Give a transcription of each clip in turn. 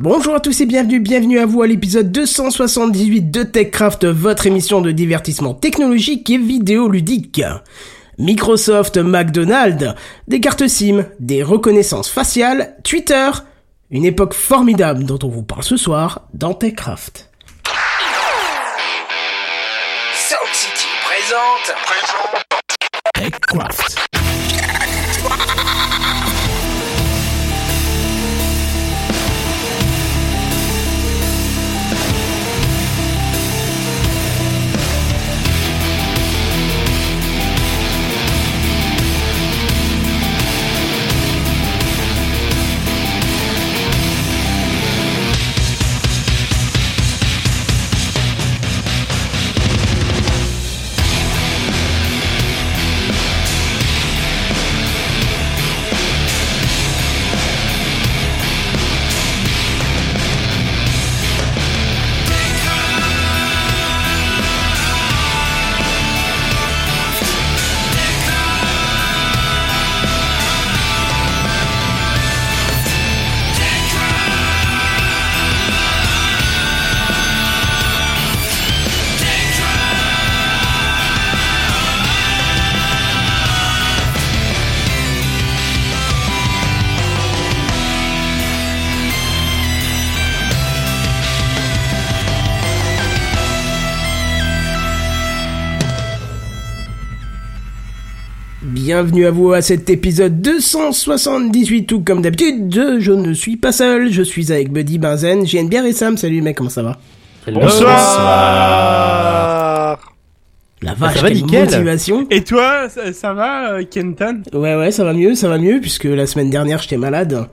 Bonjour à tous et bienvenue, bienvenue à vous à l'épisode 278 de TechCraft, votre émission de divertissement technologique et vidéoludique. Microsoft, McDonald's, des cartes SIM, des reconnaissances faciales, Twitter, une époque formidable dont on vous parle ce soir dans TechCraft. City présente. TechCraft. Bienvenue à vous à cet épisode 278, tout comme d'habitude, je ne suis pas seul, je suis avec Buddy Benzen, bière et Sam, salut mec, comment ça va? Bonsoir. La vache, Ça va, quelle nickel. motivation Et toi, ça, ça va, euh, Kenton? Ouais ouais, ça va mieux, ça va mieux, puisque la semaine dernière j'étais malade.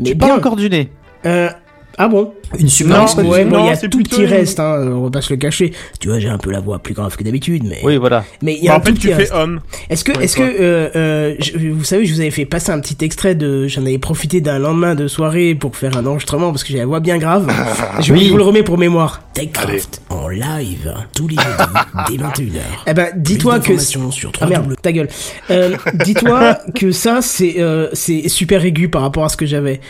Mais J'ai bien. pas encore du nez. Euh, ah bon? Une super Non, ouais, bon, il y Non, a tout qui une- reste, hein, on va pas se le cacher. Tu vois, j'ai un peu la voix plus grave que d'habitude, mais... Oui, voilà. Mais il y a Bah, un En fait, tout tu fais reste. homme. Est-ce que, Ouais, est-ce que, euh, euh, je- vous savez, je vous avais fait passer un petit extrait de, j'en avais profité d'un lendemain de soirée pour faire un enregistrement parce que j'ai la voix bien grave. je Oui. vous le remets pour mémoire. Techcraft en live tous les jeudis dès 21h. Eh ben, dis-toi que sur ah merde, ta gueule. Euh, dis-toi que ça c'est euh, c'est super aigu par rapport à ce que j'avais.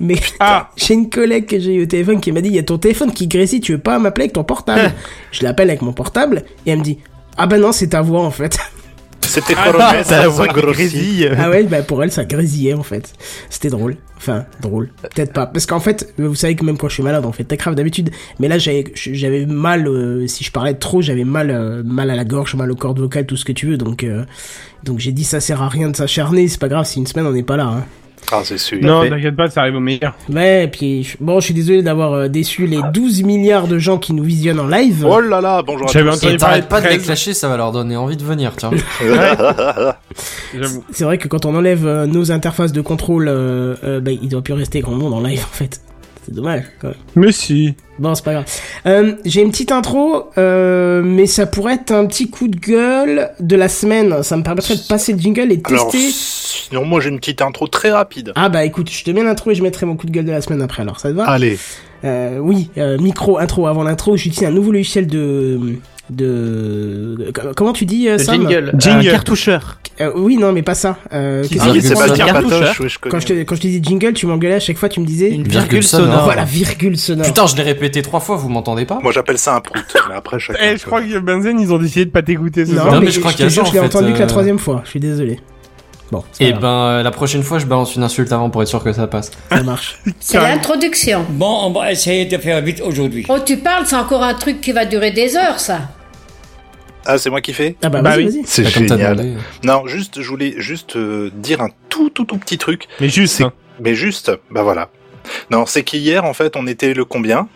Mais Ah. j'ai une collègue que j'ai eu au téléphone qui m'a dit il y a ton téléphone qui grésille, tu veux pas m'appeler avec ton portable Je l'appelle avec mon portable et elle me dit ah bah non c'est ta voix en fait. C'était Ah, Corona, T'as ça la voix grésille. ah ouais bah pour elle ça grésillait en fait. C'était drôle. Enfin drôle. Peut-être pas parce qu'en fait vous savez que même quand je suis malade on fait grave d'habitude. Mais là j'avais j'avais mal euh, si je parlais trop j'avais mal euh, mal à la gorge mal aux cordes vocales tout ce que tu veux donc euh, donc j'ai dit ça sert à rien de s'acharner c'est pas grave si une semaine on n'est pas là. Hein. Ah, c'est sûr. Non, t'inquiète pas, ça arrive au meilleur. Ouais, et puis bon, je suis désolé d'avoir euh, déçu les 12 milliards de gens qui nous visionnent en live. Oh là là, bonjour à tous. Et t'arrêtes pas de les 13, clasher, ça va leur donner envie de venir, tiens. j'avoue. C'est vrai que quand on enlève euh, nos interfaces de contrôle, euh, euh, bah, il doit plus rester grand monde en live en fait. C'est dommage. Quand même. Mais si. Bon, c'est pas grave. Euh, J'ai une petite intro, euh, mais ça pourrait être un petit coup de gueule de la semaine. Ça me permettrait de passer le jingle et Alors, tester. sinon, moi, j'ai une petite intro très rapide. Ah bah écoute, je te mets l'intro et je mettrai mon coup de gueule de la semaine après. Alors ça te va? Allez. Euh, oui, euh, micro, intro. Avant l'intro, j'utilise un nouveau logiciel de de comment tu dis euh, Sam? Jingle. Jingle. Un cartoucheur. Euh, oui, non, mais pas ça. Euh, qu'est-ce Ah Sébastien. Patoche, oui, je connais. quand je, te, quand je te dis jingle, tu m'engueulais à chaque fois, tu me disais. Une Virgule virgule sonore. sonore. Voilà, virgule sonore. Putain, je l'ai répété trois fois, vous m'entendez pas? Moi, j'appelle ça un prout. Mais après, chacun. Eh, je crois que Benzen, ils ont décidé de pas t'écouter non. Non, mais, mais je crois qu'il y a ça, je l'ai en fait, entendu que la euh. troisième fois. Je suis désolé. Bon, Et grave, ben, euh, la prochaine fois, je balance une insulte avant pour être sûr que ça passe. ça marche. C'est l'introduction. Bon, on va essayer de faire vite aujourd'hui. Oh, tu parles, c'est encore un truc qui va durer des heures, ça. Ah, c'est moi qui fais Ah bah, Bah vas-y, oui. vas-y. C'est Bah, t'as génial. Non, juste, je voulais juste euh, dire un tout, tout, tout petit truc. Mais juste. C'est- hein. Mais juste, bah voilà. Non, c'est qu'hier, en fait, on était le combien?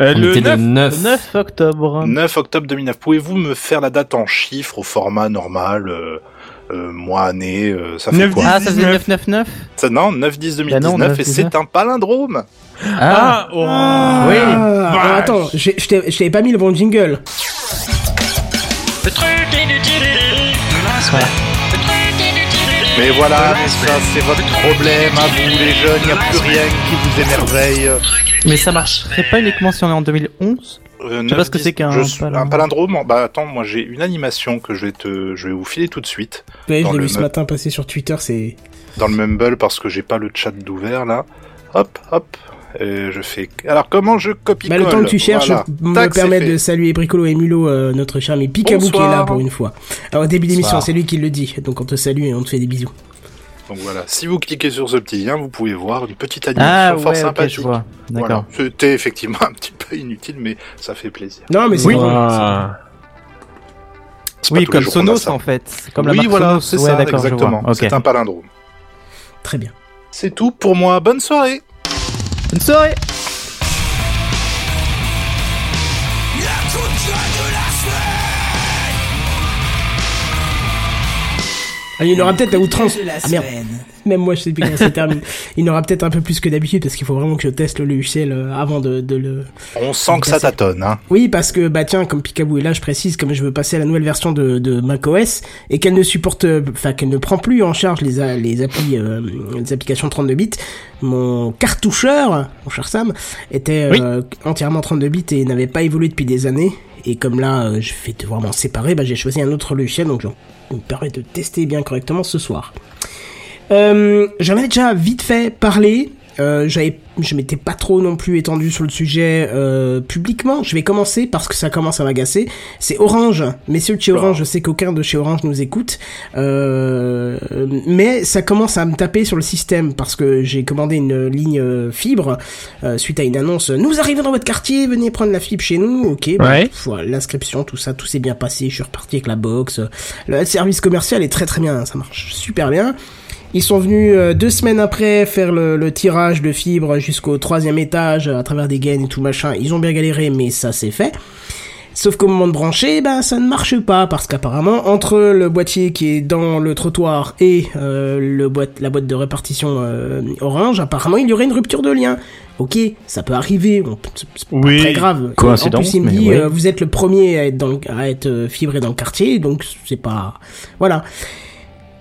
Euh, On le était 9. le 9. 9 octobre. 9 octobre 2009. Pouvez-vous me faire la date en chiffres au format normal euh, euh, mois, année, euh, ça fait 9, quoi? 10. Ah, ça faisait 999 ça, Non, 9 10 2019 Bah non, et 9, c'est 19. un palindrome. Ah, Ah, oh. oui. vache. alors attends, j'ai- je t'ai- je t'avais pas mis le bon jingle. Mais voilà, mais ça c'est votre problème à vous les jeunes, il n'y a plus rien qui vous émerveille. mais ça marcherait pas uniquement si on est en 2011 Euh, sais pas 9, ce que 10, c'est qu'un je suis- palindrome. Un palindrome Bah attends, moi j'ai une animation que je vais te, je vais vous filer tout de suite Ouais, je Dans l'ai le vu ce matin passer sur Twitter, c'est. dans le Mumble parce que j'ai pas le chat d'ouvert là. hop, hop. Euh, je fais. Alors comment je copie Bah, le temps que tu cherches, Voilà. je me fait. de saluer Bricolo et Mulot, euh, notre cher ami Picabou qui est là pour une fois. Alors, au début d'émission, c'est lui qui le dit. Donc, on te salue et on te fait des bisous. Donc voilà, si vous cliquez sur ce petit lien, vous pouvez voir une petite Ah animation fort ouais, sympathique. je vois. Voilà. D'accord. C'était effectivement un petit peu inutile, mais ça fait plaisir. Non, mais c'est Oui. drôle. Ah. Oui, comme Sonos en fait. Comme la oui, marque voilà, c'est ouais, ça, d'accord, exactement. C'est un palindrome. Très bien. C'est tout pour moi. Bonne soirée. Bonne Ah, il y en aura peut-être à outrance. De la Ah merde. Même moi, je sais plus comment ça termine. Il y en aura peut-être un peu plus que d'habitude parce qu'il faut vraiment que je teste le logiciel euh, avant de, de le. On sent que ça tâtonne, hein. Oui, parce que bah tiens, comme Picaboo est là, je précise, comme je veux passer à la nouvelle version de, de macOS et qu'elle ne supporte, euh, enfin qu'elle ne prend plus en charge les les applis, euh, les applications 32 bits. Mon cartoucheur, mon cher Sam, était euh, entièrement 32 bits et n'avait pas évolué depuis des années. Et comme là, euh, je vais devoir m'en séparer, bah j'ai choisi un autre logiciel, donc permet de tester bien correctement ce soir. Euh, J'en avais déjà vite fait parler. Euh, j'avais, je m'étais pas trop non plus étendu sur le sujet euh, publiquement. Je vais commencer parce que ça commence à m'agacer. C'est Orange, messieurs de chez Orange. Je sais qu'aucun de chez Orange nous écoute, euh, mais ça commence à me taper sur le système parce que j'ai commandé une ligne euh, fibre euh, suite à une annonce. Nous arrivons dans votre quartier, venez prendre la fibre chez nous. Ok, bah, Ouais. pff, voilà, l'inscription, tout ça, tout s'est bien passé. Je suis reparti avec la box. Le service commercial est très très bien, ça marche super bien. Ils sont venus euh, deux semaines après faire le, le tirage de fibres jusqu'au troisième étage à travers des gaines et tout machin. Ils ont bien galéré, mais ça c'est fait. Sauf qu'au moment de brancher, ben ça ne marche pas parce qu'apparemment entre le boîtier qui est dans le trottoir et euh, le boîte, la boîte de répartition euh, orange, apparemment il y aurait une rupture de lien. Ok, ça peut arriver, c'est pas Oui. très grave. Coïncidence, En plus il me dit ouais. euh, vous êtes le premier à être, dans, à être fibré dans le quartier, donc c'est pas voilà.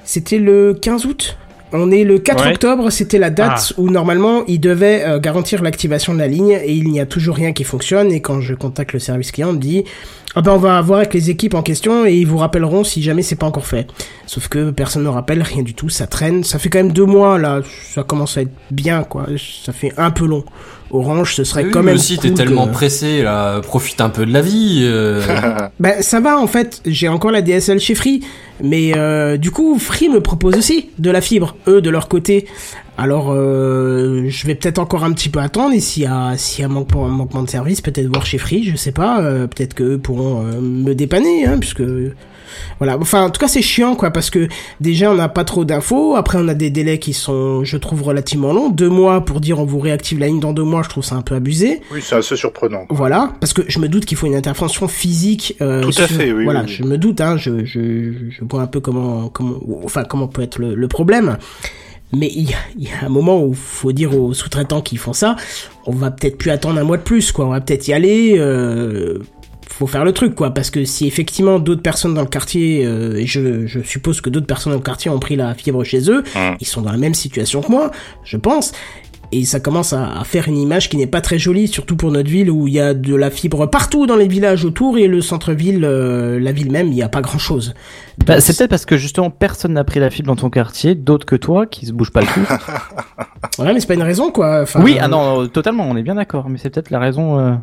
C'était le 15 août. On est le 4 Ouais. octobre, c'était la date où normalement il devait euh, garantir l'activation de la ligne et il n'y a toujours rien qui fonctionne et quand je contacte le service client, on me dit ah ben on va voir avec les équipes en question et ils vous rappelleront si jamais c'est pas encore fait. Sauf que personne ne rappelle, rien du tout, ça traîne. Ça fait quand même deux mois là, ça commence à être bien quoi. Ça fait un peu long. Orange, ce serait Oui, quand mais même aussi, t'es cool tellement que- pressé, là, profite un peu de la vie. euh. Ben ça va en fait, j'ai encore la DSL chez Free, mais euh, du coup Free me propose aussi de la fibre, eux de leur côté. Alors euh, je vais peut-être encore un petit peu attendre et s'il y a s'il y a manquement, manquement de service, peut-être voir chez Free, je sais pas, euh, peut-être que eux pourront euh, me dépanner, hein, puisque voilà. Enfin en tout cas c'est chiant quoi parce que déjà on n'a pas trop d'infos, après on a des délais qui sont je trouve relativement longs, deux mois pour dire on vous réactive la ligne dans deux mois, je trouve ça un peu abusé. Oui, c'est assez surprenant. quoi. Voilà, parce que je me doute qu'il faut une intervention physique. euh, Tout à sur- fait, oui, Voilà, oui, oui. je me doute. Hein, je, je, je vois un peu comment, comment, enfin comment peut être le, le problème. Mais il y, a, il y a un moment où faut dire aux sous-traitants qui font ça, on va peut-être plus attendre un mois de plus, quoi. On va peut-être y aller. Euh, faut faire le truc, quoi. Parce que si effectivement d'autres personnes dans le quartier, euh, et je, je suppose que d'autres personnes dans le quartier ont pris la fibre chez eux, Hum. ils sont dans la même situation que moi, je pense. Et ça commence à, à faire une image qui n'est pas très jolie, surtout pour notre ville où il y a de la fibre partout dans les villages autour et le centre-ville, euh, la ville même, il n'y a pas grand-chose. Bah, c'est peut-être parce que justement personne n'a pris la fibre dans ton quartier, d'autres que toi qui se bougent pas le cul. Ouais, mais c'est pas une raison, quoi. Enfin, oui, ah non, totalement, on est bien d'accord, mais c'est peut-être la raison. euh,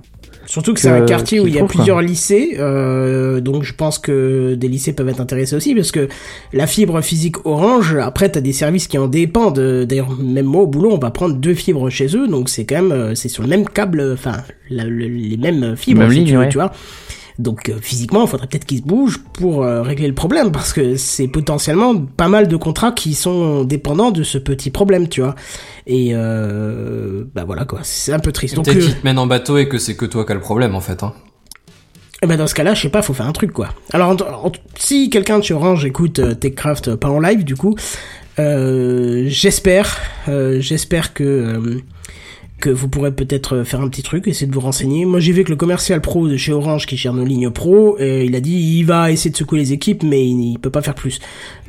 Surtout que c'est un quartier où il y a quoi. plusieurs lycées, euh, donc je pense que des lycées peuvent être intéressés aussi, parce que la fibre physique Orange, après t'as des services qui en dépendent. D'ailleurs, même moi au boulot, on va prendre deux fibres chez eux, donc c'est quand même, euh, c'est sur le même câble, enfin les mêmes fibres, Même si ligne, tu veux, ouais. tu vois. Donc euh, physiquement, il faudrait peut-être qu'ils se bougent pour euh, régler le problème, parce que c'est potentiellement pas mal de contrats qui sont dépendants de ce petit problème, tu vois. Et euh, bah voilà quoi, c'est un peu triste. Peut-être qu'ils te mènent en bateau et que c'est que toi qui as le problème, en fait. Hein. eh ben dans ce cas-là, je sais pas, faut faire un truc quoi. Alors en- si quelqu'un de chez Orange écoute euh, TechCraft euh, pas en live du coup, euh, j'espère, euh, j'espère que que vous pourrez peut-être faire un petit truc, essayer de vous renseigner. Moi j'ai vu que le commercial pro de chez Orange qui gère nos lignes pro, euh, il a dit il va essayer de secouer les équipes, mais il, il peut pas faire plus.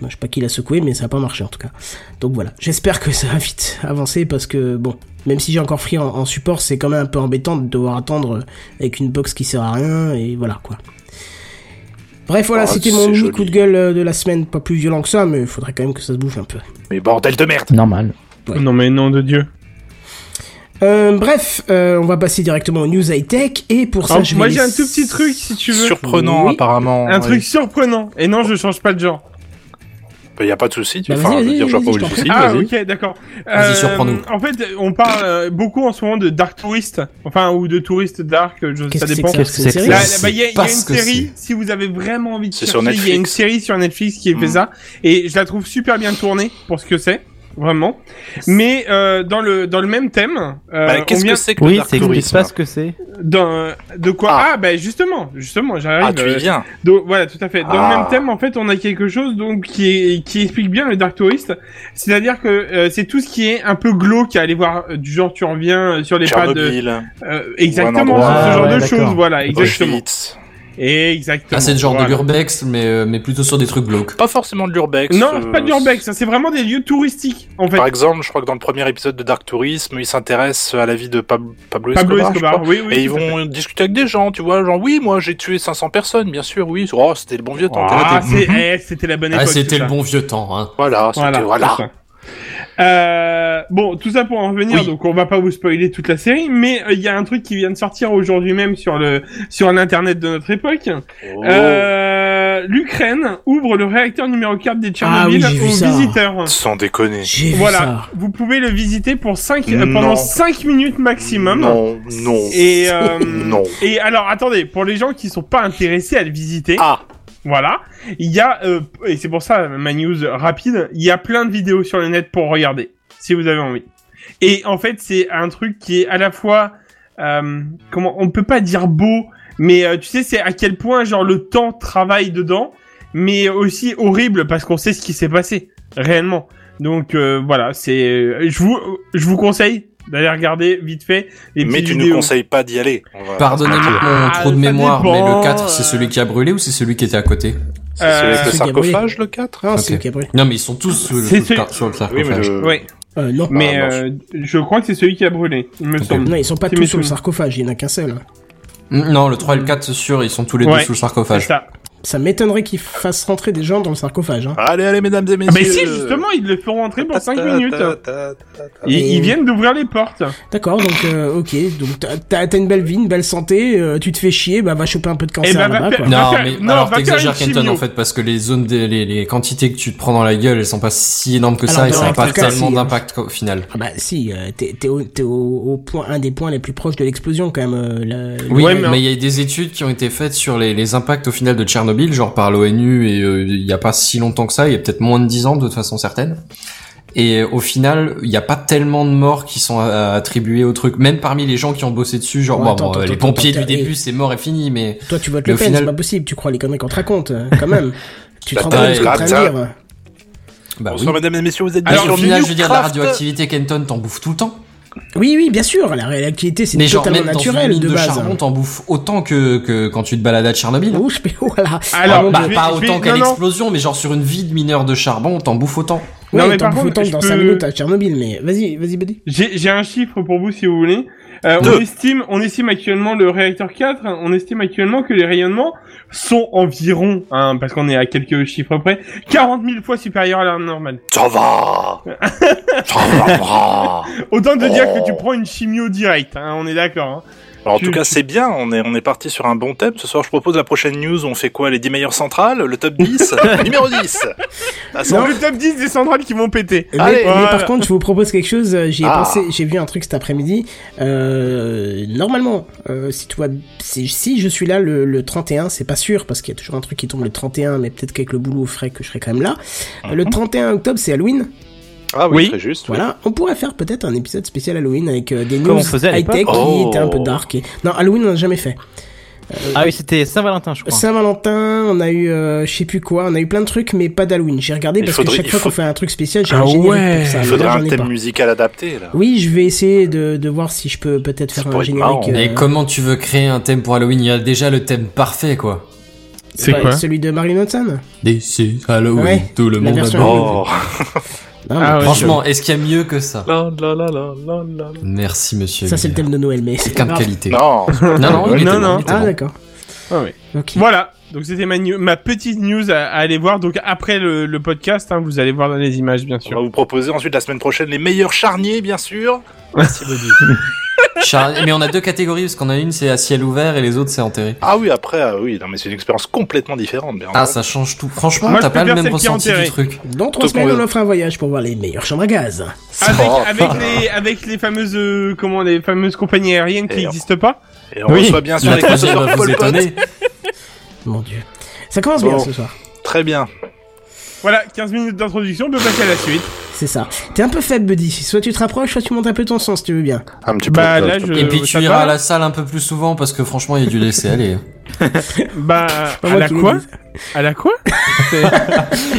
Moi, je sais pas qui l'a secoué, mais ça a pas marché en tout cas. Donc voilà, j'espère que ça va vite avancer parce que bon, même si j'ai encore Free en, en support, c'est quand même un peu embêtant de devoir attendre euh, avec une box qui sert à rien et voilà quoi. Bref, voilà, Ah, c'était mon mini joli. coup de gueule euh, de la semaine, pas plus violent que ça, mais il faudrait quand même que ça se bouge un peu. Mais bordel de merde Ouais. Non mais nom de Dieu. Euh, bref, euh, on va passer directement aux news high tech et pour ça, Alors, je vais moi j'ai un tout petit truc si tu veux. Surprenant, Oui. apparemment. Un oui. truc surprenant. Et non, je change pas de genre. Bah, y a pas de souci. Tu Bah, enfin, je veux dire, je vois pas souci. Ah ok d'accord. Vas-y, surprends-nous. En fait, on parle euh, beaucoup en ce moment de Dark Tourist, enfin ou de Tourist Dark, je, ça dépend. Qu'est-ce que c'est que là, bah, il y a, il y a parce une série, si vous avez vraiment envie de C'est chercher, il y a une série sur Netflix qui fait Mm. ça, et je la trouve super bien tournée pour ce que c'est, vraiment. Mais euh, dans le dans le même thème, euh, Bah, Qu'est-ce vient que c'est que le Oui, dark c'est pas ce que c'est. dans de quoi Ah. Ah, bah justement, justement, j'arrive. Ah, tu euh, y viens. donc, voilà, tout à fait. Dans Ah. le même thème, en fait, on a quelque chose donc qui est, qui explique bien le Dark Tourist. C'est-à-dire que euh, c'est tout ce qui est un peu glauque à aller voir euh, du genre tu reviens euh, sur les pas de euh, exactement ce genre Ah, de choses, voilà, exactement. Auschwitz. Exactement. Ah, c'est le genre voilà. de l'urbex, mais, euh, mais plutôt sur des trucs glauques. Pas forcément de l'urbex. Non, euh, c'est pas de l'urbex, ça c'est vraiment des lieux touristiques en fait. Par exemple, je crois que dans le premier épisode de Dark Tourisme, ils s'intéressent à la vie de Pab- Pablo Escobar. Pablo Escobar, crois. oui, oui. et ils fait. vont discuter avec des gens, tu vois, genre oui, moi j'ai tué 500 personnes, bien sûr, oui. Oh, c'était le bon vieux temps. Ah, eh, c'était la bonne époque. Ah, c'était tout le bon vieux temps, hein. Voilà, c'était Voilà. voilà. Euh, bon, tout ça pour en revenir, Oui. donc on va pas vous spoiler toute la série, mais euh, il y a un truc qui vient de sortir aujourd'hui même sur le sur l'internet de notre époque. Oh. Euh, L'Ukraine ouvre le réacteur numéro 4 des Tchernobyl Ah oui, aux visiteurs. Sans déconner. J'ai vu Voilà, ça. vous pouvez le visiter pour 5 Non. pendant 5 minutes maximum. Non, non. Et euh, Non. Et alors attendez, pour les gens qui sont pas intéressés à le visiter, Ah, voilà, il y a euh, et c'est pour ça ma news rapide, il y a plein de vidéos sur le net pour regarder si vous avez envie. Et en fait, c'est un truc qui est à la fois euh, comment on peut pas dire beau, mais euh, tu sais c'est à quel point genre le temps travaille dedans, mais aussi horrible parce qu'on sait ce qui s'est passé réellement. Donc euh, voilà, c'est je vous je vous conseille d'aller regarder vite fait les mais tu ne conseilles pas d'y aller. Pardonnez-moi mon Ah, trop de mémoire, dépend, mais le 4, c'est euh. celui qui a brûlé ou c'est celui qui était à côté C'est celui avec Euh, le celui brûlé. sarcophage, le 4 Non, c'est Ok. qui a brûlé. Non, mais ils sont tous le, C'est le sur le Oui, sarcophage. mais le... Oui, Euh, non. mais Ah, euh, je crois que c'est celui qui a brûlé, il me semble. Non, ils sont pas C'est tous sur le sarcophage, il y en a qu'un seul. Non, le 3 et le 4, c'est sûr, ils sont tous les Ouais, deux sous le C'est sarcophage. ça. Ça m'étonnerait qu'ils fassent rentrer des gens dans le sarcophage. Hein. Allez, allez, mesdames et messieurs. mais si, justement, ils le feront entrer pour 5 minutes. Ils, viennent d'ouvrir les portes. D'accord, donc euh, ok, donc t'as- une belle vie, une belle santé, euh, tu te fais chier, bah va choper un peu de cancer Eh ben, va quoi. Non, mais non, alors t'exagères une Kenton en fait parce que les zones, des- les, les quantités que tu te prends dans la gueule, elles sont pas si énormes que Alors, ça et ça n'a les pas cas, tellement si, d'impact au final. Ah bah si, euh, t'es t'es au, au, au point, un des points les plus proches de l'explosion quand même. euh, la- Oui, mais mais- il y a des études qui ont été faites sur les, les impacts au final de Tchernobyl, genre par l'ONU et euh, il y a pas si longtemps que ça, il y a peut-être moins de 10 ans de toute façon certaine. Et au final, il n'y a pas tellement de morts qui sont euh, attribuées au truc, même parmi les gens qui ont bossé dessus, genre Ouais, bon, attends, bon, attends, les attends, pompiers attends, du début, c'est mort et fini, mais Toi tu votes Le Pen, final- c'est pas possible, tu crois les conneries qu'on te raconte, euh, quand même. Tu te rends Bah, compte de ce dire bah oui. Mesdames et messieurs, vous êtes bien Alors, sur au final, je veux dire, la radioactivité, Kenton, t'en bouffes tout le temps. Oui, oui, bien sûr, la réactivité c'est Mais genre, totalement même dans une naturel mine de de, base. charbon, t'en bouffes autant que, que quand tu te balades à Tchernobyl. Ouh, je voilà. Alors, Ah, bah, vais- pas vais- autant qu'à l'explosion, mais genre sur une vie de mineur de charbon, t'en bouffes autant. Ouais, Non, mais t'en par bouffes contre, autant que je dans peux- 5 minutes à Tchernobyl, mais vas-y, vas-y, Buddy. J'ai j'ai un chiffre pour vous si vous voulez. Euh, on estime, on estime actuellement le réacteur 4, on estime actuellement que les rayonnements sont environ, hein, parce qu'on est à quelques chiffres près, 40 000 fois supérieurs à la normale. Ça va Ça va Autant te dire Oh. que tu prends une chimio directe, hein, on est d'accord. Hein. Alors, en Tu- tout cas, c'est bien, on est, on est parti sur un bon thème. Ce soir, je propose la prochaine news, on fait quoi Les 10 meilleures centrales? Le top 10 Numéro 10 Ah, Non, le top 10 des centrales qui vont péter. Mais, Allez, mais voilà. par contre, je vous propose quelque chose. euh, J'y ai Ah. pensé. J'ai vu un truc cet après-midi. Euh, normalement, euh, si tu vois, si, si je suis là le, le 31, c'est pas sûr parce qu'il y a toujours un truc qui tombe le 31, mais peut-être qu'avec le boulot ferait que je serais quand même là. Euh, Le 31 octobre, c'est Halloween. Ah oui, Oui. très juste. oui. Voilà, on pourrait faire peut-être un épisode spécial Halloween avec euh, des Comme news on faisait à high-tech qui Oh. étaient un peu dark. Et... Non, Halloween, on n'a jamais fait. Ah oui, c'était Saint-Valentin, je crois. Saint-Valentin, on a eu, euh, je sais plus quoi, on a eu plein de trucs, mais pas d'Halloween. J'ai regardé Il parce faudrait- que chaque fois faut- qu'on fait un truc spécial, j'ai Ah un générique ouais. pour ça. Il faudrait là, un thème pas. musical adapté, là. Oui, je vais essayer de, de voir si je peux peut-être faire un générique. euh, Et comment tu veux créer un thème pour Halloween? Il y a déjà le thème parfait, quoi. C'est pas quoi? Celui de Marilyn Manson? D'ici Halloween, Ouais, tout le monde adore. Non, Ah ouais, Franchement, est-ce qu'il y a mieux que ça La, la, la, la, la, la. Merci, monsieur. Ça, c'est le thème de Noël, mais C'est de qualité. Non Non, non, il Non, bon, il Ah, bon. d'accord. Ah. Voilà. Donc c'était ma, petite news à, à aller voir. Donc après le, le podcast, hein, vous allez voir dans les images, bien On sûr. va vous proposer ensuite la semaine prochaine les meilleurs charniers, bien sûr. Merci Bobby. Mais on a deux catégories parce qu'on a une c'est à ciel ouvert et les autres c'est enterré. Ah oui, après, ah oui, non mais c'est une expérience complètement différente. bien Ah sûr. ça change tout. Franchement t'as pas le même ressenti du truc. Dans trois semaines, on offre un voyage pour voir les meilleures chambres à gaz. avec, Oh. avec les avec les fameuses euh, comment les fameuses compagnies aériennes qui Et n'existent pas. Et on Oui. reçoit bien sûr La les va vous étonner. Mon dieu. Ça commence bien ce soir. Très bien. Voilà, 15 minutes d'introduction, on peut passer à la suite. C'est ça. T'es un peu faible, Buddy. Soit tu te rapproches, soit tu montes un peu ton son si tu veux bien. Un petit peu. Bah de- là, je. Et puis tu iras à la salle un peu plus souvent parce que franchement il y a dû laisser aller. Bah à la quoi. À la quoi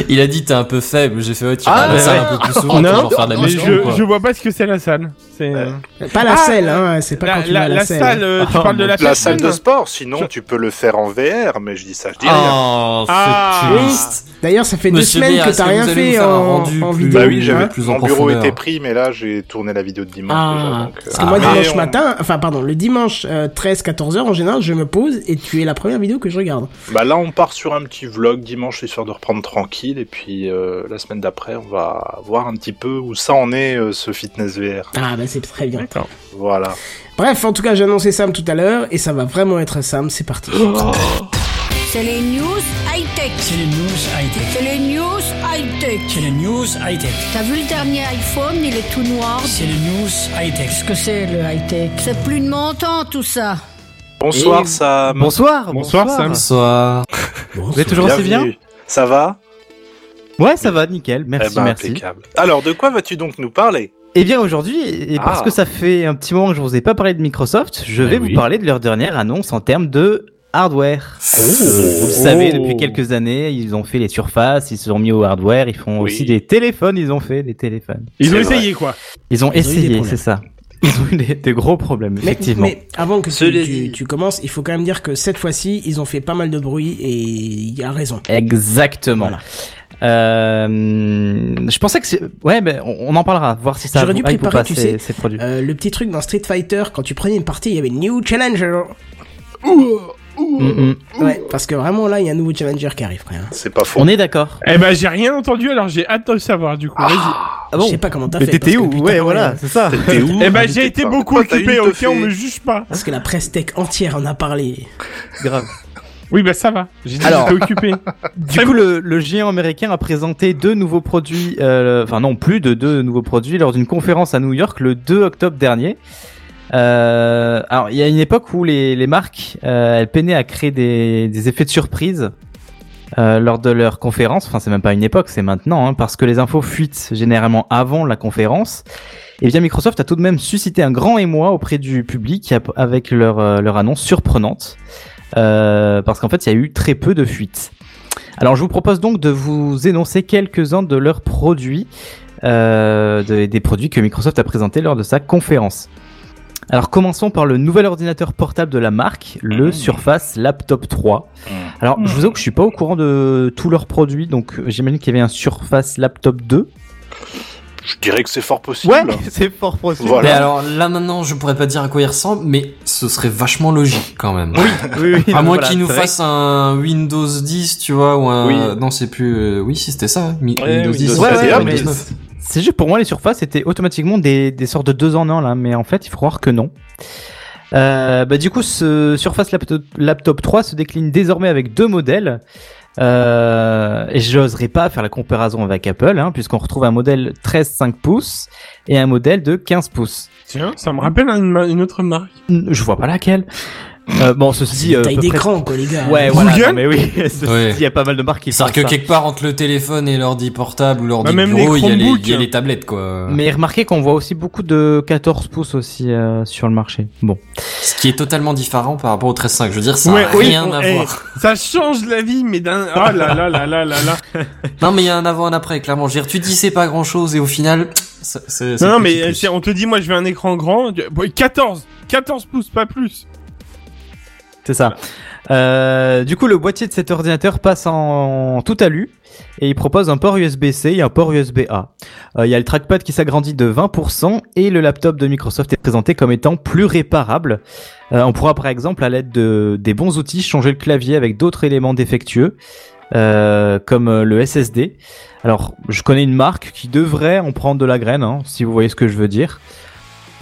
Il a dit t'es un peu faible, j'ai fait ouais tu Ah, à la ouais. salle un peu plus souvent Non, faire de la Mais je, ou quoi. je vois pas ce que c'est la salle. C'est euh, Pas la Ah, selle, hein. C'est pas la, quand tu la, vas à la, la selle. salle. euh, tu Oh, parles de la, La salle de piscine sport, sinon tu peux le faire en VR, mais je dis ça, je dis rien. Oh, Ah. c'est triste. D'ailleurs, ça fait deux semaines Béa, que t'as rien fait en, rendu en plus- vidéo. Bah oui, j'avais hein. plus en mon bureau était pris, mais là j'ai tourné la vidéo de dimanche déjà. Ah, euh, parce que moi, dimanche matin, enfin, pardon, le dimanche 13-14 heures, en général, je me pose et tu la première vidéo que je regarde. Bah là, on part sur un petit vlog dimanche histoire de reprendre tranquille, et puis euh, la semaine d'après, on va voir un petit peu où ça en est euh, ce fitness VR. Ah, bah, c'est très bien. D'accord. Voilà. Bref, en tout cas, j'ai annoncé Sam tout à l'heure et ça va vraiment être Sam. C'est parti. C'est les news high-tech. C'est les news high-tech. C'est les news high-tech. C'est les news high-tech. T'as vu le dernier iPhone, il est tout noir. C'est les news high-tech. Qu'est-ce que c'est le high-tech? C'est plus de mon temps tout ça. Bonsoir, Et- Sam. Bonsoir, Bonsoir, Sam. Bonsoir. Vous êtes toujours aussi bien Bienvenue. Ça va Ouais, ça va, nickel. Merci, Eh ben, merci. impeccable. Alors, de quoi vas-tu donc nous parler Eh bien aujourd'hui, et parce Ah. que ça fait un petit moment que je vous ai pas parlé de Microsoft, je vais Eh vous oui. parler de leur dernière annonce en termes de hardware. Oh. Vous le savez, depuis quelques années, ils ont fait les surfaces, ils se sont mis au hardware, ils font Oui. aussi des téléphones, ils ont fait des téléphones. Ils ont vrai. essayé quoi. Ils ont Ils essayé, c'est ça. Ils ont eu des, des gros problèmes, Mais, effectivement. mais avant que tu, tu, commences, il faut quand même dire que cette fois-ci, ils ont fait pas mal de bruit et il y a raison. Exactement. Voilà. Euh, je pensais que c'est... Ouais, ben, on, en parlera, voir si ça J'aurais dû préparer, pas tu ces, sais, ces produits. Euh, le petit truc dans Street Fighter, quand tu prenais une partie, il y avait New Challenger. Mm, mm. Ouais, parce que vraiment là, il y a un nouveau Challenger qui arrive, frère. C'est pas faux. On est d'accord. Eh ben j'ai rien entendu alors j'ai hâte de le savoir du coup. Vas-y. Ah Je sais pas comment t'as Mais fait. t'étais parce où putain, Ouais, voilà, c'est ça. T'es où Eh ben j'ai été pas. beaucoup occupé. Ok, te on fait- me juge pas. Parce que la presse tech entière en a parlé. Grave. Oui bah ça va. J'ai dit Alors. j'étais occupé. Du coup, le, le géant américain a présenté deux nouveaux produits, euh, enfin non, plus de deux nouveaux produits lors d'une conférence à New York le 2 octobre dernier. Euh, alors, il y a une époque où les, marques, euh, elles peinaient à créer des, effets de surprise euh, lors de leur conférence. Enfin, c'est même pas une époque, c'est maintenant, hein, parce que les infos fuitent généralement avant la conférence. Et bien, Microsoft a tout de même suscité un grand émoi auprès du public avec leur, annonce surprenante, euh, parce qu'en fait, il y a eu très peu de fuites. Alors, je vous propose donc de vous énoncer quelques-uns de leurs produits, de- des produits que Microsoft a présentés lors de sa conférence. Alors, commençons par le nouvel ordinateur portable de la marque, le Mmh. Surface Laptop 3. Mmh. Alors, je vous avoue que je suis pas au courant de tous leurs produits, donc euh, j'imagine qu'il y avait un Surface Laptop 2. Je dirais que c'est fort possible. c'est fort possible. Voilà. Mais alors là maintenant, je pourrais pas dire à quoi il ressemble, mais ce serait vachement logique quand même. Oui, oui, À moins voilà, qu'il nous vrai fasse un Windows 10, tu vois, ou un... Oui. Non, c'est plus... euh, Oui, si, c'était ça. Mi- Ouais, Windows 10. Windows Ouais, 13 ouais, et ouais, Windows mais 9. C'est juste pour moi les surfaces étaient automatiquement des, des sortes de deux en un là, mais en fait il faut croire que non. Euh, bah, du coup, ce Surface Laptop, Laptop 3 se décline désormais avec deux modèles. Euh, et j'oserais pas faire la comparaison avec Apple, hein, puisqu'on retrouve un modèle 13,5 pouces et un modèle de 15 pouces. Tiens, ça me rappelle une autre marque. Je vois pas laquelle. Euh, bon, ceci dit, euh, taille peu près- d'écran, quoi, les gars. Ouais, voilà. Non, mais oui, ceci Ouais. dit, il y a pas mal de marques qui font C'est-à-dire que ça. quelque part entre le téléphone et l'ordi portable ou l'ordi Bah, bureau, il y, a les- Chromebooks. il y a les tablettes, quoi. Mais remarquez qu'on voit aussi beaucoup de 14 pouces aussi euh, sur le marché. Bon. Ce qui est totalement différent par rapport au 13.5. Je veux dire, ça Ouais, a oui, rien on- à voir. Ça change la vie, mais d'un. Oh là là là là là là. Non, mais il y a un avant, un après, clairement. Je veux dire, tu dis c'est pas grand-chose et au final, Non, non, mais on te dit, moi, je veux un écran grand. tu- bon, 14 14 pouces, pas plus. C'est ça. Euh, du coup, le boîtier de cet ordinateur passe en tout alu. et il propose un port USB-C et un port USB-A. Euh, Il y a le trackpad qui s'agrandit de 20% et le laptop de Microsoft est présenté comme étant plus réparable. Euh, on pourra par exemple à l'aide de des bons outils changer le clavier avec d'autres éléments défectueux comme le SSD. Alors je connais une marque qui devrait en prendre de la graine, hein, si vous voyez ce que je veux dire.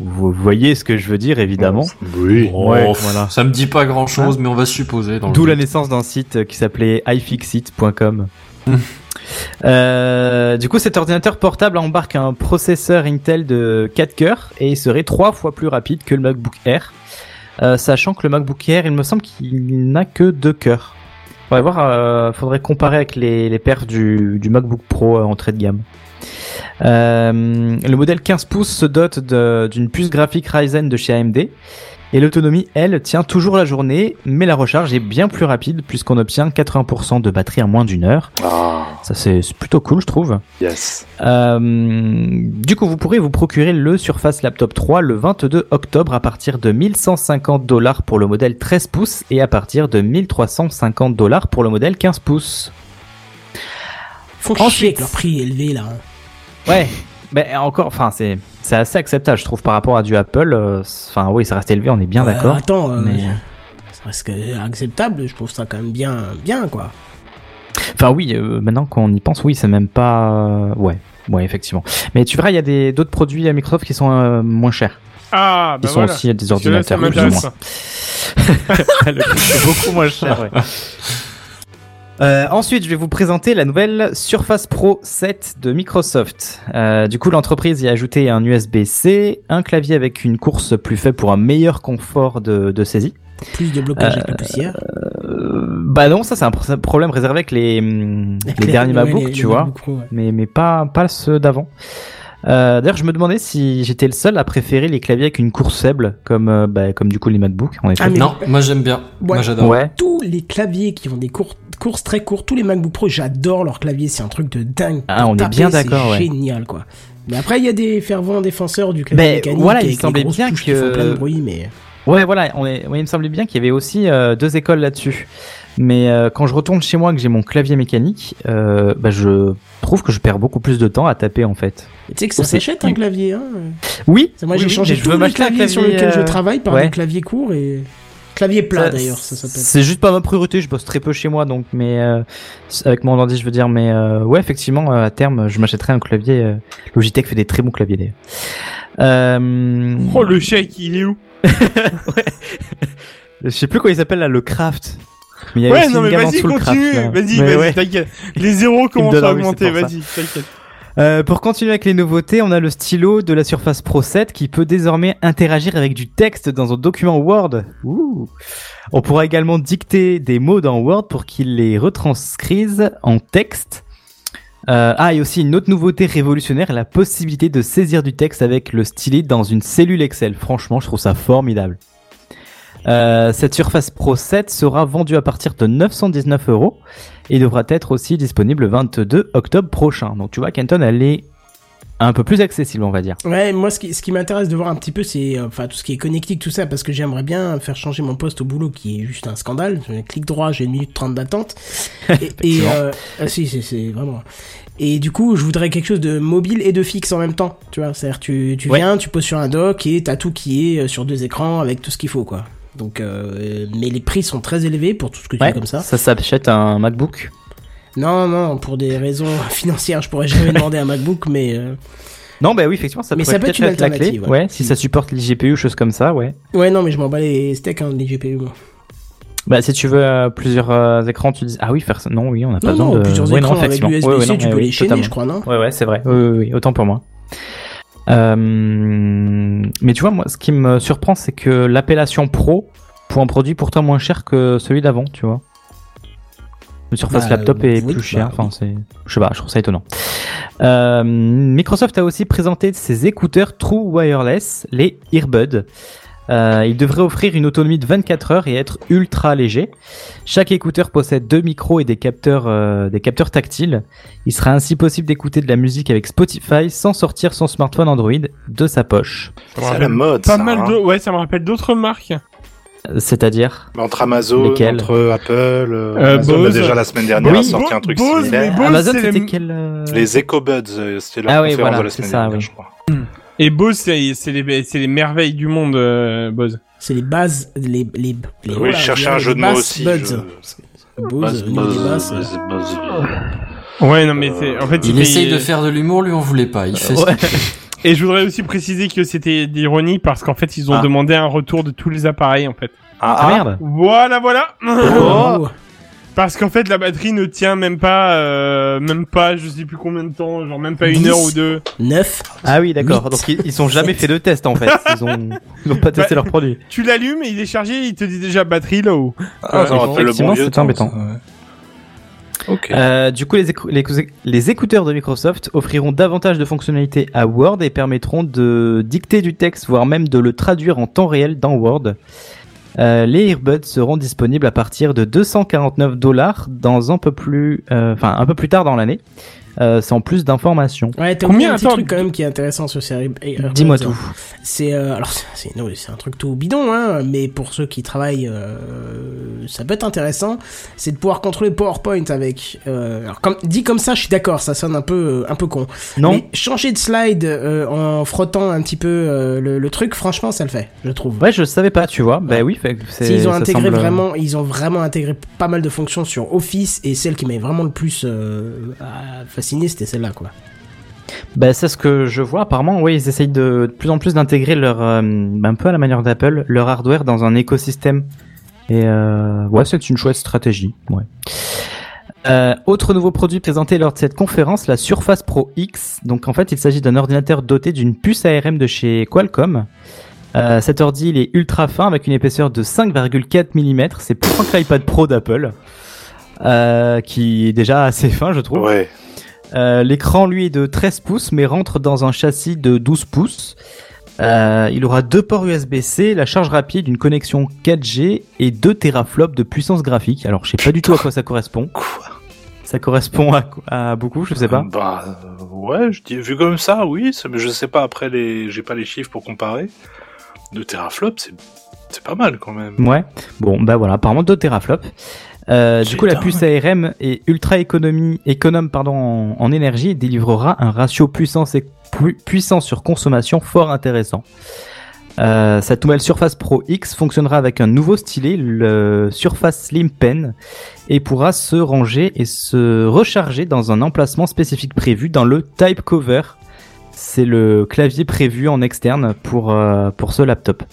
Vous voyez ce que je veux dire évidemment. Oui. Ouais, Oh, voilà. Ça me dit pas grand chose, mais on va supposer. D'où la naissance d'un site qui s'appelait iFixit.com. Euh, du coup, cet ordinateur portable embarque un processeur Intel de 4 cœurs et il serait trois fois plus rapide que le MacBook Air. Euh, sachant que le MacBook Air, il me semble qu'il n'a que deux cœurs. Faudrait voir, euh, faudrait comparer avec les, les perfs du, du MacBook Pro euh, entrée de gamme. Euh, le modèle 15 pouces se dote d'une puce graphique Ryzen de chez AMD et l'autonomie, elle, tient toujours la journée, mais la recharge est bien plus rapide puisqu'on obtient 80% de batterie en moins d'une heure. Ah, Ça, c'est c'est plutôt cool, je trouve. yes. Euh, du coup, vous pourrez vous procurer le Surface Laptop 3 le 22 octobre à partir de 1150 dollars pour le modèle 13 pouces et à partir de 1350 dollars pour le modèle 15 pouces. Faut Ensuite- chier avec leur prix élevé là. Ouais, mais encore, enfin, c'est c'est assez acceptable, je trouve, par rapport à du Apple. euh, Enfin, oui, ça reste élevé, on est bien Ouais, d'accord. Attends, euh, mais- ça reste que acceptable. Je trouve ça quand même bien, bien quoi. Enfin oui, euh, maintenant qu'on y pense, oui, c'est même pas... euh, Ouais, ouais, effectivement. Mais tu verras, il y a des d'autres produits à Microsoft qui sont euh, moins chers. Ah, Ils bah sont voilà. aussi des ordinateurs plus ou moins. Le prix est beaucoup moins cher, ouais. Euh, ensuite, je vais vous présenter la nouvelle Surface Pro 7 de Microsoft. Euh, du coup, l'entreprise y a ajouté un USB-C, un clavier avec une course plus faible pour un meilleur confort de, de saisie. Plus de blocage avec la poussière. Euh, bah non, ça c'est un pro- problème réservé avec les, les derniers Ouais, MacBooks, les- tu vois MacBook ouais. mais, mais pas, pas ceux d'avant. Euh, D'ailleurs, je me demandais si j'étais le seul à préférer les claviers avec une course faible, comme, euh, bah, comme du coup les. En effet. Ah, mais- Non, moi j'aime bien. Ouais. Moi j'adore. ouais. Tous les claviers qui ont des cours- courses très courtes, tous les MacBook Pro, j'adore leur clavier. C'est un truc de dingue. Ah, on est bien c'est d'accord, ouais. Génial quoi. Mais après, il y a des fervents défenseurs du clavier Ben, mécanique. voilà, il semblait bien qui que- font plein de bruit, mais Ouais, voilà, on est, ouais, il me semblait bien qu'il y avait aussi euh, deux écoles là-dessus. Mais euh, quand je retourne chez moi, que j'ai mon clavier mécanique, euh, bah, je trouve que je perds beaucoup plus de temps à taper en fait. tu sais que ça C'est- s'achète un clavier. Hein. Oui, Moi, j'ai oui, changé tous veux les un claviers sur clavier, lesquels je euh, travaille par ouais. des claviers courts et clavier plat d'ailleurs, ça s'appelle. C'est juste pas ma priorité, je bosse très peu chez moi, donc, mais euh, avec mon ordi, je veux dire, mais euh, ouais, effectivement, euh, à terme, je m'achèterai un clavier. euh, Logitech fait des très bons claviers d'ailleurs. Euh, Oh, le chèque, il est où? Je sais plus comment il s'appelle là, le Craft. Mais il y Ouais, non, mais vas-y, continue. Vas-y, vas-y, ouais. t'inquiète. Les zéros commencent à augmenter, vas-y, t'inquiète. Euh, pour continuer avec les nouveautés, on a le stylo de la Surface Pro 7 qui peut désormais interagir avec du texte dans un document Word. Ouh. On pourra également dicter des mots dans Word pour qu'il les retranscrise en texte. Euh, ah, et aussi une autre nouveauté révolutionnaire, la possibilité de saisir du texte avec le stylet dans une cellule Excel. Franchement, je trouve ça formidable. Euh, cette Surface Pro 7 sera vendue à partir de 919 euros et devra être aussi disponible le 22 octobre prochain. Donc tu vois, Kenton, elle est un peu plus accessible, on va dire. Ouais, moi ce qui, ce qui m'intéresse de voir un petit peu, c'est euh, enfin tout ce qui est connectique, tout ça, parce que j'aimerais bien faire changer mon poste au boulot, qui est juste un scandale. Je clique droit, j'ai une minute trente d'attente. et euh, ah, si, c'est- vraiment. Et du coup, je voudrais quelque chose de mobile et de fixe en même temps. Tu vois, c'est-à-dire tu, tu Ouais. viens, tu poses sur un dock et t'as tout qui est sur deux écrans avec tout ce qu'il faut, quoi. Donc, euh, mais les prix sont très élevés pour tout ce que tu Ouais, fais comme ça. ça s'achète un MacBook. Non, non, pour des raisons financières, je pourrais jamais demander un MacBook, mais euh, Non, bah oui, effectivement, ça Mais ça peut être une être la clé. alternative, Ouais, ouais. si ça supporte les GPU, choses comme ça, ouais. ouais, non, mais je m'en bats les steaks, hein, les GPU. moi. Bah si tu veux euh, plusieurs euh, écrans, tu dis ah oui faire ça. Non, oui, on n'a pas Non, besoin non, de plusieurs Ouais, non, écrans avec l'USB-C, Ouais, tu peux les chaîner, totalement. je crois, non? Ouais, ouais, c'est vrai. Oui, oui, oui, autant pour moi. Euh, mais tu vois, moi, ce qui me surprend, c'est que l'appellation Pro pour un produit pourtant moins cher que celui d'avant, tu vois. Le Surface Bah, Laptop est oui, plus cher. bah, Enfin, c'est, je sais pas, je trouve ça étonnant. Euh, Microsoft a aussi présenté ses écouteurs True Wireless, les Earbuds. Euh, il devrait offrir une autonomie de 24 heures et être ultra léger. Chaque écouteur possède deux micros et des capteurs, euh, des capteurs tactiles. Il sera ainsi possible d'écouter de la musique avec Spotify sans sortir son smartphone Android de sa poche. C'est la mode, Pas ça, mal hein. de... Ouais, ça me rappelle d'autres marques. C'est-à-dire Entre Amazon, entre Apple, euh, Euh, Amazon a Bose. déjà la semaine dernière Oui. a sorti un truc Bose, similaire. Bose, Amazon, c'était les- quel euh, Les EcoBuds, euh, c'était leur Ah oui, conférence voilà, de la c'est semaine ça, dernière, oui. je crois. Et Bose, c'est c'est les, c'est les merveilles du monde, euh, Bose. C'est les bases, les, les, les Oui, je cherchais un jeu de mots aussi, Buds. je- Bose, buzz, buzz. Ouais, non, mais c'est, en fait, Il c'était- essaye de faire de l'humour, lui on voulait pas. Il fait Ouais. Et je voudrais aussi préciser que c'était d'ironie parce qu'en fait, ils ont Ah. demandé un retour de tous les appareils, en fait. Ah, Ah merde Voilà, voilà. Oh. Parce qu'en fait, la batterie ne tient même pas, euh, même pas, je sais plus combien de temps, genre même pas une heure ou deux. 9. Ah oui, d'accord. Donc ils, ils ont jamais fait de test en fait. Ils ont, ils ont pas testé Bah, leur produit. Tu l'allumes et il est chargé, il te dit déjà batterie low. Ah, Ouais, effectivement, bon c'est embêtant. ça, ouais. Ok. Euh, du coup, les, écou- les, écou- les écouteurs de Microsoft offriront davantage de fonctionnalités à Word et permettront de dicter du texte, voire même de le traduire en temps réel dans Word. Euh, les earbuds seront disponibles à partir de 249 dollars dans un peu plus, euh, enfin un peu plus tard dans l'année, euh, sans plus d'informations. Ouais, t'as Combien oublié un petit truc quand même qui est intéressant sur ces Airbuds. Dis-moi tout. C'est euh, alors c'est non, c'est un truc tout bidon hein, mais pour ceux qui travaillent euh, ça peut être intéressant, c'est de pouvoir contrôler PowerPoint avec euh, alors comme dit comme ça, je suis d'accord, ça sonne un peu euh, un peu con. Non, Mais changer de slide euh, en frottant un petit peu euh, le, le truc, franchement, ça le fait, je trouve. ouais, je savais pas, tu vois. Bah oui, fait c'est- S'ils ont intégré semble- vraiment, ils ont vraiment intégré pas mal de fonctions sur Office et celle qui m'avait vraiment le plus euh, c'était celle-là, quoi. Bah, c'est ce que je vois. Apparemment, oui, ils essayent de, de plus en plus d'intégrer leur, euh, bah, un peu à la manière d'Apple, leur hardware dans un écosystème. Et euh, ouais, c'est une chouette stratégie. Ouais. Euh, autre nouveau produit présenté lors de cette conférence, la Surface Pro X. Donc en fait, il s'agit d'un ordinateur doté d'une puce ARM de chez Qualcomm. Euh, cet ordi, il est ultra fin avec une épaisseur de 5,4 mm. C'est plus fin que l'iPad Pro d'Apple, euh, qui est déjà assez fin, je trouve. Ouais. Euh, L'écran, lui, est de 13 pouces, mais rentre dans un châssis de 12 pouces. Euh, il aura deux ports USB-C, la charge rapide, une connexion 4G et 2 teraflops de puissance graphique. Alors, je sais pas du tout à quoi ça correspond. Quoi? Ça correspond à, à beaucoup, je sais pas. Bah, euh, ouais, je dis, vu comme ça, oui, mais je sais pas après les, j'ai pas les chiffres pour comparer. De teraflop, c'est, c'est pas mal quand même. Ouais. Bon, bah voilà, apparemment 2 teraflops. Euh, du coup, la puce ARM est ultra économie, économe pardon, en, en énergie et délivrera un ratio puissance, et, pu- puissance sur consommation fort intéressant. Euh, cette nouvelle Surface Pro X fonctionnera avec un nouveau stylet, le Surface Slim Pen, et pourra se ranger et se recharger dans un emplacement spécifique prévu dans le Type Cover. C'est le clavier prévu en externe pour, euh, pour ce laptop.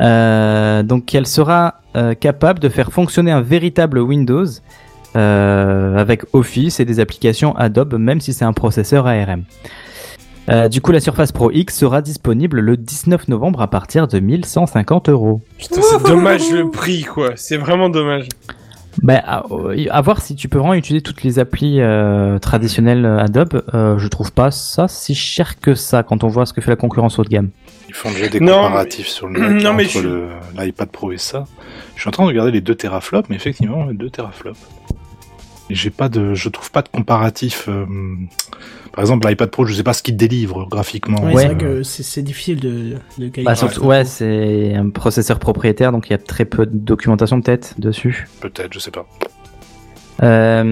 Euh, donc elle sera euh, capable de faire fonctionner un véritable Windows euh, avec Office et des applications Adobe, même si c'est un processeur ARM. Euh, du coup, la Surface Pro X sera disponible le 19 novembre à partir de 1150 euros. Putain, c'est dommage le prix, quoi. C'est vraiment dommage. Ben, à, à voir si tu peux vraiment utiliser toutes les applis euh, traditionnelles Adobe. Euh, je trouve pas ça si cher que ça quand on voit ce que fait la concurrence haut de gamme. Ils font déjà des Non, comparatifs sur le net non, mais entre je- le- l'iPad Pro et ça. Je suis en train de regarder les deux teraflops, mais effectivement, les deux teraflops. J'ai pas de, je trouve pas de comparatif. euh, par exemple, l'iPad Pro, je sais pas ce qu'il délivre graphiquement. Ouais, c'est vrai que c'est difficile de, de. Bah, surtout, ouais, c'est un processeur propriétaire, donc il y a très peu de documentation peut-être dessus. Peut-être, je sais pas. Euh,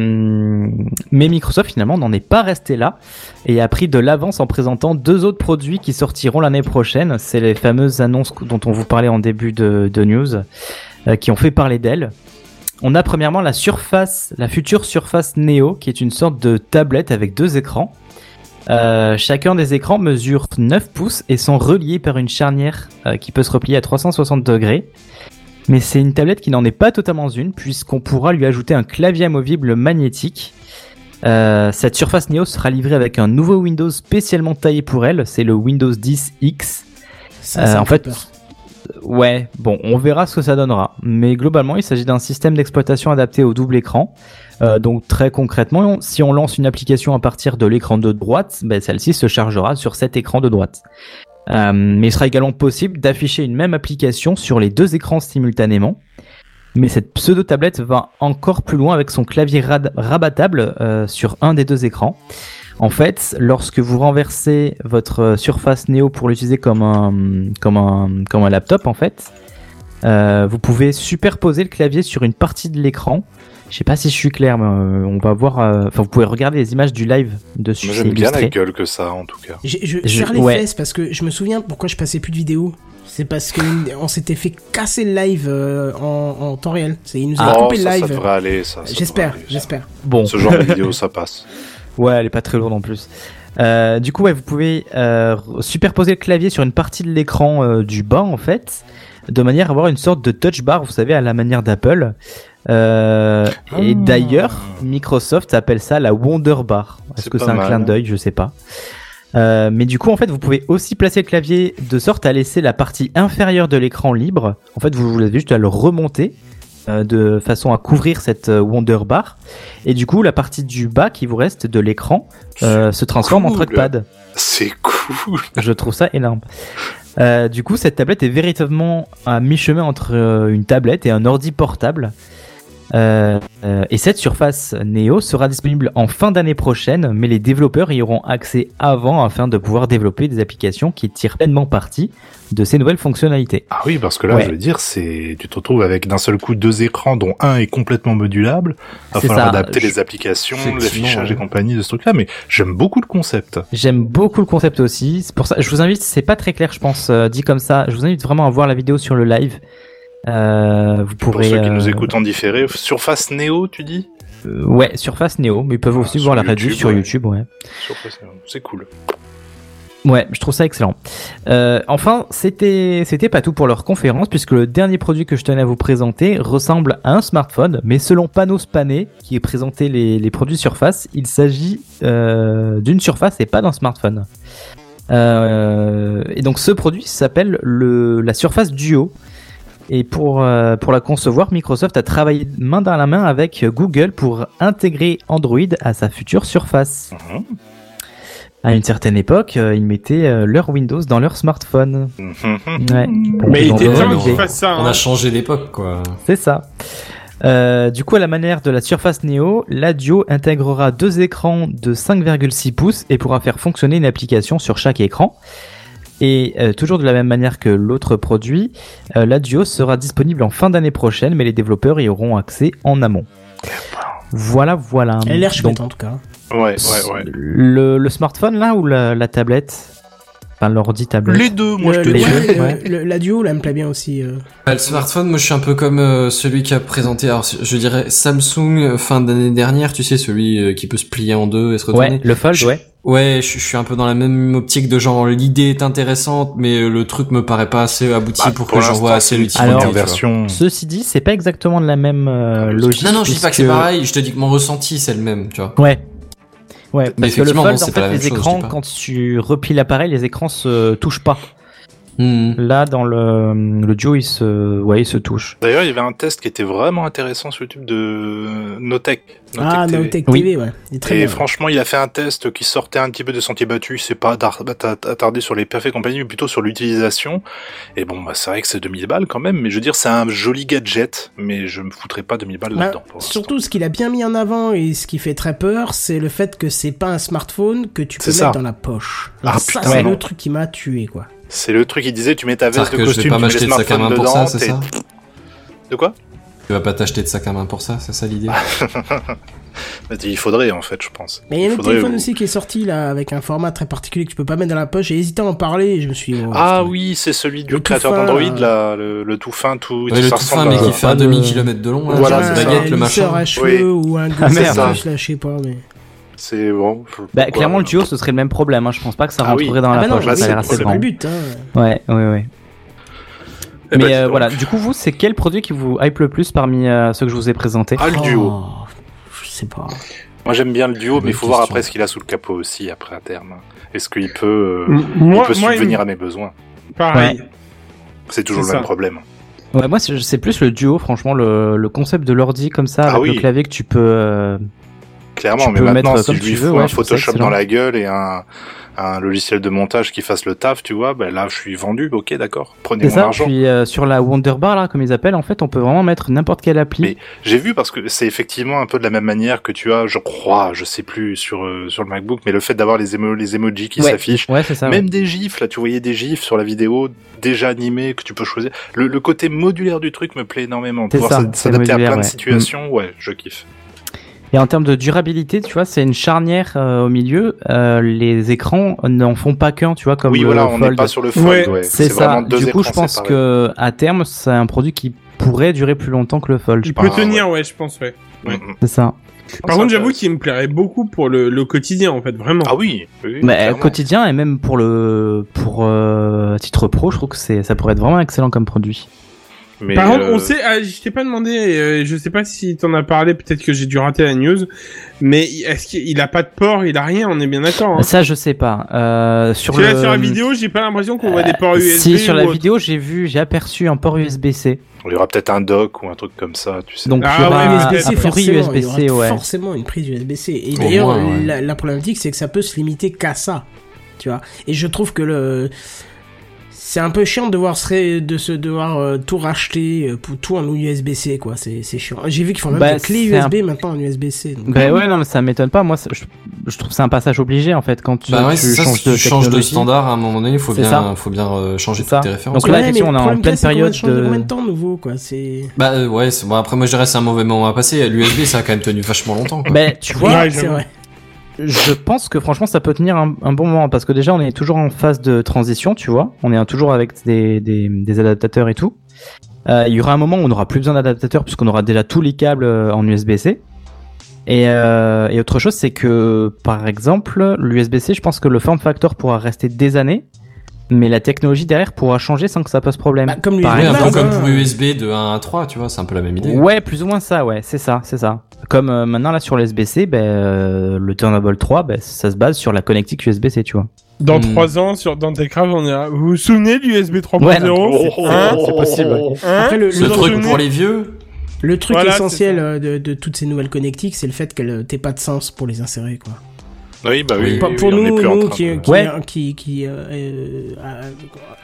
mais Microsoft finalement n'en est pas resté là et a pris de l'avance en présentant deux autres produits qui sortiront l'année prochaine. C'est les fameuses annonces dont on vous parlait en début de, de news, euh, qui ont fait parler d'elles. On a premièrement la Surface, la future Surface Neo, qui est une sorte de tablette avec deux écrans. Euh, chacun des écrans mesure 9 pouces et sont reliés par une charnière euh, qui peut se replier à 360 degrés. Mais c'est une tablette qui n'en est pas totalement une, puisqu'on pourra lui ajouter un clavier amovible magnétique. Euh, cette Surface Neo sera livrée avec un nouveau Windows spécialement taillé pour elle, c'est le Windows 10 X. Ça, ça me en fait, peur. Ouais, bon, on verra ce que ça donnera. Mais globalement, il s'agit d'un système d'exploitation adapté au double écran. Euh, donc très concrètement, si on lance une application à partir de l'écran de droite, ben, celle-ci se chargera sur cet écran de droite. Euh, mais il sera également possible d'afficher une même application sur les deux écrans simultanément. Mais cette pseudo-tablette va encore plus loin avec son clavier rabattable euh, sur un des deux écrans. En fait, lorsque vous renversez votre euh, Surface Neo pour l'utiliser comme un, comme un, comme un laptop, en fait, Euh, vous pouvez superposer le clavier sur une partie de l'écran. Je sais pas si je suis clair, mais euh, on va voir. euh, Enfin, vous pouvez regarder les images du live dessus. J'aime bien la gueule que ça, en tout cas. Je Je- serre les ouais. fesses parce que je me souviens pourquoi je passais plus de vidéos. C'est parce que on s'était fait casser le live euh, en, en temps réel. C'est il nous a oh, coupé le ça, ça live. devrait aller, ça. ça J'espère, j'espère. Bon, Ce genre de vidéo, ça passe. Ouais, elle est pas très lourde en plus. Euh, du coup, ouais, vous pouvez euh, superposer le clavier sur une partie de l'écran euh, du bas, en fait, de manière à avoir une sorte de touch bar, vous savez, à la manière d'Apple. Euh, Et Ah. d'ailleurs, Microsoft appelle ça la Wonder Bar. Est-ce que c'est un mal. clin d'œil? Je sais pas. Euh, mais du coup, en fait, vous pouvez aussi placer le clavier de sorte à laisser la partie inférieure de l'écran libre. En fait, vous, vous avez juste à le remonter euh, de façon à couvrir cette euh, Wonder Bar. Et du coup, la partie du bas qui vous reste de l'écran euh, se transforme en trackpad. C'est cool. Je trouve ça énorme. Du coup, cette tablette est véritablement à mi-chemin entre une tablette et un ordi portable. Euh, euh, et cette surface Neo sera disponible en fin d'année prochaine, mais les développeurs y auront accès avant afin de pouvoir développer des applications qui tirent pleinement parti de ces nouvelles fonctionnalités. Ah oui, parce que là, Ouais. je veux dire, c'est, tu te retrouves avec d'un seul coup deux écrans dont un est complètement modulable. Il va C'est falloir ça. adapter Je- les applications, l'affichage ouais. et compagnie de ce truc-là, mais j'aime beaucoup le concept. J'aime beaucoup le concept aussi. C'est pour ça, je vous invite, c'est pas très clair, je pense, euh, dit comme ça. Je vous invite vraiment à voir la vidéo sur le live. Euh, vous Pour pourrez. ceux qui nous euh, écoutent en différé, Surface Neo, tu dis? euh, ouais, Surface Neo, mais ils peuvent Ah, aussi sur voir la YouTube, réduction sur ouais. YouTube, ouais. Surface Neo, c'est cool. Ouais, je trouve ça excellent. Euh, enfin, c'était c'était pas tout pour leur conférence puisque le dernier produit que je tenais à vous présenter ressemble à un smartphone, mais selon Panos Panay qui est présenté les, les produits Surface, il s'agit euh, d'une Surface et pas d'un smartphone. Euh, et donc ce produit s'appelle le la Surface Duo. Et pour, euh, pour la concevoir, Microsoft a travaillé main dans la main avec Google pour intégrer Android à sa future Surface. Mhm. À une certaine époque, euh, ils mettaient euh, leur Windows dans leur smartphone. Mhm. Ouais. Mais il était temps qu'ils fassent ça. On hein. a changé d'époque, quoi. C'est ça. Euh, du coup, à la manière de la Surface Neo, la Duo intégrera deux écrans de 5,6 pouces et pourra faire fonctionner une application sur chaque écran. Et euh, toujours de la même manière que l'autre produit, euh, la Duo sera disponible en fin d'année prochaine, mais les développeurs y auront accès en amont. Voilà, voilà. Elle a l'air chouette en tout cas. Ouais, ouais, ouais. Le, le smartphone là ou la, la tablette? Enfin, l'ordi tablette? Les deux, moi, Le- je te dis. le- ouais. le- la duo là me plaît bien aussi. euh. Bah, le smartphone, moi je suis un peu comme euh, celui qui a présenté, alors je dirais Samsung fin d'année dernière, tu sais, celui euh, qui peut se plier en deux et se retourner. Ouais, le Fold, Je- ouais. Ouais, je, je suis un peu dans la même optique de genre l'idée est intéressante, mais le truc me paraît pas assez abouti Bah, pour, pour que j'en vois assez l'utilité. Alors, version. Ceci dit, c'est pas exactement de la même euh, logique. Non, non, je dis pas que c'est pareil, je te dis que mon ressenti c'est le même, tu vois. Ouais. Ouais, Mais parce que le effectivement, Fold, en fait, les chose, écrans, quand tu replies l'appareil, les écrans se touchent pas. Hmm. Là, dans le, le Duo, il se, ouais, il se touche. D'ailleurs, il y avait un test qui était vraiment intéressant sur YouTube de Notech. Ah, TV. Notech Oui. TV, ouais. Il est très Et bien. franchement, il a fait un test qui sortait un petit peu des sentiers battus. C'est pas att- attardé sur les perfets compagnie, mais plutôt sur l'utilisation. Et bon, bah, c'est vrai que c'est 2000 balles quand même, mais je veux dire, c'est un joli gadget, mais je me foutrais pas 2000 balles Bah, là-dedans. surtout, ce qu'il a bien mis en avant et ce qui fait très peur, c'est le fait que c'est pas un smartphone que tu peux mettre ça. dans la poche. Ah, Alors ça, c'est le truc qui m'a tué, quoi. C'est le truc qui disait, tu mets ta veste de que je vais costume, pas tu mets m'acheter les de sac à smartphones main pour dedans, ça, ça De quoi Tu vas pas t'acheter de sac à main pour ça, c'est ça l'idée Bah, Il faudrait, en fait, je pense. Mais il y a un autre faudrait- téléphone aussi qui est sorti là avec un format très particulier que tu peux pas mettre dans la poche. J'ai hésité à en parler et je me suis dit, oh, Ah oui, c'est celui du Le créateur d'Android, là. là, le, le tout fin, tout. Ouais, le tout fin, mais qui fait un pas de- demi-kilomètre de long, là, Voilà, c'est baguette, le machin. à cheveux Oui. ou un Ah, merde. là, je sais pas, mais. C'est bon. Bah, clairement, le euh, Duo, ce serait le même problème. Hein. Je pense pas que ça Ah oui. rentrerait dans Ah la bah non, poche. bah, ça a l'air assez grand. but, hein. Ouais, ouais, ouais. Eh Mais ben, dis euh, voilà, du coup, vous, c'est quel produit qui vous hype le plus parmi euh, ceux que je vous ai présentés Ah, le duo. Oh, je sais pas. Moi, j'aime bien le duo, mais il faut voir après ce qu'il a sous le capot aussi, après, à terme. Est-ce qu'il peut, euh, il peut moi, subvenir il- à mes besoins pareil. C'est toujours le même problème. Ouais, moi, c'est c'est plus le Duo, franchement, le, le concept de l'ordi comme ça, Ah avec oui. le clavier que tu peux. euh, Clairement, Tu mais peux maintenant, mettre si comme je lui fous ouais, un Photoshop dans la gueule et un, un logiciel de montage qui fasse le taf, tu vois, ben là je suis vendu, ok, d'accord, prenez mon ça. argent. Puis euh, sur la Wonderbar là, comme ils appellent, en fait, on peut vraiment mettre n'importe quelle appli. Mais j'ai vu parce que c'est effectivement un peu de la même manière que tu as, je crois, je sais plus sur euh, sur le MacBook, mais le fait d'avoir les, émo les emojis qui s'affichent, Ouais, c'est ça. même des gifs, là tu voyais des gifs sur la vidéo déjà animés que tu peux choisir. Le, le côté modulaire du truc me plaît énormément. Pouvoir s'adapter à plein de situations, ouais, je kiffe. Et en termes de durabilité, tu vois, c'est une charnière euh, au milieu. Euh, les écrans n'en font pas qu'un, tu vois, comme oui, le voilà, on n'est pas sur le fold, Ouais, ouais. C'est vraiment ça. deux Du coup, je pense séparés. que à terme, c'est un produit qui pourrait durer plus longtemps que le Fold. Il peut tenir, ouais, je pense, ouais. C'est ça. Par contre, j'avoue qu'il me plairait beaucoup pour le, le quotidien, en fait, vraiment. Ah oui, oui, oui, Mais clairement. quotidien et même pour le pour euh, titre pro, je trouve que c'est ça pourrait être vraiment excellent comme produit. Mais, Par contre, euh, on sait, ah, je t'ai pas demandé, euh, je sais pas si t'en as parlé, peut-être que j'ai dû rater la news, mais est-ce qu'il a pas de port, il a rien, on est bien d'accord. Hein. Ça, je sais pas. Euh, sur Parce que le là, sur la vidéo, j'ai pas l'impression qu'on voit des ports USB. si sur la autre. vidéo, j'ai vu, j'ai aperçu un port USB-C. il y aura peut-être un dock ou un truc comme ça, tu sais. Donc Ah il y aura ouais, USB-C, forcément, il y aura USB-C, ouais. forcément une prise USB-C. Et d'ailleurs, ouais. la, la problématique, c'est que ça peut se limiter qu'à ça. Tu vois. Et je trouve que le. C'est un peu chiant de devoir se, ré- de se devoir euh, tout racheter euh, pour tout en USB-C, quoi. C'est c'est chiant. J'ai vu qu'ils font même Bah, des clés un- USB maintenant en USB-C. donc- Ben ouais, non, mais ça m'étonne pas. Moi, je, je trouve que c'est un passage obligé en fait quand tu, Bah ouais, tu c'est ça, changes si de tu changes de technologie. standard à un moment donné, il faut bien, ça. faut bien euh, changer toutes tes références. Donc là, Ouais, on est en pleine période de- combien de temps nouveau, quoi? C'est. Bah euh, ouais, bon après moi je dirais c'est un mauvais moment à passer. L'USB ça a quand même tenu vachement longtemps. Quoi. Ben tu vois, Ouais, c'est vrai. Je pense que franchement, ça peut tenir un, bon moment parce que déjà, on est toujours en phase de transition, tu vois. On est toujours avec des, adaptateurs et tout. Euh, il y aura un moment où on n'aura plus besoin d'adaptateurs puisqu'on aura déjà tous les câbles euh, en USB-C. Euh, et autre chose, c'est que par exemple, l'USB-C, je pense que le form factor pourra rester des années, mais la technologie derrière pourra changer sans que ça pose problème. Bah, comme Par comme pour USB de 1 à 3, tu vois, c'est un peu la même idée. Ouais, plus ou moins ça, ouais, c'est ça, c'est ça. Comme euh, maintenant là sur l'USB-C, ben, euh, le Thunderbolt 3, ben, ça se base sur la connectique USB-C, tu vois. Dans Hmm. trois ans, sur, dans Techcraft, on est là. Vous vous souvenez du USB 3.0? Ouais. Oh, Hein c'est possible, ouais. Hein Après, le, truc souvenez pour les vieux, Le truc Voilà, essentiel euh, de, de toutes ces nouvelles connectiques, c'est le fait qu'elles n'aient pas de sens pour les insérer, quoi. Oui, bah oui. Pas- pour nous, nous train qui, de- qui, Ouais. qui, qui, euh, euh, euh,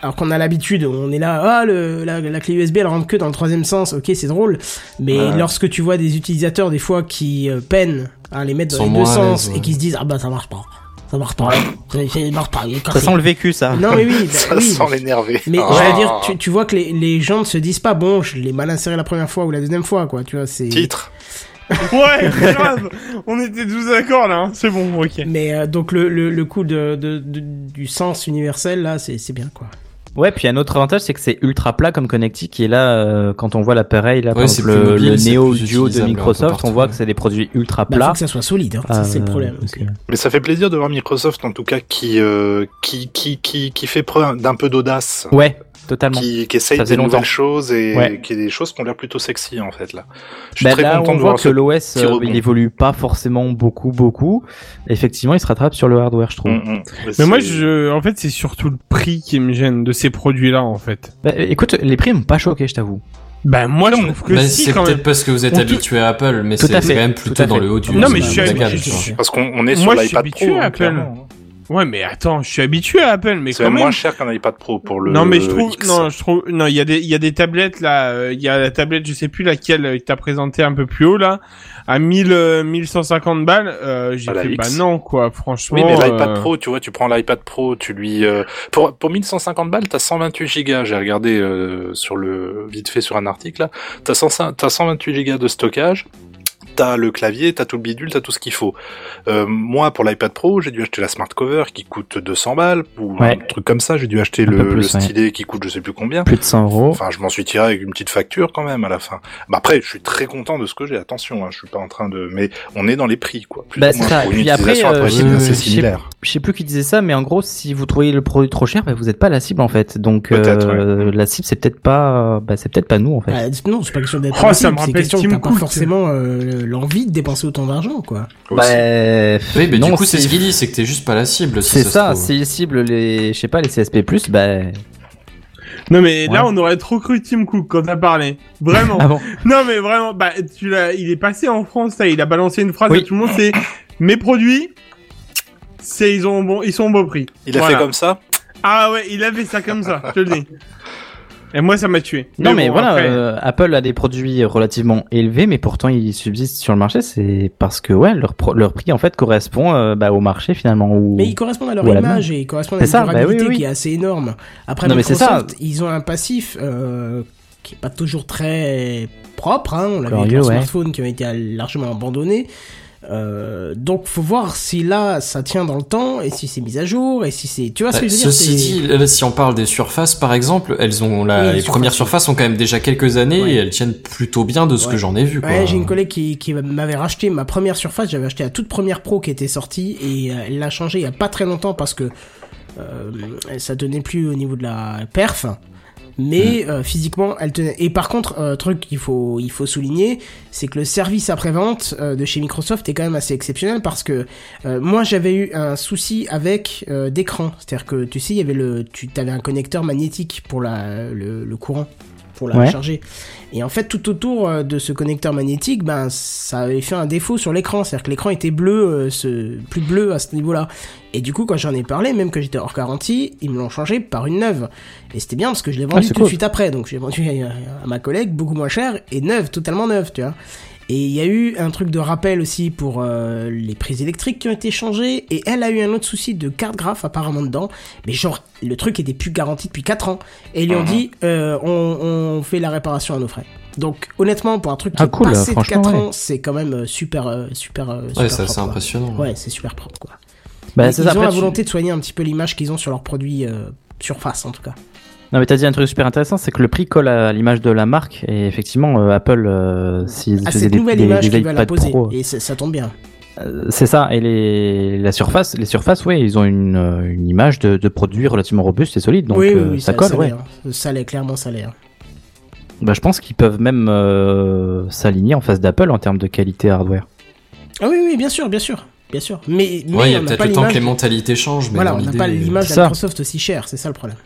alors qu'on a l'habitude, on est là, ah, le, la, la clé USB, elle rentre que dans le troisième sens, ok, c'est drôle, mais Ouais. lorsque tu vois des utilisateurs, des fois, qui euh, peinent à les mettre dans les deux sens et qui se disent, ah bah, ça marche pas, ça marche pas, ça, ça marche pas, Ça sent le vécu, ça. Non, mais oui, bah, Ça oui. sent l'énervé. Mais je veux dire, tu, tu vois que les, les gens ne se disent pas, bon, je l'ai mal inséré la première fois ou la deuxième fois, quoi, tu vois, c'est... Titre. Ouais, grave. On était tous d'accord, là. hein. C'est bon, ok. Mais euh, donc le, le, le coup de, de, de- du sens universel là, c'est c'est bien quoi. Ouais, puis un autre avantage, c'est que c'est ultra plat comme connectique qui est là, euh, quand on voit l'appareil, là, par Ouais, le, mobile, le Neo Duo de Microsoft, partout, on voit ouais. que c'est des produits ultra Bah, faut plats. que ça soit solide, hein. ça, c'est le Euh, problème. euh, Mais ça fait plaisir de voir Microsoft, en tout cas, qui, euh, qui, qui, qui, qui fait preuve d'un peu d'audace. Ouais, totalement. Qui, qui essaye des faisait nouvelles longtemps. choses et Ouais. qui est des choses qui ont l'air plutôt sexy, en fait, là. Je suis Ben très là, content on de voit voir que l'OS, euh, il évolue pas forcément beaucoup, beaucoup. Effectivement, il se rattrape sur le hardware, je trouve. Mm, mm. Mais moi, je, en fait, c'est surtout le prix qui me gêne de ces produits-là, en fait. Bah, écoute, les prix m'ont pas choqué, je t'avoue. Bah, moi, je trouve que bah, si, c'est peut-être parce que vous êtes habitué à Apple, mais c'est quand même plutôt dans le haut du Non, mais de je suis habitué- Parce qu'on on est sur Moi, je suis l'iPad habitué Pro, à hein, Apple. Ouais, mais attends, je suis habitué à Apple, mais C'est quand même moins cher qu'un iPad Pro pour le non mais je trouve X. non je trouve non il y a des il y a des tablettes là euh, il y a la tablette je sais plus laquelle euh, que t'as présenté un peu plus haut là à 1000 euh, 1150 balles euh, j'ai fait bah non quoi franchement Oui, mais l'iPad euh, Pro, tu vois, tu prends l'iPad Pro, tu lui euh, pour pour 1150 balles, t'as 128 gigas. J'ai regardé euh, sur le vite fait sur un article là, t'as 100 t'as 128 gigas de stockage. T'as le clavier, t'as tout le bidule, t'as tout ce qu'il faut. Euh, moi, pour l'iPad Pro, j'ai dû acheter la Smart Cover qui coûte 200 balles ou Ouais. un truc comme ça. J'ai dû acheter le, plus, le ouais. stylet qui coûte je sais plus combien. Plus de 100 euros. Enfin, je m'en suis tiré avec une petite facture quand même à la fin. Bah après, je suis très content de ce que j'ai. Attention, hein, je suis pas en train de. Mais on est dans les prix, quoi. Plus Bah, ou moins, c'est ça. pour une Puis après, utilisation euh, après, c'est similaire. Je sais plus qui disait ça, mais en gros, si vous trouvez le produit trop cher, bah, vous n'êtes pas la cible en fait. Donc euh, la cible, c'est peut-être pas, bah, c'est peut-être pas nous en fait. Bah, non, c'est pas question d'être Oh, ça me rappelle question Cook. forcément euh, l'envie de dépenser autant d'argent quoi. Bah, Oui, mais non, du coup, c'est ce qu'il dit, c'est que t'es juste pas la cible. si C'est ça, s'ils ciblent les, je sais pas, les CSP+, bah, non mais là on aurait trop cru Tim Cook quand t'as parlé vraiment ah bon. non mais vraiment bah tu l'as il est passé en France là il a balancé une phrase Oui. à tout le monde c'est mes produits c'est ils ont bon, ils sont au beau prix. Il a fait comme ça? Ah ouais, il a fait ça comme ça, je te le dis. Et moi, ça m'a tué. Non mais bon, voilà, après- euh, Apple a des produits relativement élevés, mais pourtant ils subsistent sur le marché. C'est parce que ouais, leur pro- leur prix en fait correspond euh, bah, au marché finalement. Ou... Mais ils correspondent à leur à image et ils correspondent à C'est une ça, bah durabilité oui, oui. qui est assez énorme. Après, Non, mais c'est ça. Microsoft, ils ont un passif euh, qui est pas toujours très propre. Hein. On l'a vu avec leurs ouais. smartphones qui ont été largement abandonnés. Euh, donc faut voir si là ça tient dans le temps et si c'est mis à jour et si c'est tu vois ce que Bah, je veux dire Ceci c'est- dit, là, si on parle des surfaces, par exemple, elles ont la, Oui, les les premières surfaces. ont quand même déjà quelques années Ouais. et elles tiennent plutôt bien de ce Ouais. que j'en ai vu. Quoi. Ouais, j'ai une collègue qui, qui m'avait racheté ma première surface. J'avais acheté la toute première Pro qui était sortie et euh, elle l'a changée il y a pas très longtemps parce que euh, ça tenait plus au niveau de la perf. Mais euh, physiquement, elle tenait. Et par contre, euh, truc qu'il faut il faut souligner, c'est que le service après-vente euh, de chez Microsoft est quand même assez exceptionnel parce que euh, moi j'avais eu un souci avec euh, d'écran, c'est-à-dire que tu sais, il y avait le tu avais un connecteur magnétique pour la le, le courant pour la Ouais. charger. Et en fait, tout autour euh, de ce connecteur magnétique, ben, ça avait fait un défaut sur l'écran. C'est-à-dire que l'écran était bleu, euh, ce, plus bleu à ce niveau-là. Et du coup, quand j'en ai parlé, même que j'étais hors garantie, ils me l'ont changé par une neuve. Et c'était bien parce que je l'ai vendu c'est tout cool. de suite après. Donc, je l'ai vendu à, à ma collègue, beaucoup moins cher, et neuve, totalement neuve, tu vois. Et il y a eu un truc de rappel aussi pour euh, les prises électriques qui ont été changées. Et elle a eu un autre souci de carte graphe apparemment dedans. Mais genre, le truc était plus garanti depuis 4 ans. Et ils lui ont dit, euh, on, on fait la réparation à nos frais. Donc honnêtement, pour un truc qui Ah, est cool, passé de franchement, 4 ouais. ans, c'est quand même euh, super, super, super Ouais, ça, propre, c'est quoi. impressionnant. Ouais, c'est super propre quoi. Bah, ils ça, ont après, la tu- volonté de soigner un petit peu l'image qu'ils ont sur leurs produits euh, surface en tout cas. Non mais t'as dit un truc super intéressant, c'est que le prix colle à l'image de la marque et effectivement euh, Apple, euh, s'ils À faisaient cette des, nouvelle des- image des imposer. Pro, Et ça, tombe bien. euh, c'est ça. Et les la surface, les surfaces, ouais, ils ont une, euh, une image de, de produit relativement robuste et solide, donc oui, oui, euh, oui, ça, colle, ça ouais. l'est, hein. Ça l'est, clairement ça l'est. hein. Bah, je pense qu'ils peuvent même euh, s'aligner en face d'Apple en termes de qualité hardware. Ah oui, oui, bien sûr, bien sûr. Bien sûr. Mais, mais Ouais, il y a peut-être le temps que les mentalités changent, mais Voilà, on n'a pas l'image de. Microsoft aussi chère, c'est ça le problème.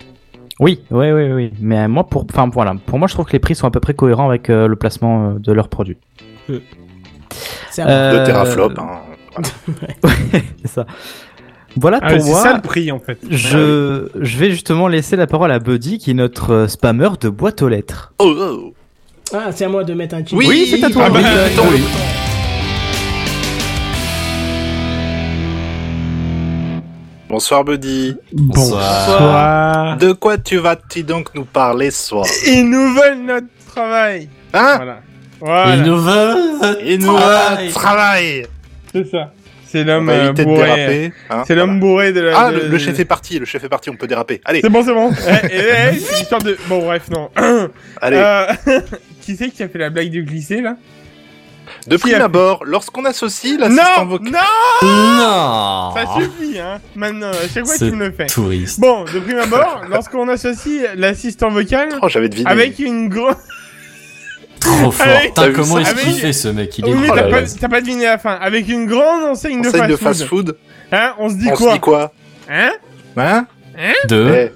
Oui, oui, oui, oui. Mais moi, pour, enfin voilà, pour moi, je trouve que les prix sont à peu près cohérents avec euh, le placement euh, de leurs produits. C'est à voir. Euh, De teraflop. Hein. c'est ça. Voilà Ah, pour c'est moi. ça le prix en fait. Je, je vais justement laisser la parole à Buddy, qui est notre euh, spammer de boîte aux lettres. Oh, oh. Ah, c'est à moi de mettre un jingle. Oui, Oui, c'est à toi. Ah bah, Oui, euh, attends, oui. Bonsoir Buddy. Bonsoir. De quoi tu vas-tu donc nous parler ce soir Ils nous veulent notre travail. Hein Voilà. Voilà. Ils nous veulent nous travail. travail C'est ça. C'est l'homme euh, bourré. déraper. hein, C'est l'homme bourré de la. Ah, de- le, le chef est parti, le chef est parti, on peut déraper. Allez, C'est bon, c'est bon. Eh, eh, eh, c'est l'histoire de. Bon, bref, non. allez. Euh, qui c'est qui a fait la blague du glisser là? De prime abord, lorsqu'on associe l'assistant vocal... non, Non ça suffit, hein. Maintenant, à chaque fois tu me le fais. Touriste. Bon, de prime abord, lorsqu'on associe l'assistant vocal Oh, j'avais deviné. avec une grosse. Trop fort. Avec- comment est-ce qu'il fait ce mec? Il est Oui, mais Oh t'as pas, là. t'as pas deviné la fin. Avec une grande enseigne de Enseigne fast, de fast-food. Hein, on se dit On quoi se dit quoi Hein Hein Deux. Eh,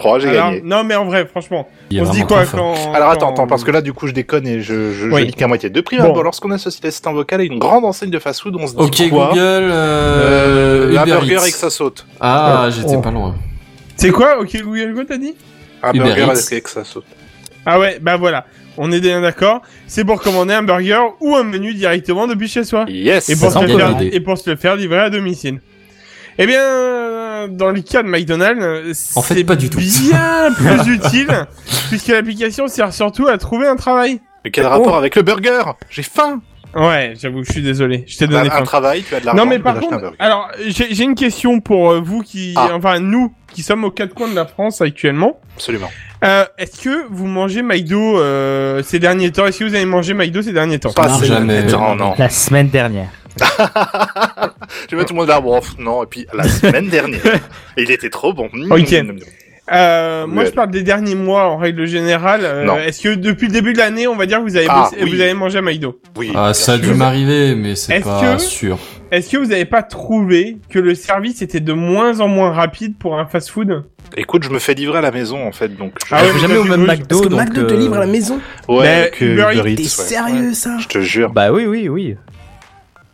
3, j'ai Alors, gagné. Non, mais en vrai, franchement. Il est on se dit vraiment quoi fort. quand. Alors attends, quand- attends, parce que là du coup je déconne et je, je, je Oui. dis qu'à moitié. De prime Bon. abord, lorsqu'on associe l'assistant vocal à une grande enseigne de fast-food, on se dit Ok quoi Google, euh, Euh, un Uber burger Eats. avec ça saute. Ah, Oh. j'étais Oh. pas loin. C'est quoi Ok, Google Go, t'as dit Un Uber burger Eats. avec ça saute. Ah ouais, bah voilà. On est bien d'accord. C'est pour commander un burger ou un menu directement depuis chez soi. Yes Et pour, se sent le bien faire, l'idée. et pour se le faire livrer à domicile. Eh bien, euh, dans le cas de McDonald's, En fait, c'est pas du tout. bien plus utile, puisque l'application sert surtout à trouver un travail. Mais quel rapport avec le burger? J'ai faim Ouais, j'avoue, je suis désolé. Je t'ai Bah, donné Un faim. travail, tu as de l'argent, Non mais par un contre, alors j'ai une question pour euh, vous qui, Ah. enfin nous qui sommes aux quatre coins de la France actuellement. Absolument. Euh, Est-ce que vous mangez McDo euh, ces derniers temps? Est-ce que vous avez mangé McDo ces derniers temps? Pas jamais. Non, non. La semaine dernière. Je vais mettre tout le monde là, bon, non, et puis la semaine dernière, il était trop bon. Mmh. Ok. Euh, moi, Ouais. je parle des derniers mois en règle générale. Euh. Est-ce que depuis le début de l'année, on va dire que vous avez, Ah, bossé- oui. vous avez mangé à McDo? Oui. Ah, ça a dû m'arriver, mais c'est pas que- sûr. Est-ce que vous n'avez pas trouvé que le service était de moins en moins rapide pour un fast-food? Écoute, je me fais livrer à la maison, en fait, donc... je- Ah ouais, jamais au même. McDo. Parce que donc, McDo te euh, livre à la maison. Ouais, Mais avec euh, Uber Uber Eats, Eats, T'es ouais. sérieux ça Je te jure. Bah oui, oui, oui.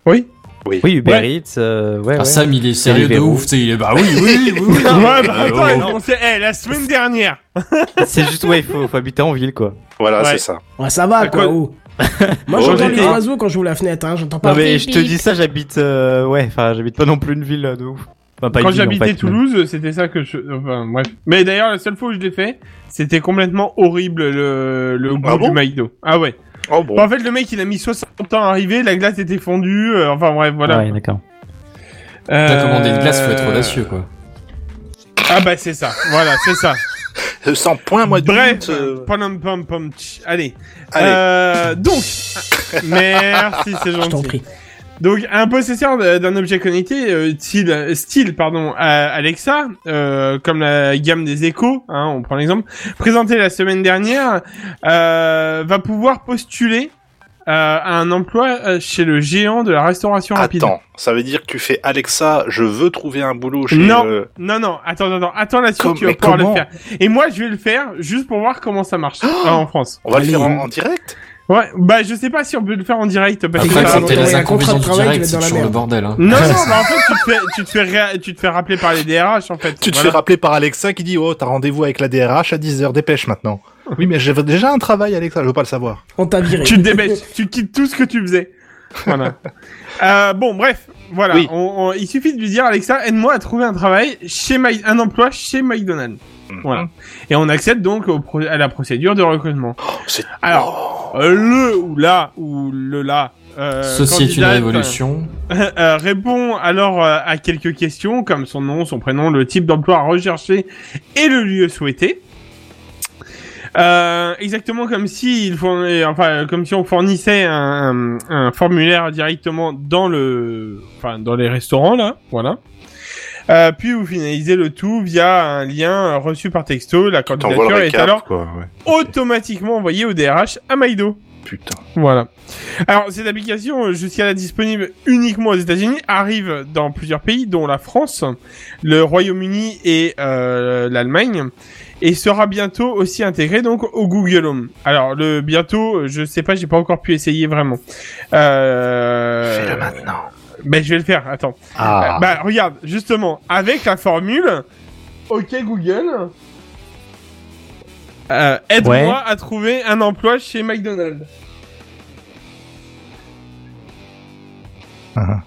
Oui Oui. Oui, Uber Ouais. Eats, euh, ouais, Ah, ouais. Sam, il est sérieux de ouf, tu sais, il est bah oui, oui, oui, oui. Ouais, bah, Euh, attends, oh. eh, la semaine dernière. C'est juste, ouais, il faut, faut habiter en ville, quoi. Voilà, Ouais. c'est ça. Ouais, ça va, À quoi. quoi-. Moi, j'entends les oiseaux quand j'ouvre la fenêtre, hein. J'entends pas. Non, mais je te dis ça, j'habite, euh, ouais, enfin, j'habite pas non plus une ville de ouf. Enfin, pas Quand en j'habitais mais- Toulouse, c'était ça que je. Enfin, bref. Mais d'ailleurs, la seule fois où je l'ai fait, c'était complètement horrible le, le goût Ah bon du McDo. Ah ouais. Oh bon. En fait, le mec, il a mis 60 ans à arriver, la glace était fondue. euh, enfin bref, voilà. Ouais, d'accord. Euh, T'as commandé une glace, faut être audacieux, quoi. Ah bah c'est ça. Voilà, c'est ça. Euh, Sans point, moi, du Bref. euh, pom, pom, pom, tch. Allez. Allez. Euh, donc. Merci, c'est Je t'en gentil. prie. Donc, un possesseur d'un objet connecté, euh, style, style, pardon, à Alexa, euh, comme la gamme des échos, hein, on prend l'exemple, présenté la semaine dernière, euh, va pouvoir postuler euh, à un emploi chez le géant de la restauration rapide. Attends, ça veut dire que tu fais Alexa, je veux trouver un boulot chez. Non. euh, Non, non, attends, attends, attends là-dessus, tu vas pouvoir le faire. Et moi, je vais le faire juste pour voir comment ça marche euh, en France. On va le faire en, en direct? Ouais, bah je sais pas si on peut le faire en direct parce Après, que ça les un contrat inconvénients de du direct, c'est toujours le bordel, hein. Non, non, bah en fait, tu te fais, tu te fais, ré- tu te fais rappeler par les DRH, en fait. Tu te Voilà. fais rappeler par Alexa qui dit Oh, t'as rendez-vous avec la DRH à 10h, dépêche maintenant. Oui, mais j'ai déjà un travail, Alexa, je veux pas le savoir. On t'a viré. Tu te dépêches, tu quittes tout ce que tu faisais. Voilà. euh, bon, bref, voilà. Oui. On, on- il suffit de lui dire, Alexa, aide-moi à trouver un travail chez My- un emploi chez McDonald's. Mhm. Voilà. Et on accède donc au pro- à la procédure de recrutement. C'est- Alors, le ou la ou le la. Euh, Ceci est une révolution. euh, répond alors euh, à quelques questions comme son nom, son prénom, le type d'emploi recherché et le lieu souhaité. Euh, exactement comme si il fournait, enfin comme si on fournissait un, un formulaire directement dans le, enfin dans les restaurants là, voilà. Euh, puis vous finalisez le tout via un lien reçu par texto. La candidature est alors quoi. Ouais. automatiquement envoyée au DRH à Maïdo. Putain. Voilà. Alors, cette application, euh, jusqu'à là disponible uniquement aux États-Unis, arrive dans plusieurs pays, dont la France, le Royaume-Uni et euh, l'Allemagne, et sera bientôt aussi intégrée donc au Google Home. Alors, le bientôt, je sais pas, j'ai pas encore pu essayer vraiment. Euh... Fais-le maintenant. Ben, je vais le faire. Attends. Ah. Euh, bah, regarde, justement, avec la formule, OK Google, euh, aide-moi Ouais. à trouver un emploi chez McDonald's.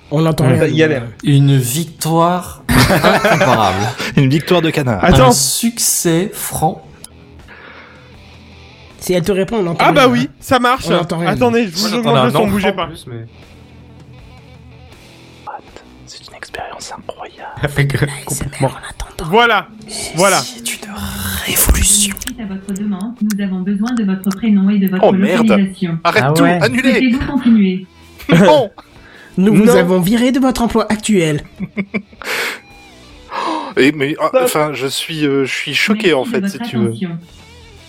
On l'entend Ouais. rien. Ça galère. Une victoire incomparable. Une victoire de canard. Attends. Un succès franc. Si elle te répond, on l'entend Ah bah rien. oui, ça marche. On entend rien. Attendez, je vous augmente le son, bougez pas. C'est une expérience incroyable. Complètement. En attendant. Voilà, voilà. C'est une révolution. Suite à votre demande, nous avons besoin de votre prénom et de votre Oh, merde. localisation. Arrête Ah tout, ouais. continuer Non. Nous vous Non. avons viré de votre emploi actuel. Et mais ah, enfin, je suis, euh, je suis choqué Merci en fait, si tu veux.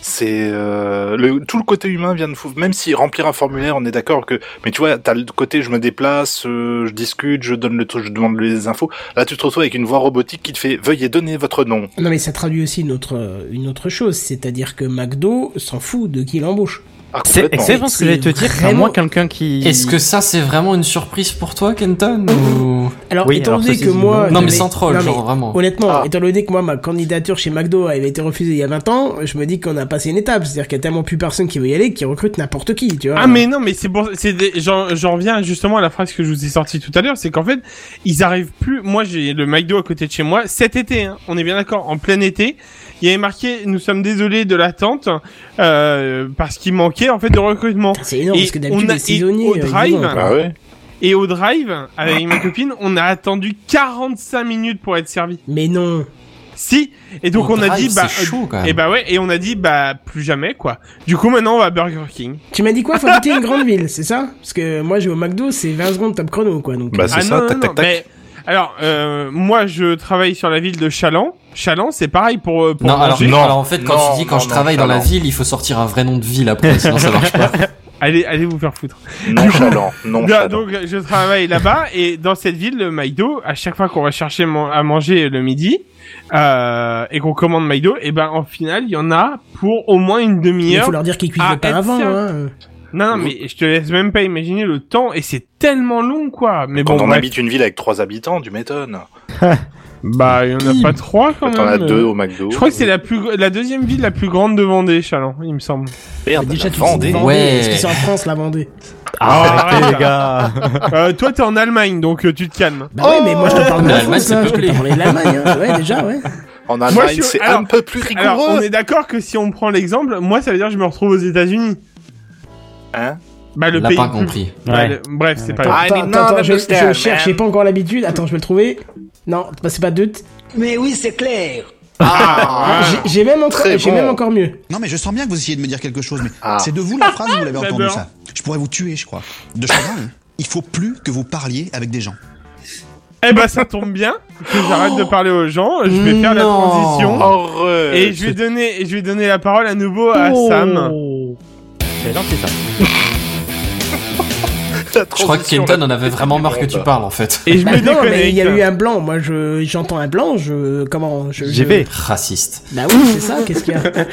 C'est euh, le tout le côté humain vient de fou. Même si remplir un formulaire, on est d'accord que. Mais tu vois, t'as le côté je me déplace, euh, je discute, je donne le truc, je demande les infos. Là, tu te retrouves avec une voix robotique qui te fait veuillez donner votre nom. Non mais ça traduit aussi une autre, une autre chose, c'est-à-dire que McDo s'en fout de qui l'embauche. Ah, C'est exactement ce que j'allais te dire. Vraiment- À moins quelqu'un qui. Est-ce que ça, c'est vraiment une surprise pour toi, Kenton ou... Alors Oui, étant donné que c'est- moi... Non, mais sans troll, Non, mais genre vraiment. Honnêtement, Ah. étant donné que moi, ma candidature chez McDo avait été refusée il y a 20 ans, je me dis qu'on a passé une étape. C'est-à-dire qu'il y a tellement plus personne qui veut y aller qui recrute n'importe qui, tu vois. Ah mais non, mais c'est pour, c'est des- j'en, j'en reviens justement à la phrase que je vous ai sortie tout à l'heure, c'est qu'en fait, ils arrivent plus. Moi, j'ai le McDo à côté de chez moi. Cet été, hein, on est bien d'accord, en plein été, il y avait marqué "Nous sommes désolés de l'attente" euh, parce qu'il manquait en fait de recrutement. C'est énorme Et parce que d'habitude saisonniers... au euh, ils drive. Ah ouais. Et au drive, avec ma copine, on a attendu 45 minutes pour être servi. Mais non. Si. Et donc Au on a dit bah. c'est chaud, quand même. Et bah ouais, et on a dit bah plus jamais quoi. Du coup maintenant on va à Burger King. Tu m'as dit quoi? Faut habiter une grande ville, c'est ça? Parce que moi, je vais au McDo, c'est 20 secondes top chrono, quoi. Donc, Bah c'est Ah ça, non, tac non, tac non, tac. mais- alors, euh, moi, je travaille sur la ville de Chaland. Chaland, c'est pareil pour, euh, pour Non, alors, non. alors en fait, quand Non, tu dis quand non, je non, travaille dans la non. ville, il faut sortir un vrai nom de ville après, sinon ça marche pas. Allez, allez vous faire foutre. Nonchalant, Bien, nonchalant. donc, je travaille là-bas et dans cette ville, le McDo, à chaque fois qu'on va chercher man- à manger le midi euh, et qu'on commande McDo, et ben en final, il y en a pour au moins une il demi-heure. faut leur dire qu'ils cuisent être avant, hein. Non, non, mais je te laisse même pas imaginer le temps et c'est tellement long, quoi. Mais Quand bon, on bref. habite une ville avec trois habitants, tu m'étonnes. Bah, il y en a pas trois quand même. t'en as deux au McDo. Je crois que c'est la plus, la deuxième ville la plus grande de Vendée, Chaland, il me semble. Merde, Déjà, la tu Vendée. Ouais. Est-ce qu'ils sont en France, la Vendée Arrêtez, Ah, les gars. Euh, toi, t'es en Allemagne, donc euh, tu te calmes. Bah ouais, mais moi je te parle de l'Allemagne, France, c'est peuplé. parlais de l'Allemagne. hein. Ouais, déjà, ouais. En Allemagne, c'est un peu plus rigoureux. Alors, on est d'accord que si on prend l'exemple, moi, ça veut dire que je me retrouve aux États-unis. Hein? Bah, le pays. pas plus- compris. Bah, Ouais. le- Bref, c'est pas grave. Attends, not attends, attends, je, je cherche, j'ai pas encore l'habitude. Attends, je vais le trouver. Non, bah, c'est pas deux. Mais oui, c'est clair. Ah, J'ai- J'ai même, j'ai bon. même encore mieux. Non, mais je sens bien que vous essayez de me dire quelque chose, mais Ah. c'est de vous la phrase ou vous l'avez entendu ça Je pourrais vous tuer, je crois. De chagrin, hein. il faut plus que vous parliez avec des gens. Eh ben, ça tombe bien que j'arrête de parler aux gens. Je vais faire la transition. Horreur. Et je vais donner, je vais donner la parole à nouveau à Oh. Sam. Ça. Je crois que Kenton en avait vraiment marre que tu parles en fait. Et je me Bah non, mais il y a eu un blanc. Moi, je j'entends un blanc. Je comment je, je- J'y vais. Raciste. Bah oui, c'est ça. Qu'est-ce qu'il y a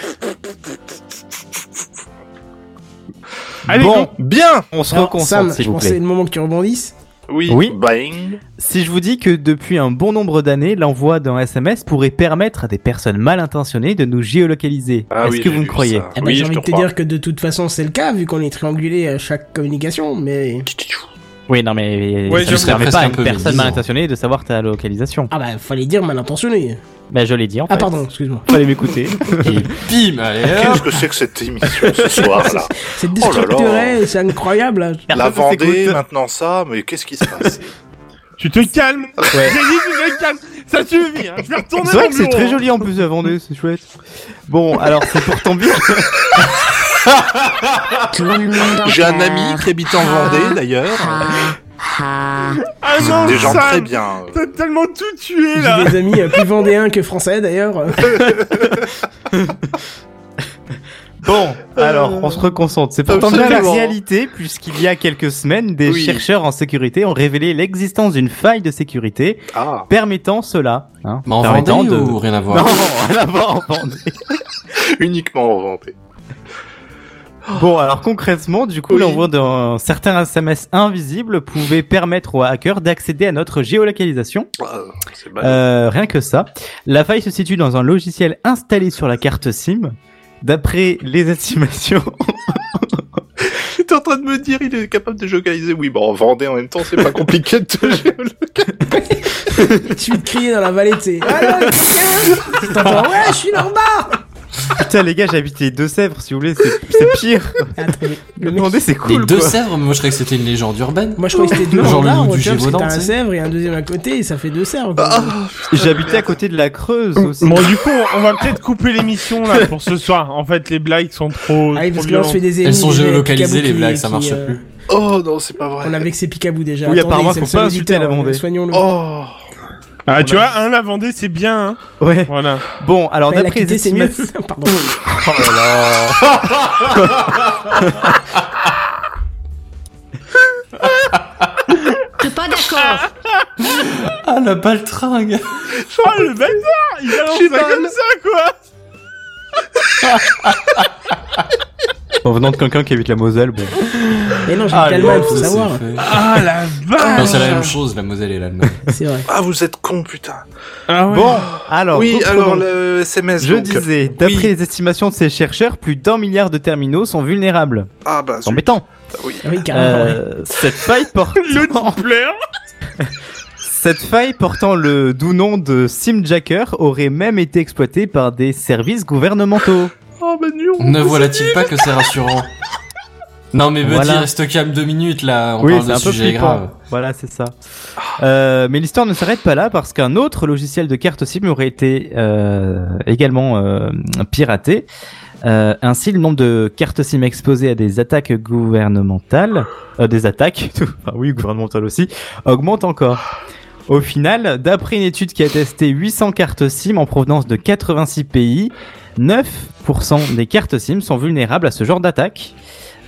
Allez, Bon. Bien on se reconcentre, s'il je vous pensais plaît. le moment que tu rebondisses. Oui. Oui. Bang. Si je vous dis que depuis un bon nombre d'années, l'envoi d'un SMS pourrait permettre à des personnes mal intentionnées de nous géolocaliser, Ah est-ce oui, que vous me croyez. Eh ben, Oui, j'ai envie de te crois. dire que de toute façon c'est le cas vu qu'on est triangulé à chaque communication. Mais Oui, non, mais Ouais, ça je ne serais permet pas à une personne mal intentionnée de savoir ta localisation. ah bah fallait dire mal intentionné. Ben, je l'ai dit en Ah fait. pardon, excuse-moi. Fallait m'écouter. Et bim, Qu'est-ce que c'est que cette émission ce soir-là C'est Oh déstructuré, c'est incroyable. là. La Vendée, maintenant ça, mais qu'est-ce qui se passe Tu te calmes. J'ai dit tu te calmes. Ça suffit. Hein. Je vais retourner C'est vrai que c'est très joli en plus à Vendée, c'est chouette. Bon, alors c'est pourtant bien. J'ai un ami qui habite en Vendée d'ailleurs. Ah non, Des gens très bien. T'as tellement tout tué là. J'ai des amis euh, plus vendéens que français d'ailleurs. Bon, alors on se reconcentre. C'est pourtant bien la réalité, puisqu'il y a quelques semaines, des Oui. chercheurs en sécurité ont révélé l'existence d'une faille de sécurité Ah. permettant cela. Hein, Mais en permettant Vendée de... ou rien à Non, voir rien à voir en Vendée. Uniquement en Vendée. Bon, alors concrètement, du coup, Oui. l'envoi d'un certain SMS invisible pouvait permettre aux hackers d'accéder à notre géolocalisation. Ah. Euh, rien que ça. La faille se situe dans un logiciel installé sur la carte SIM. D'après les estimations, J'étais en train de me dire, il est capable de géolocaliser. Oui, bon, en Vendée en même temps, c'est pas compliqué de te géolocaliser. Suffit de crier dans la vallée, tu sais. T'entends, ouais, je suis là en bas putain les gars, j'habite les Deux-Sèvres, si vous voulez, c'est pire. Attends, mais le mec- Vendée, c'est Les cool. deux quoi. Sèvres, mais moi je croyais que c'était une légende urbaine. Moi je croyais que c'était deux Genre le du que Gévaudan, t'as un. Sèvres et un deuxième à côté et ça fait deux Sèvres. quoi. J'habitais à côté de la Creuse aussi. Bon, du coup, on va peut-être couper l'émission là pour ce soir. En fait, les blagues sont trop. Ah parce que là on se fait des. Elles sont géolocalisées les blagues, ça marche euh, plus. Oh non, c'est pas vrai. On a vexé Picaboo déjà. Oui, apparemment, c'est faut pas insulter la Vendée. Soignons-le. Oh Ah, tu vois, un la Vendée, c'est bien. Hein. Ouais. Voilà. Bon, alors Bah, il a d'après les quitté, c'est mieux. estimations... Pardon. Oh là Je suis pas d'accord. Ah la baltringue Oh, le bâtard Il mal. comme ça, quoi En venant de quelqu'un qui habite la Moselle, bon. Et non, j'ai Ah, le calmant, il faut c'est savoir. Ah, la vache Non, c'est la même chose, la Moselle et l'Allemagne. C'est vrai. Ah, vous êtes con, putain. Ah ouais. Bon, alors, oui, alors le SMS. Je donc. disais, d'après oui. les estimations de ces chercheurs, plus d'un milliard de terminaux sont vulnérables. Ah bah, C'est embêtant. oui. Ah oui, carrément. ouais. Euh, cette faille portant... Le Cette faille portant le doux nom de Simjacker aurait même été exploitée par des services gouvernementaux. Oh bah non. Ne voilà-t-il pas que c'est rassurant? Non mais Buddy, Voilà. reste calme deux minutes là, on oui, parle c'est de un peu sujets flippant. graves. Voilà, c'est ça. Euh, mais l'histoire ne s'arrête pas là parce qu'un autre logiciel de carte SIM aurait été euh, également euh, piraté. Euh, ainsi, le nombre de cartes SIM exposées à des attaques gouvernementales, euh, des attaques, enfin oui, gouvernementales aussi, augmente encore. Au final, d'après une étude qui a testé 800 cartes SIM en provenance de 86 pays, 9% des cartes SIM sont vulnérables à ce genre d'attaque.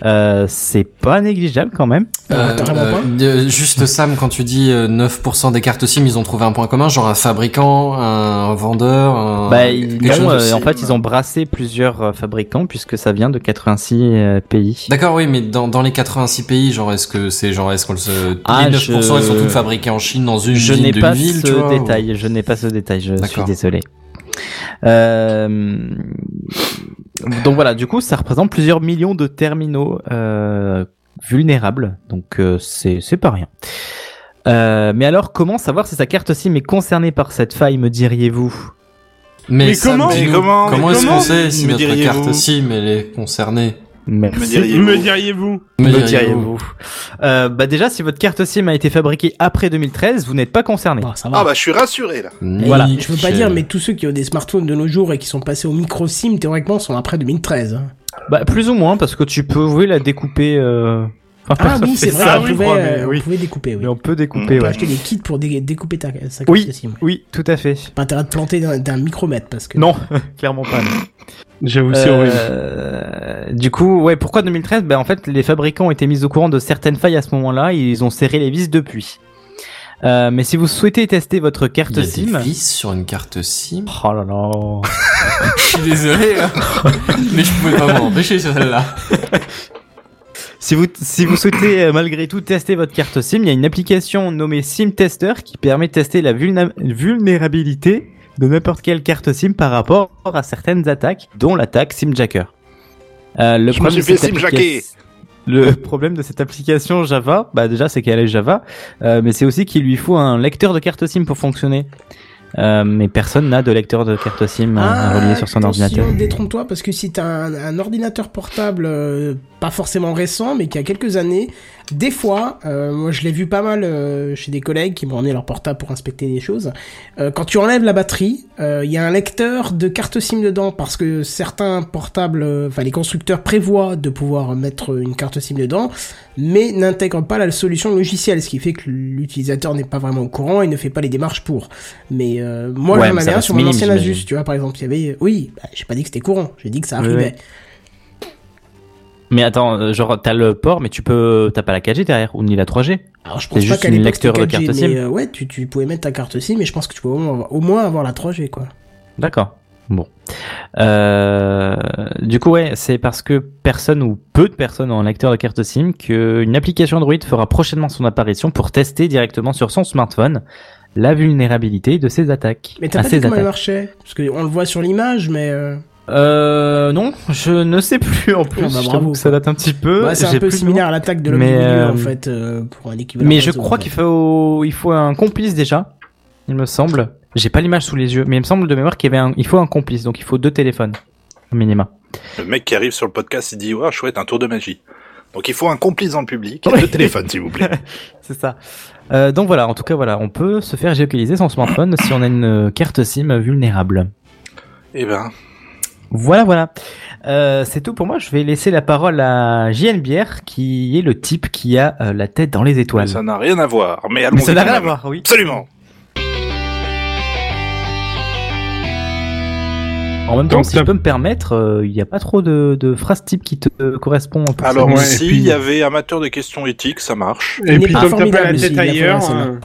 Euh, c'est pas négligeable quand même. Euh, euh, pas. de- juste Sam, quand tu dis euh, 9% des cartes SIM, ils ont trouvé un point commun, genre un fabricant, un vendeur, un... Bah, ils de euh, en SIM. fait, ils ont brassé plusieurs euh, fabricants puisque ça vient de 86 euh, pays. D'accord, oui, mais dans, dans les 86 pays, genre, est-ce que c'est genre, est-ce qu'on se... Ah, les 9% je- ils sont tous fabriqués en Chine, dans une Je usine n'ai pas ville, ce tu vois, ou- détail. Je n'ai pas ce détail. Je suis désolé. Euh, donc voilà, du coup, ça représente plusieurs millions de terminaux euh, vulnérables. Donc euh, c'est c'est pas rien. Euh, mais alors, comment savoir si sa carte SIM est concernée par cette faille, me diriez-vous? Mais, comment- dis-nous, Mais comment- comment mais est-ce qu'on sait si notre carte SIM, elle est concernée? Merci. Me diriez-vous Me diriez-vous euh, Bah déjà, si votre carte SIM a été fabriquée après 2013, vous n'êtes pas concerné. Bah. Ah bah je suis rassuré là. Et voilà. Je veux pas dire, mais tous ceux qui ont des smartphones de nos jours et qui sont passés au micro SIM, théoriquement, sont après 2013. hein. Bah plus ou moins, parce que tu peux la découper. Euh... enfin, Ah personne oui, c'est vrai, ça, on, pouvait, crois, mais euh, on oui. pouvait découper, oui. Mais on peut On découper, peut ouais. acheter des kits pour dé- découper ta, sa carte Oui, SIM. oui, tout à fait. Pas intérêt de planter d'un micromètre parce que. Non, clairement pas. non. J'avoue, c'est horrible. Euh, du coup, ouais, pourquoi 2013 Ben en fait, les fabricants ont été mis au courant de certaines failles à ce moment-là. et Ils ont serré les vis depuis. Euh, mais si vous souhaitez tester votre Il carte y a SIM, des vis sur une carte SIM? Oh là là, Je suis désolé, hein. mais je pouvais pas m'empêcher sur celle-là. Si vous si vous souhaitez euh, malgré tout tester votre carte SIM, il y a une application nommée SIM Tester qui permet de tester la vulnérabilité de n'importe quelle carte SIM par rapport à certaines attaques, dont l'attaque SimJacker. Euh, le Je me suis fait application- Le problème de cette application Java, bah déjà c'est qu'elle est Java, euh, mais c'est aussi qu'il lui faut un lecteur de carte SIM pour fonctionner. Euh, mais personne n'a de lecteur de carte SIM Ah, relié sur son attention, ordinateur. Détrompe-toi parce que si t'as un, un ordinateur portable, euh, pas forcément récent, mais qui a quelques années, des fois, euh, moi je l'ai vu pas mal euh, chez des collègues qui m'ont emmené leur portable pour inspecter des choses. euh, quand tu enlèves la batterie, euh, il y a un lecteur de carte SIM dedans parce que certains portables, euh, enfin les constructeurs prévoient de pouvoir mettre une carte SIM dedans, mais n'intègrent pas la solution logicielle, ce qui fait que l'utilisateur n'est pas vraiment au courant et ne fait pas les démarches pour. Mais euh, moi Ouais, j'en mais sur mon minime, ancien. Asus, tu vois par exemple, il y avait, oui, bah, j'ai pas dit que c'était courant, j'ai dit que ça arrivait. Mais attends, euh, genre t'as le port, mais tu peux, t'as pas la 4G derrière ou ni la 3G. Alors je pense pas juste qu'à une l'époque de c'était 4G, carte mais SIM. euh, ouais, tu, tu pouvais mettre ta carte SIM, mais je pense que tu peux au moins avoir, au moins avoir la 3G quoi. D'accord. Bon. Euh, du coup, ouais, c'est parce que personne ou peu de personnes ont un lecteur de carte SIM qu'une application Android fera prochainement son apparition pour tester directement sur son smartphone la vulnérabilité de ces attaques. Mais t'as pas dit comment elle marchait? Parce qu'on le voit sur l'image, mais euh, Euh, non, je ne sais plus en plus. Ah bah bravo, ça date un petit peu. ouais, c'est un peu similaire à l'attaque de l'homme Mais, du milieu euh, en fait, euh, pour un équivalent. Mais je réseau, crois en qu'il faut, il faut un complice déjà. Il me semble. J'ai pas l'image sous les yeux, mais il me semble de mémoire qu'il y avait un, il faut un complice, donc il faut deux téléphones au minima. Le mec qui arrive sur le podcast, il dit ouais chouette un tour de magie. Donc il faut un complice dans le public, et deux téléphones s'il vous plaît. C'est ça. Euh, donc voilà, en tout cas voilà, on peut se faire géolocaliser son smartphone si on a une carte SIM vulnérable. Eh ben, Voilà, voilà. Euh, c'est tout pour moi. Je vais laisser la parole à JNBR, qui est le type qui a euh, la tête dans les étoiles. ça n'a rien à voir. Mais allons Mais ça n'a rien à voir, oui. Absolument. En même temps, Donc, si je peux me permettre, euh, il n'y a pas trop de, de phrases type qui te euh, ça. Alors Ouais, si puis- il y avait amateur de questions éthiques, ça marche. Et puis pas comme t'as pas la tête ailleurs, euh,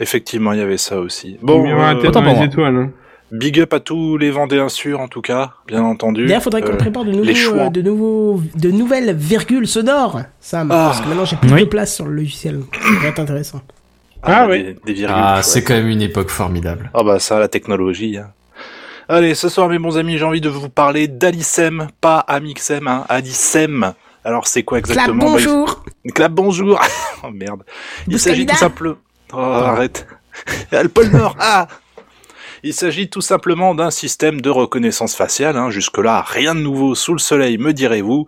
Effectivement, il y avait ça aussi. bon, il y la euh, tête dans les étoiles. Big up à tous les Vendéens sûrs en tout cas, bien entendu. D'ailleurs, faudrait qu'on Euh, prépare de, nouveaux, euh, de, nouveaux, de nouvelles virgules sonores, Sam. Ah. Parce que maintenant j'ai plus Oui. de place sur le logiciel. Ça va être intéressant. Ah bah, oui. Des, des virgules. Ah, c'est quand même une époque formidable. Ah bah ça, la technologie. hein. Allez, ce soir mes bons amis, j'ai envie de vous parler d'Alicem, pas Amixem, hein, Alicem. Alors c'est quoi Clap, exactement? Bah, bonjour il- Clap bonjour Oh merde. Il s'agit tout simplement... Oh, arrête. Ah, le pôle Nord Ah Il s'agit tout simplement d'un système de reconnaissance faciale. Hein. Jusque-là, rien de nouveau sous le soleil, me direz-vous.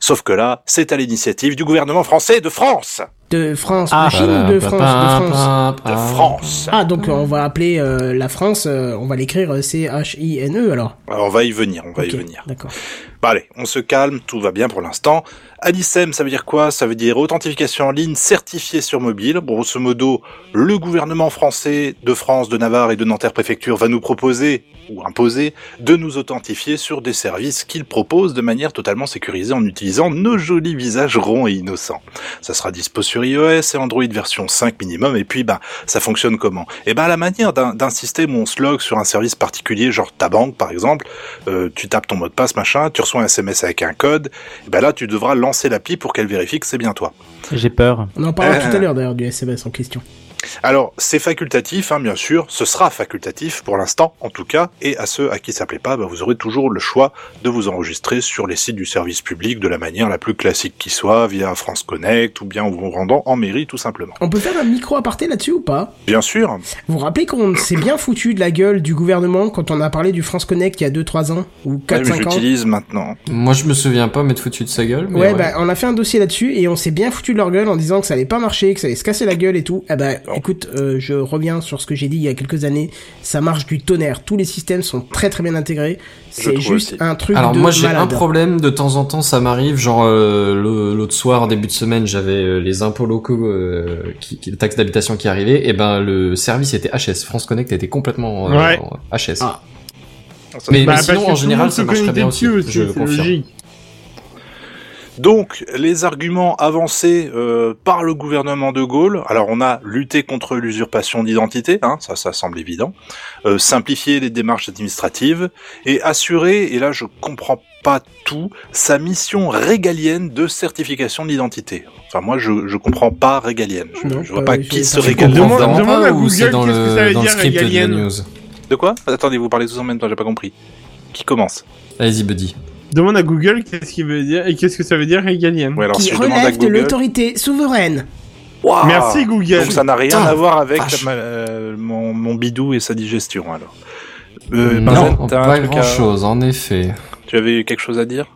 Sauf que là, c'est à l'initiative du gouvernement français de France. De France, Ah, de Chine ou de France De France. De France. Ah, donc euh, on va appeler euh, la France, euh, on va l'écrire euh, C-H-I-N-E alors. Alors, on va y venir, on va y venir. D'accord. Bah allez, on se calme, tout va bien pour l'instant. Anisem, ça veut dire quoi? Ça veut dire authentification en ligne certifiée sur mobile. Grosso modo, le gouvernement français de France, de Navarre et de Nanterre préfecture va nous proposer ou imposer de nous authentifier sur des services qu'il propose de manière totalement sécurisée en utilisant nos jolis visages ronds et innocents. Ça sera dispo sur iOS et Android version 5 minimum et puis ben ça fonctionne comment? Et ben à la manière d'un système où sur un service particulier, genre ta banque par exemple, euh, tu tapes ton mot de passe machin, tu reçois un SMS avec un code, et ben là tu devras lancer l'appli pour qu'elle vérifie que c'est bien toi. J'ai peur. On en parlera Euh. tout à l'heure d'ailleurs du SMS en question. Alors, c'est facultatif, hein, bien sûr, ce sera facultatif pour l'instant, en tout cas, et à ceux à qui ça plaît pas, bah, vous aurez toujours le choix de vous enregistrer sur les sites du service public de la manière la plus classique qui soit, via France Connect, ou bien en vous rendant en mairie, tout simplement. On peut faire un micro aparté là-dessus ou pas? Bien sûr, Vous vous rappelez qu'on s'est bien foutu de la gueule du gouvernement quand on a parlé du France Connect il y a 2-3 ans Ou ouais, mais 4-5 je ans? l'utilise maintenant. Moi, je me souviens pas m'être foutu de sa gueule. Mais Ouais, ouais, bah on a fait un dossier là-dessus et on s'est bien foutu de leur gueule en disant que ça allait pas marcher, que ça allait se casser la gueule et tout. Eh bah écoute, euh, je reviens sur ce que j'ai dit il y a quelques années, ça marche du tonnerre. Tous les systèmes sont très très bien intégrés. C'est juste aussi. un truc Alors de moi j'ai un problème de temps en temps ça m'arrive genre euh, le- l'autre soir début de semaine j'avais euh, les impôts locaux euh, qui, qui- les taxes d'habitation qui arrivaient et ben le service était HS France Connect était complètement euh, Ouais. en HS. Ah. Mais, Bah, mais sinon en le général ça marche très bien aussi, je confirme. logique. Donc, les arguments avancés euh, par le gouvernement de Gaulle, alors on a lutté contre l'usurpation d'identité, hein, ça, ça semble évident, euh, simplifier les démarches administratives et assurer, et là je comprends pas tout, sa mission régalienne de certification d'identité. Enfin, moi je, je comprends pas régalienne. Je, Non, je vois pas pas vérifié qui se régale. Demande- demande à ou Google c'est dans qu'est-ce que ça le veut dans le dire, script de la régalienne news De quoi? Attendez, vous parlez tous en même temps, j'ai pas compris. Qui commence? Allez-y buddy. Demande à Google qu'est-ce qu'il veut dire et qu'est-ce que ça veut dire régalienne. Ouais, alors Qui si relève de l'autorité souveraine. Waouh Merci Google. Donc ça n'a rien à voir avec euh, mon, mon bidou et sa digestion alors. Euh, non, pas grand à- chose en effet. Tu avais quelque chose à dire?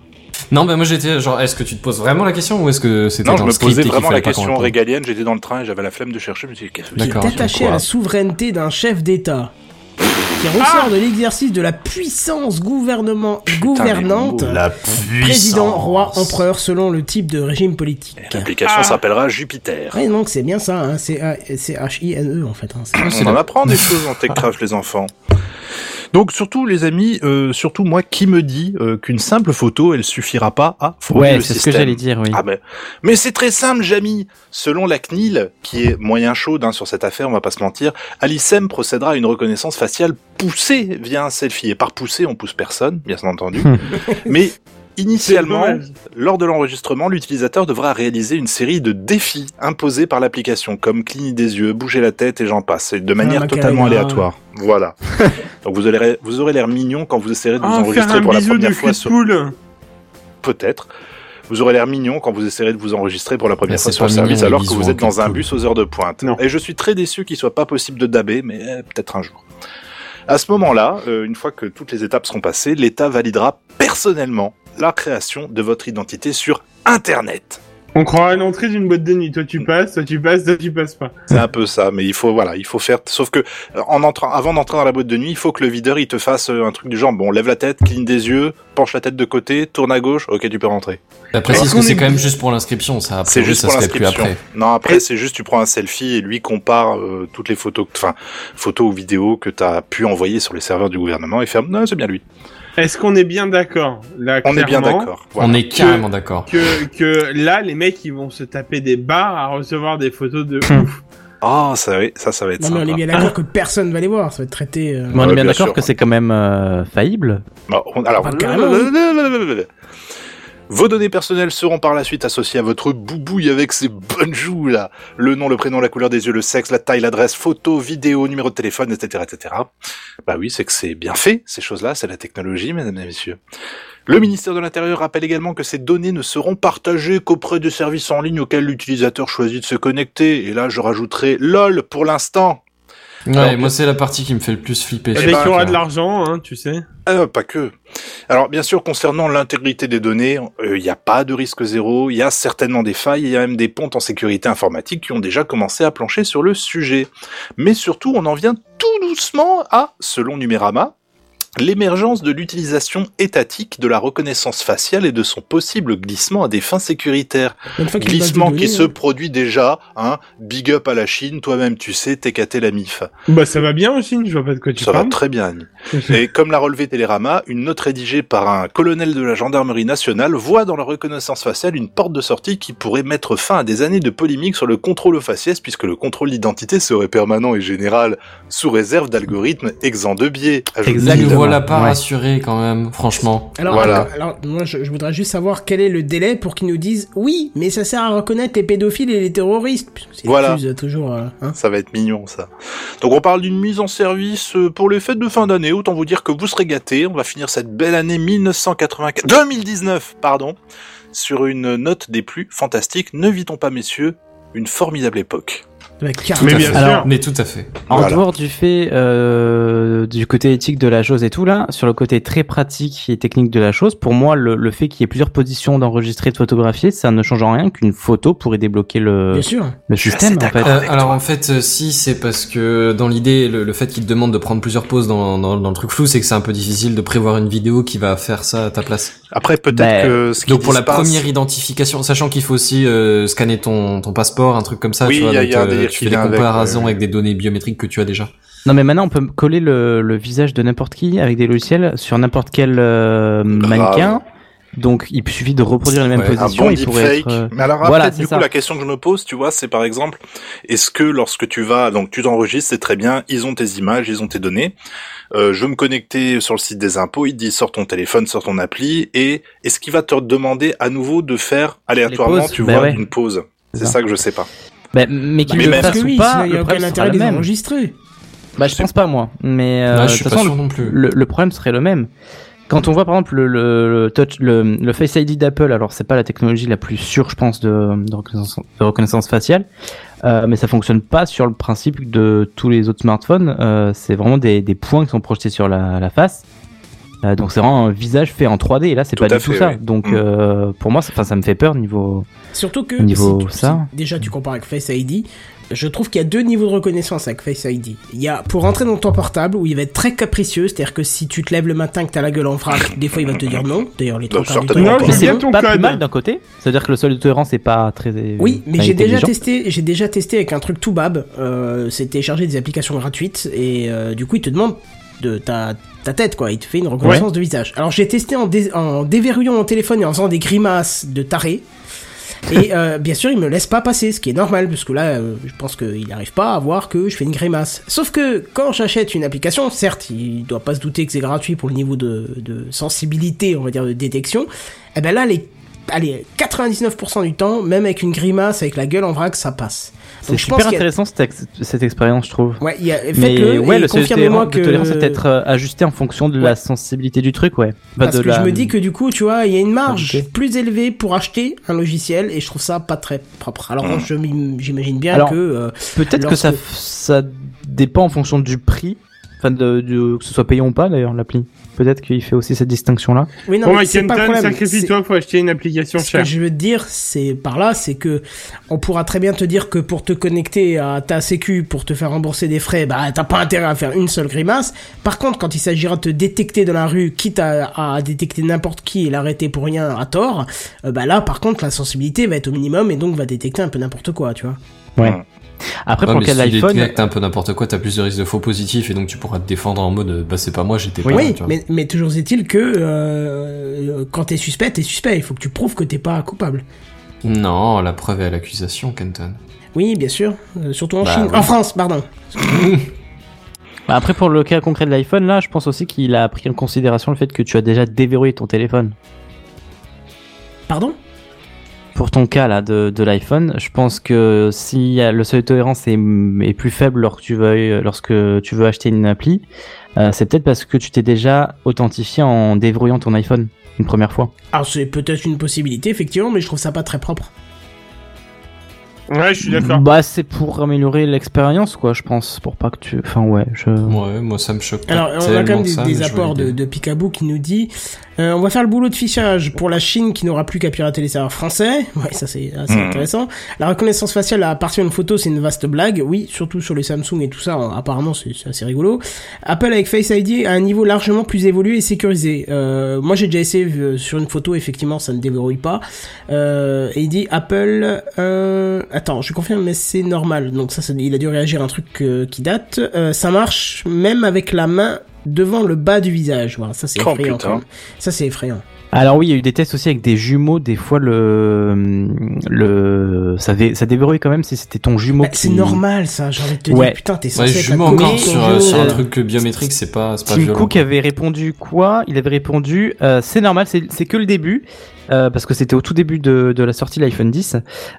Non mais moi j'étais genre est-ce que tu te poses vraiment la question ou est-ce que c'était Non, dans je me posais vraiment la question régalienne. J'étais dans le train et j'avais la flemme de chercher. Je me suis dit, qu'est-ce que Qui est D'accord, attaché à la souveraineté d'un chef d'État. Qui ressort de l'exercice de la puissance gouvernement, gouvernante. mots, La Président, roi, empereur, selon le type de régime politique. L'application Ah. s'appellera Jupiter. Ouais, donc c'est bien ça, hein. c'est H-I-N-E en fait. hein. On en apprend des choses en TechCraft, les enfants. Donc surtout les amis, euh, surtout moi qui me dit euh, qu'une simple photo elle suffira pas à fournir Ouais, le c'est ce que système. j'allais dire, oui. Ah mais, mais c'est très simple, Jamy. Selon la CNIL, qui est moyen chaude hein, sur cette affaire, on va pas se mentir, Alicem procédera à une reconnaissance faciale poussée via un selfie. Et par pousser, on pousse personne, bien entendu. mais initialement, lors de l'enregistrement, l'utilisateur devra réaliser une série de défis imposés par l'application, comme cligner des yeux, bouger la tête et j'en passe, et de manière Macarena. totalement aléatoire. Voilà. Donc vous aurez, vous aurez l'air mignon quand vous essayerez de vous Oh, faire enregistrer pour la première fois de sur poule. peut-être. Vous aurez l'air mignon quand vous essayerez de vous enregistrer pour la première Mais fois sur le service alors que vous êtes dans un bus aux heures de pointe. Non. Et je suis très déçu qu'il soit pas possible de daber, mais euh, peut-être un jour. À ce moment-là, euh, une fois que toutes les étapes seront passées, l'État validera personnellement la création de votre identité sur Internet. On croirait l'entrée d'une boîte de nuit. Toi tu passes, toi tu passes, toi tu passes pas. C'est un peu ça, mais il faut voilà, il faut faire. Sauf que euh, en entrant, avant d'entrer dans la boîte de nuit, il faut que le videur il te fasse euh, un truc du genre bon, lève la tête, cligne des yeux, penche la tête de côté, tourne à gauche, ok, tu peux rentrer. Après Est-ce c'est qu'on que c'est est- quand même juste pour l'inscription ça. a C'est juste ça pour se fait plus l'inscription. Non, après c'est juste tu prends un selfie et lui compare euh, toutes les photos, que- enfin photos ou vidéos que t'as pu envoyer sur les serveurs du gouvernement et faire non, c'est bien lui. Est-ce qu'on est bien d'accord là On est bien clairement, d'accord. Voilà. On est carrément d'accord. Que, que là, les mecs, ils vont se taper des barres à recevoir des photos de Hmm. ouf. Ah, ça, oui, ça, ça va être Non mais on est bien d'accord que personne va les voir, ça va être traité. euh, Mais on Ouais, est bien bien d'accord que c'est quand même euh, faillible. Bon, on- alors, Pas carrément, vos données personnelles seront par la suite associées à votre boubouille avec ses bonnes joues là. Le nom, le prénom, la couleur des yeux, le sexe, la taille, l'adresse, photo, vidéo, numéro de téléphone, etc., etc. Bah oui, c'est que c'est bien fait ces choses-là, c'est la technologie, mesdames et messieurs. Le ministère de l'Intérieur rappelle également que ces données ne seront partagées qu'auprès de services en ligne auxquels l'utilisateur choisit de se connecter. Et là, je rajouterai LOL pour l'instant. Ouais, Alors, moi c'est la partie qui me fait le plus flipper. Dès qu'il y aura de l'argent, hein, tu sais. Euh, pas que. Alors, bien sûr, concernant l'intégrité des données, il n'y a pas de risque zéro, il y a certainement des failles, il y a même des pontes en sécurité informatique qui ont déjà commencé à plancher sur le sujet. Mais surtout, on en vient tout doucement à, selon Numérama, l'émergence de l'utilisation étatique de la reconnaissance faciale et de son possible glissement à des fins sécuritaires. Glissement données, qui se produit déjà, hein, big up à la Chine, toi-même tu sais, t'es caté la MIF. Bah ça va bien aussi, je vois pas de quoi tu Ça va parles. très bien. Et comme l'a relevé Télérama, une note rédigée par un colonel de la gendarmerie nationale voit dans la reconnaissance faciale une porte de sortie qui pourrait mettre fin à des années de polémiques sur le contrôle faciès puisque le contrôle d'identité serait permanent et général sous réserve d'algorithmes exempts de biais. Exactement. Voilà pas Ouais. rassuré quand même, franchement. Alors, Voilà. alors, alors, moi, je, je voudrais juste savoir quel est le délai pour qu'ils nous disent oui, mais ça sert à reconnaître les pédophiles et les terroristes. puisque C'est Voilà. diffuse toujours. euh, hein. Ça va être mignon, ça. Donc on parle d'une mise en service euh, pour les fêtes de fin d'année. Autant vous dire que vous serez gâtés. On va finir cette belle année 1984, 2019, pardon, sur une note des plus fantastiques. Ne vit-on pas, messieurs, une formidable époque. Tout carrément. Mais bien sûr. Mais tout à fait. En Voilà. dehors du fait euh, du côté éthique de la chose et tout là, sur le côté très pratique et technique de la chose, pour moi le, le fait qu'il y ait plusieurs positions d'enregistrer et de photographier, ça ne change en rien qu'une photo pourrait débloquer le, Bien sûr. le suis système en fait. Euh, alors toi. en fait, euh, si c'est parce que dans l'idée, le, le fait qu'il te demande de prendre plusieurs poses dans, dans, dans le truc flou, c'est que c'est un peu difficile de prévoir une vidéo qui va faire ça à ta place. Après, peut-être Ben, que ce qui Donc pour la première identification, sachant qu'il faut aussi euh, scanner ton, ton passeport, un truc comme ça, Oui, tu vois, il y a- donc, il y a un euh, délire tu fais des avec, comparaisons ouais, avec des données biométriques que tu as déjà. Non mais maintenant on peut coller le, le visage de n'importe qui avec des logiciels sur n'importe quel euh, mannequin. Donc il suffit de reproduire les mêmes Ouais, un un positions. bon il pourrait deepfake. être. euh, Mais alors, après, du coup, ça. la question que je me pose, tu vois, c'est par exemple, est-ce que lorsque tu vas, donc tu t'enregistres, c'est très bien, ils ont tes images, ils ont tes données. Euh, je veux me connecter sur le site des impôts, il te dit sors ton téléphone, sors ton appli, et est-ce qu'il va te demander à nouveau de faire aléatoirement, tu bah vois, ouais. une pause? C'est C'est ça. ça que je sais pas. Bah, mais qu'il Mais le même- fasse Parce que ou pas, il n'y le a problème aucun intérêt le de les même. enregistrer. Bah je pense pas moi, mais euh, Là, de je suis toute pas façon, sûr non plus. le, le problème serait le même. Quand on voit par exemple le, le, le touch, le, le Face ID d'Apple, alors c'est pas la technologie la plus sûre, je pense, de, de, reconnaissance, de reconnaissance faciale, euh, mais ça fonctionne pas sur le principe de tous les autres smartphones. Euh, c'est vraiment des, des points qui sont projetés sur la, la face. Euh, donc c'est vraiment un visage fait en 3D et là c'est pas du tout fait, ça. oui. Donc Mm. euh, pour moi, ça, enfin, ça me fait peur niveau. Surtout que Au niveau si tu- ça. si déjà tu compares avec Face ID, je trouve qu'il y a deux niveaux de reconnaissance avec Face ID. Il y a pour rentrer dans ton portable où il va être très capricieux, c'est-à-dire que si tu te lèves le matin que t'as la gueule en vrac, des fois il va te dire non. D'ailleurs les trois quarts du temps. c'est pas plus mal d'un côté. C'est-à-dire que le seuil de tolérance est pas très. Oui, mais j'ai déjà testé, j'ai déjà testé avec un truc tout bab. Euh, c'est télécharger des applications gratuites et euh, du coup il te demande de ta, ta tête quoi. Il te fait une reconnaissance de visage. Alors j'ai testé en, dé- en déverrouillant mon téléphone et en faisant des grimaces de taré. Et euh, bien sûr, il me laisse pas passer, ce qui est normal, parce que là, euh, je pense qu'il n'arrive pas à voir que je fais une grimace. Sauf que quand j'achète une application, certes, il doit pas se douter que c'est gratuit pour le niveau de, de sensibilité, on va dire, de détection. Et ben là, les, allez, 99% du temps, même avec une grimace, avec la gueule en vrac, ça passe. C'est pense super a- intéressant cette, ex- cette expérience, je trouve. Ouais, y a, faites-le ouais, le confirmez-moi tolérance- que. de tolérance peut être euh, ajusté en fonction de la sensibilité du truc, ouais. Pas Parce de que la- je me dis que du coup, tu vois, il y a une marge plus élevée pour acheter un logiciel et je trouve ça pas très propre. Alors Mm. je m'im- j'imagine bien Alors, que euh, Peut-être que ça dépend en fonction du prix, enfin de, que ce soit payant ou pas d'ailleurs l'appli. Peut-être qu'il fait aussi cette distinction là. oui non Bon, mais c'est pas le sacrifie-toi, faut acheter une application C'est- Ce chère. que je veux te dire, c'est par là, c'est que on pourra très bien te dire que pour te connecter à ta sécu, pour te faire rembourser des frais, bah t'as pas intérêt à faire une seule grimace. Par contre, quand il s'agira de te détecter dans la rue, quitte à, à détecter n'importe qui et l'arrêter pour rien à tort, euh, bah là, par contre, la sensibilité va être au minimum et donc va détecter un peu n'importe quoi, tu vois. Ouais. Après Ouais, pour mais le cas de si l'iPhone, détecte un peu n'importe quoi, t'as plus de risques de faux positifs et donc tu pourras te défendre en mode bah c'est pas moi, j'étais pas là, Oui, tu vois. mais, mais toujours est-il que euh, quand t'es suspect, t'es suspect. Il faut que tu prouves que t'es pas coupable. Non, la preuve est à l'accusation, Kenton. Oui, bien sûr. Euh, surtout en Bah, Chine. oui. En France, pardon. Bah, après pour le cas concret de l'iPhone là, je pense aussi qu'il a pris en considération le fait que tu as déjà déverrouillé ton téléphone. Pardon? Pour ton cas là de, l'iPhone, je pense que si le seuil de tolérance est, plus faible lorsque tu veux, lorsque acheter une appli, euh, c'est peut-être parce que tu t'es déjà authentifié en déverrouillant ton iPhone une première fois. Alors c'est peut-être une possibilité, effectivement, mais je trouve ça pas très propre. Ouais, je suis d'accord. Bah, c'est pour améliorer l'expérience, quoi, je pense, pour pas que tu. Enfin, ouais, je. Ouais, moi ça me choque pas Alors, on a quand même des, ça, apports de, Picaboo qui nous dit euh, on va faire le boulot de fichage pour la Chine qui n'aura plus qu'à pirater les serveurs français. Ouais, ça c'est assez Mhm. intéressant. La reconnaissance faciale à partir d'une photo, c'est une vaste blague. Oui, surtout sur les Samsung et tout ça, euh, apparemment c'est c'est assez rigolo. Apple avec Face ID à un niveau largement plus évolué et sécurisé. Euh, moi j'ai déjà essayé euh, sur une photo, effectivement ça ne déverrouille pas. Euh, et il dit Apple... Euh... Attends, je confirme, mais c'est normal. Donc ça, il a dû réagir à un truc euh, qui date. Euh, ça marche même avec la main devant le bas du visage. Voilà, ça c'est Oh, effrayant. Ça c'est effrayant. Alors oui, il y a eu des tests aussi avec des jumeaux. Des fois, le le ça dé... ça déverrouille quand même si c'était ton jumeau. Bah, c'est normal ça, j'ai envie de te Ouais. dire, putain, t'es Ouais, censé être jumeau encore sur, euh, sur un euh, truc biométrique, c'est pas, c'est pas Tim violent. Cook avait répondu quoi? Il avait répondu euh, c'est normal, c'est c'est que le début. euh, parce que c'était au tout début de, de la sortie de l'iPhone 10.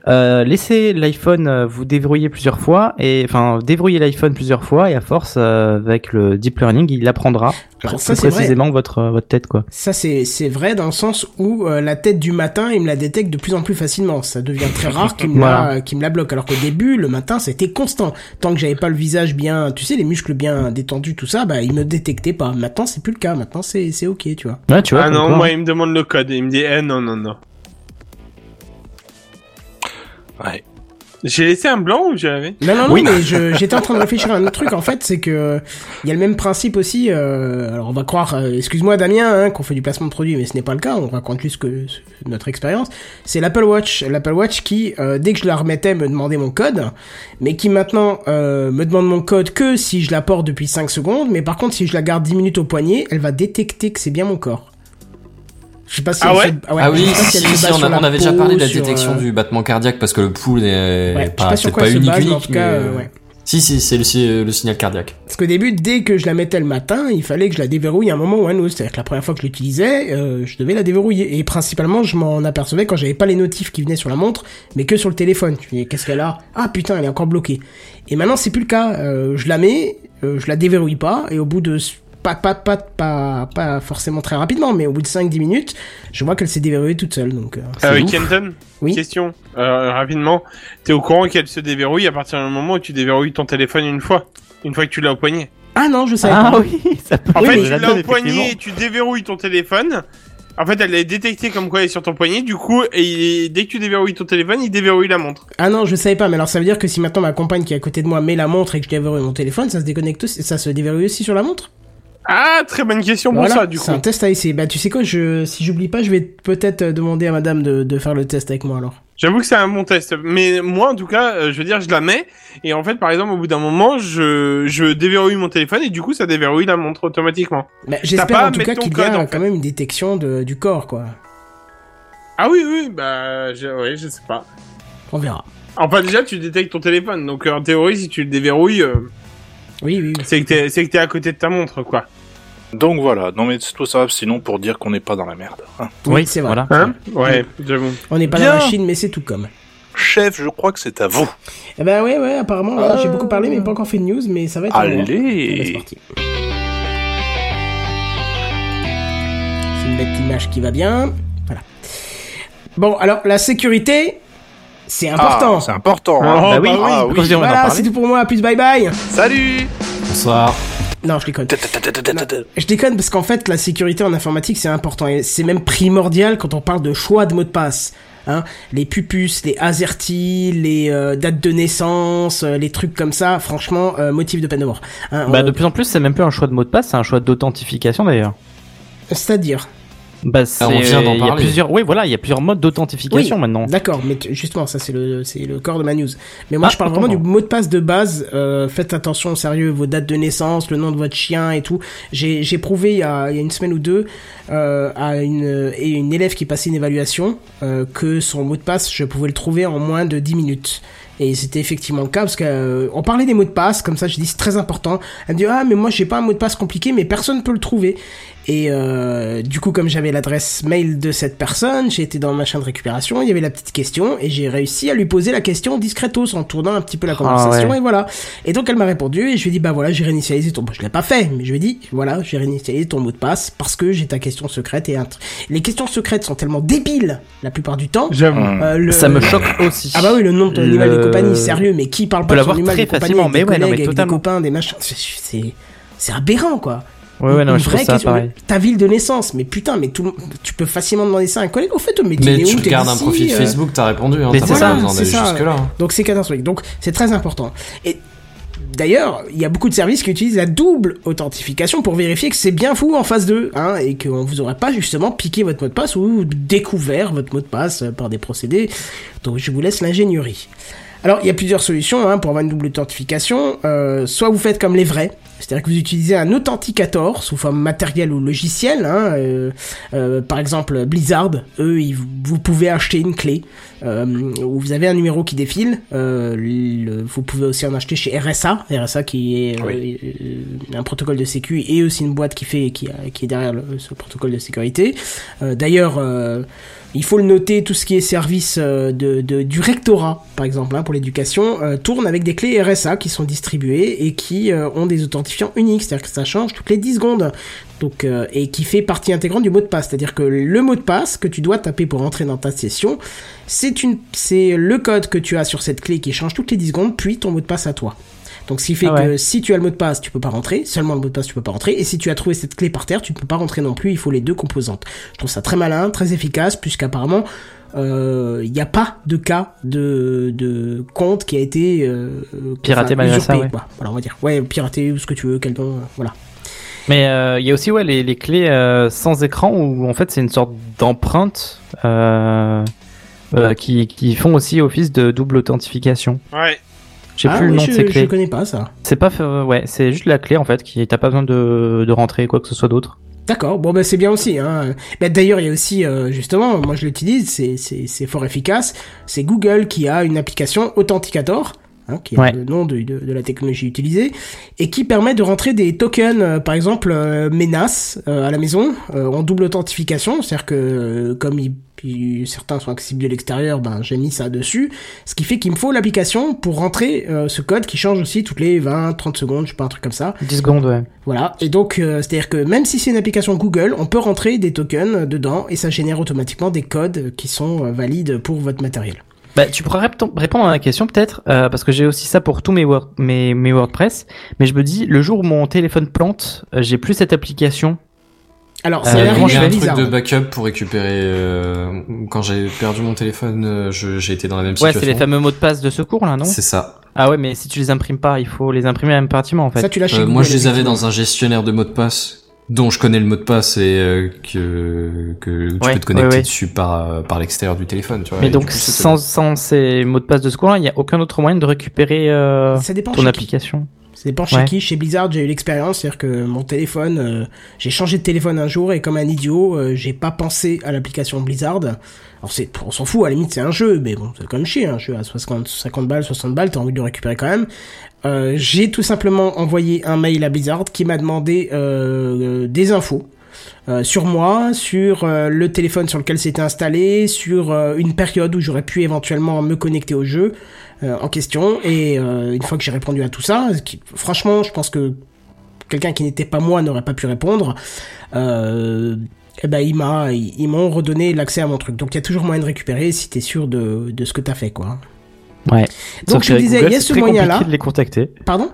Euh, laissez l'iPhone euh, vous déverrouiller plusieurs fois et enfin déverrouiller l'iPhone plusieurs fois et à force euh, avec le deep learning il apprendra Alors, plus ça, c'est vrai. précisément votre euh, votre tête quoi. Ça c'est c'est vrai dans le sens où euh, la tête du matin, il me la détecte de plus en plus facilement. Ça devient très rare qu'il me Voilà. la qu'il me la bloque. Alors qu'au début, le matin, c'était constant. Tant que j'avais pas le visage bien, tu sais, les muscles bien détendus, tout ça, bah il me détectait pas. Maintenant, c'est plus le cas. Maintenant, c'est c'est ok, tu vois. Ouais, tu vois. Ah non, quoi. moi il me demande le code. Il me dit, eh non, non, non. Ouais. J'ai laissé un blanc ou j'avais Non, non, non, Oui. mais je- j'étais en train de réfléchir à un autre truc. En fait, c'est que il y a le même principe aussi. euh, alors, on va croire, euh, excuse-moi Damien, hein, qu'on fait du placement de produit, mais ce n'est pas le cas. On raconte juste que notre expérience. C'est l'Apple Watch, l'Apple Watch qui, euh, dès que je la remettais, me demandait mon code, mais qui maintenant euh, me demande mon code que si je la porte depuis 5 secondes. Mais par contre, si je la garde 10 minutes au poignet, elle va détecter que c'est bien mon corps. Je sais pas si Ah elle ouais se- Ah je oui, si si, si, on, a- avait déjà parlé de la détection euh, du battement cardiaque parce que le pouls n'est Ouais, je pas, pas unique, base, en unique, tout cas, mais, euh, euh, ouais. Si, si, c'est le, si- le signal cardiaque. Parce qu'au début, dès que je la mettais le matin, il fallait que je la déverrouille à un moment ou à un autre. C'est-à-dire que la première fois que je l'utilisais, euh, je devais la déverrouiller. Et principalement, je m'en apercevais quand j'avais pas les notifs qui venaient sur la montre, mais que sur le téléphone. Tu dis, qu'est-ce qu'elle a? Ah putain, elle est encore bloquée. Et maintenant, c'est plus le cas. Euh, je la mets, euh, je la déverrouille pas, et au bout de pas pas pas pas pas forcément très rapidement, mais au bout de 5-10 minutes, je vois qu'elle s'est déverrouillée toute seule. Donc, euh, Ah. Kenton Oui. Question, euh, rapidement. T'es au courant qu'elle se déverrouille à partir du moment où tu déverrouilles ton téléphone une fois Une fois que tu l'as au poignet? Ah non, je savais Ah pas. oui, ça peut. En Oui, fait, tu la l'as au poignet, effectivement. tu déverrouilles ton téléphone. En fait, elle est détectée comme quoi elle est sur ton poignet. Du coup, et dès que tu déverrouilles ton téléphone, il déverrouille la montre. Ah non, je savais pas, mais alors ça veut dire que si maintenant ma compagne qui est à côté de moi met la montre et que je déverrouille mon téléphone, ça se déconnecte aussi, ça se déverrouille aussi sur la montre? Ah, très bonne question pour Voilà, ça, du coup. c'est un test à essayer. Bah tu sais quoi, je, si j'oublie pas, je vais peut-être demander à madame de, de faire le test avec moi alors. J'avoue que c'est un bon test. Mais moi, en tout cas, euh, je veux dire, je la mets. Et en fait, par exemple, au bout d'un moment, je, je déverrouille mon téléphone et du coup, ça déverrouille la montre automatiquement. Bah, J'espère en tout cas qu'il y a en quand même une détection de, du corps quoi. Ah oui, oui, bah, je, ouais, je sais pas. On verra. Enfin, déjà, tu détectes ton téléphone. Donc, en théorie, si tu le déverrouilles, euh, Oui, oui, oui. c'est que t'es, c'est que t'es à côté de ta montre, quoi. Donc voilà, non mais c'est tout ça, sinon pour dire qu'on n'est pas dans la merde. hein. Oui, c'est vrai. Voilà. Hein Ouais, j'avoue. On n'est pas Bien. dans la Chine, mais c'est tout comme. Chef, je crois que c'est à vous. Eh ben ouais, ouais, apparemment, j'ai beaucoup parlé, mais pas encore fait de news, mais ça va être. Allez, c'est Allez parti. C'est une belle image qui va bien. Voilà. Bon, alors, la sécurité, c'est important. Ah, c'est important. Oh, hein. bah oui, ah pourquoi oui. on en voilà, c'est tout pour moi. Plus bye bye. Salut Bonsoir. Non, je déconne. Je déconne parce qu'en fait, la sécurité en informatique, c'est important. Et c'est même primordial quand on parle de choix de mot de passe. Hein, les pupus, les AZERTY, les euh, dates de naissance, euh, les trucs comme ça, franchement, euh, motif de peine de mort. Hein, Bah on- de plus en plus, c'est même plus un choix de mot de passe, c'est un choix d'authentification d'ailleurs. C'est-à-dire? Bah c'est on vient d'en il y a plusieurs oui, voilà, il y a plusieurs modes d'authentification Oui. maintenant. D'accord, mais justement, ça c'est le c'est le corps de ma news. Mais moi, Ah, je parle vraiment du mot de passe de base. Euh, faites attention, sérieux, vos dates de naissance, le nom de votre chien et tout. J'ai j'ai prouvé il y a il y a une semaine ou deux euh, à une et une élève qui passait une évaluation euh, que son mot de passe, je pouvais le trouver en moins de 10 minutes. Et c'était effectivement le cas parce que euh, on parlait des mots de passe, comme ça je dis c'est très important. Elle me dit ah mais moi j'ai pas un mot de passe compliqué mais personne peut le trouver. Et euh, du coup comme j'avais l'adresse mail de cette personne, j'ai été dans le machin de récupération, il y avait la petite question et j'ai réussi à lui poser la question discretos en tournant un petit peu la conversation ouais. et voilà. Et donc elle m'a répondu et je lui ai dit bah voilà j'ai réinitialisé ton, bon, je l'ai pas fait mais je lui ai dit voilà j'ai réinitialisé ton mot de passe parce que j'ai ta question secrète et un les questions secrètes sont tellement débiles la plupart du temps. J'avoue. Euh, le- Ça me choque aussi. ah bah oui, le nom de ton animal Le- et compagnie, sérieux, mais qui parle pas de son l'avoir animal très et compagnie facilement, avec des mais ouais, non, collègues, mais avec des copains, des machins, c'est aberrant quoi. Ouais, ouais, non, Une je trouve ça question. pareil. Ta ville de naissance, mais putain, mais tout, tu peux facilement demander ça à un collègue. Au fait, mais, Mais tu où, regardes un profil euh, Facebook, t'as répondu, hein, Mais t'as c'est pas ça, besoin c'est d'aller ça. jusque là. Donc c'est catastrophique. Donc c'est très important. Et d'ailleurs, il y a beaucoup de services qui utilisent la double authentification pour vérifier que c'est bien vous en face d'eux, hein, et qu'on vous aurait pas justement piqué votre mot de passe ou découvert votre mot de passe par des procédés. Donc je vous laisse l'ingénierie. Alors, il y a plusieurs solutions hein, pour avoir une double authentification. Euh, soit vous faites comme les vrais, c'est-à-dire que vous utilisez un authenticator sous forme matérielle ou logicielle. Hein, euh, euh, par exemple, Blizzard, eux, ils- vous pouvez acheter une clé euh, où vous avez un numéro qui défile. Euh, le- vous pouvez aussi en acheter chez RSA, RSA qui est un protocole de sécu et aussi une boîte qui fait qui, est derrière le- ce protocole de sécurité. Euh, D'ailleurs. Il faut le noter, tout ce qui est service euh, du rectorat, par exemple, hein, pour l'éducation, euh, tourne avec des clés RSA qui sont distribuées et qui euh, ont des authentifiants uniques, c'est-à-dire que ça change toutes les 10 secondes. Donc, et qui fait partie intégrante du mot de passe, c'est-à-dire que le mot de passe que tu dois taper pour entrer dans ta session, c'est le code que tu as sur cette clé qui change toutes les 10 secondes, puis ton mot de passe à toi. Donc, ce qui fait Ah ouais. que si tu as le mot de passe, tu peux pas rentrer. Seulement le mot de passe, tu peux pas rentrer. Et si tu as trouvé cette clé par terre, tu ne peux pas rentrer non plus. Il faut les deux composantes. Je trouve ça très malin, très efficace, puisqu'apparemment, euh, il n'y a pas de cas de, de compte qui a été euh, Piraté malgré ça, ouais. quoi. Voilà, on va dire. Ouais, piraté ou ce que tu veux, quel nom, euh, voilà. Mais euh, il y a aussi ouais, les, les clés euh, sans écran où en fait c'est une sorte d'empreinte euh, euh, qui, qui font aussi office de double authentification. Ouais. Ah, plus le ouais, nom je, de ces Je clés. connais pas ça. C'est pas fait- ouais, c'est juste la clé en fait qui t'as pas besoin de, de rentrer quoi que ce soit d'autre. D'accord, bon ben c'est bien aussi. Hein. Ben, D'ailleurs, il y a aussi, euh, justement, moi je l'utilise, c'est- c'est c'est fort efficace. C'est Google qui a une application Authenticator, hein, qui est Ouais. le nom de, de, de la technologie utilisée, et qui permet de rentrer des tokens, euh, par exemple, euh, menaces euh, à la maison, en double authentification. C'est-à-dire que comme il- certains sont accessibles de l'extérieur, ben j'ai mis ça dessus. Ce qui fait qu'il me faut l'application pour rentrer euh, ce code qui change aussi toutes les 20-30 secondes, je sais pas, un truc comme ça. 10 secondes, ouais. Voilà, et donc euh, c'est-à-dire que même si c'est une application Google, on peut rentrer des tokens dedans et ça génère automatiquement des codes qui sont euh, valides pour votre matériel. Bah, tu pourras répon- répondre à la question peut-être, euh, parce que j'ai aussi ça pour tous mes, Word- mes, mes WordPress, mais je me dis, le jour où mon téléphone plante, euh, j'ai plus cette application. Alors, Euh, c'est la un truc de backup pour récupérer. euh, quand j'ai perdu mon téléphone, euh, je- j'ai été dans la même Ouais, situation. c'est les fameux mots de passe de secours là, non? C'est ça. Ah ouais, mais si tu les imprimes pas, il faut les imprimer impérativement en fait. Ça, tu l'as Euh, moi, je les avais dans un gestionnaire de mots de passe dont je connais le mot de passe et euh, que que tu Ouais, peux te connecter ouais, ouais. dessus par euh, par l'extérieur du téléphone. Tu vois, mais donc coup, sans, sans ces mots de passe de secours il y a aucun autre moyen de récupérer euh, ton qui. Ça dépend chez Ouais. qui. Chez Blizzard, j'ai eu l'expérience, c'est-à-dire que mon téléphone, euh, j'ai changé de téléphone un jour et comme un idiot, euh, j'ai pas pensé à l'application Blizzard. Alors c'est, on s'en fout, à la limite c'est un jeu, mais bon, c'est quand même chier, un jeu à 60, 50 balles, 60 balles, t'as envie de le récupérer quand même. Euh, j'ai tout simplement envoyé un mail à Blizzard qui m'a demandé des infos. euh, sur moi, sur euh, le téléphone sur lequel c'était installé, sur euh, une période où j'aurais pu éventuellement me connecter au jeu en question. Et euh, une fois que j'ai répondu à tout ça, qui- franchement, je pense que quelqu'un qui n'était pas moi n'aurait pas pu répondre. Euh, eh ben, il m'a, ils m'ont redonné l'accès à mon truc. Donc il y a toujours moyen de récupérer si t'es sûr de, de ce que t'as fait, quoi. Ouais. Donc Sauf je disais, il y a ce moyen-là. compliqué de les contacter. Pardon?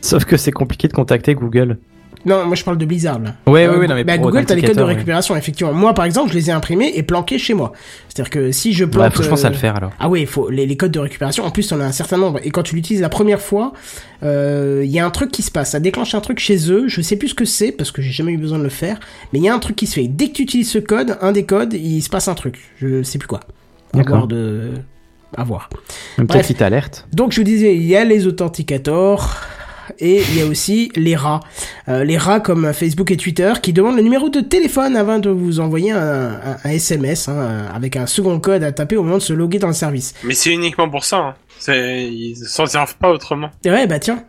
Sauf que c'est compliqué de contacter Google. Non, moi je parle de Blizzard là. Ouais, ouais, ouais, non, mais bah, Google, t'as les codes de récupération, effectivement. Moi, par exemple, je les ai imprimés et planqués chez moi. C'est-à-dire que si je planque. faut que je pense à euh, le faire alors. Ah oui, faut les, les codes de récupération. En plus, on a un certain nombre. Et quand tu l'utilises la première fois, euh, il y a un truc qui se passe. Ça déclenche un truc chez eux. Je sais plus ce que c'est parce que j'ai jamais eu besoin de le faire. Mais il y a un truc qui se fait. Dès que tu utilises ce code, un des codes, il se passe un truc. Je sais plus quoi. D'accord. de, à voir. Peut-être qu'il t'alerte. Donc je vous disais, il y a les authenticators. Et il y a aussi les rats. Euh, les rats comme Facebook et Twitter qui demandent le numéro de téléphone avant de vous envoyer un, un- un SMS hein, avec un second code à taper au moment de se loguer dans le service. Mais c'est uniquement pour ça. Hein. Ils s'en servent pas autrement. Et ouais, bah tiens.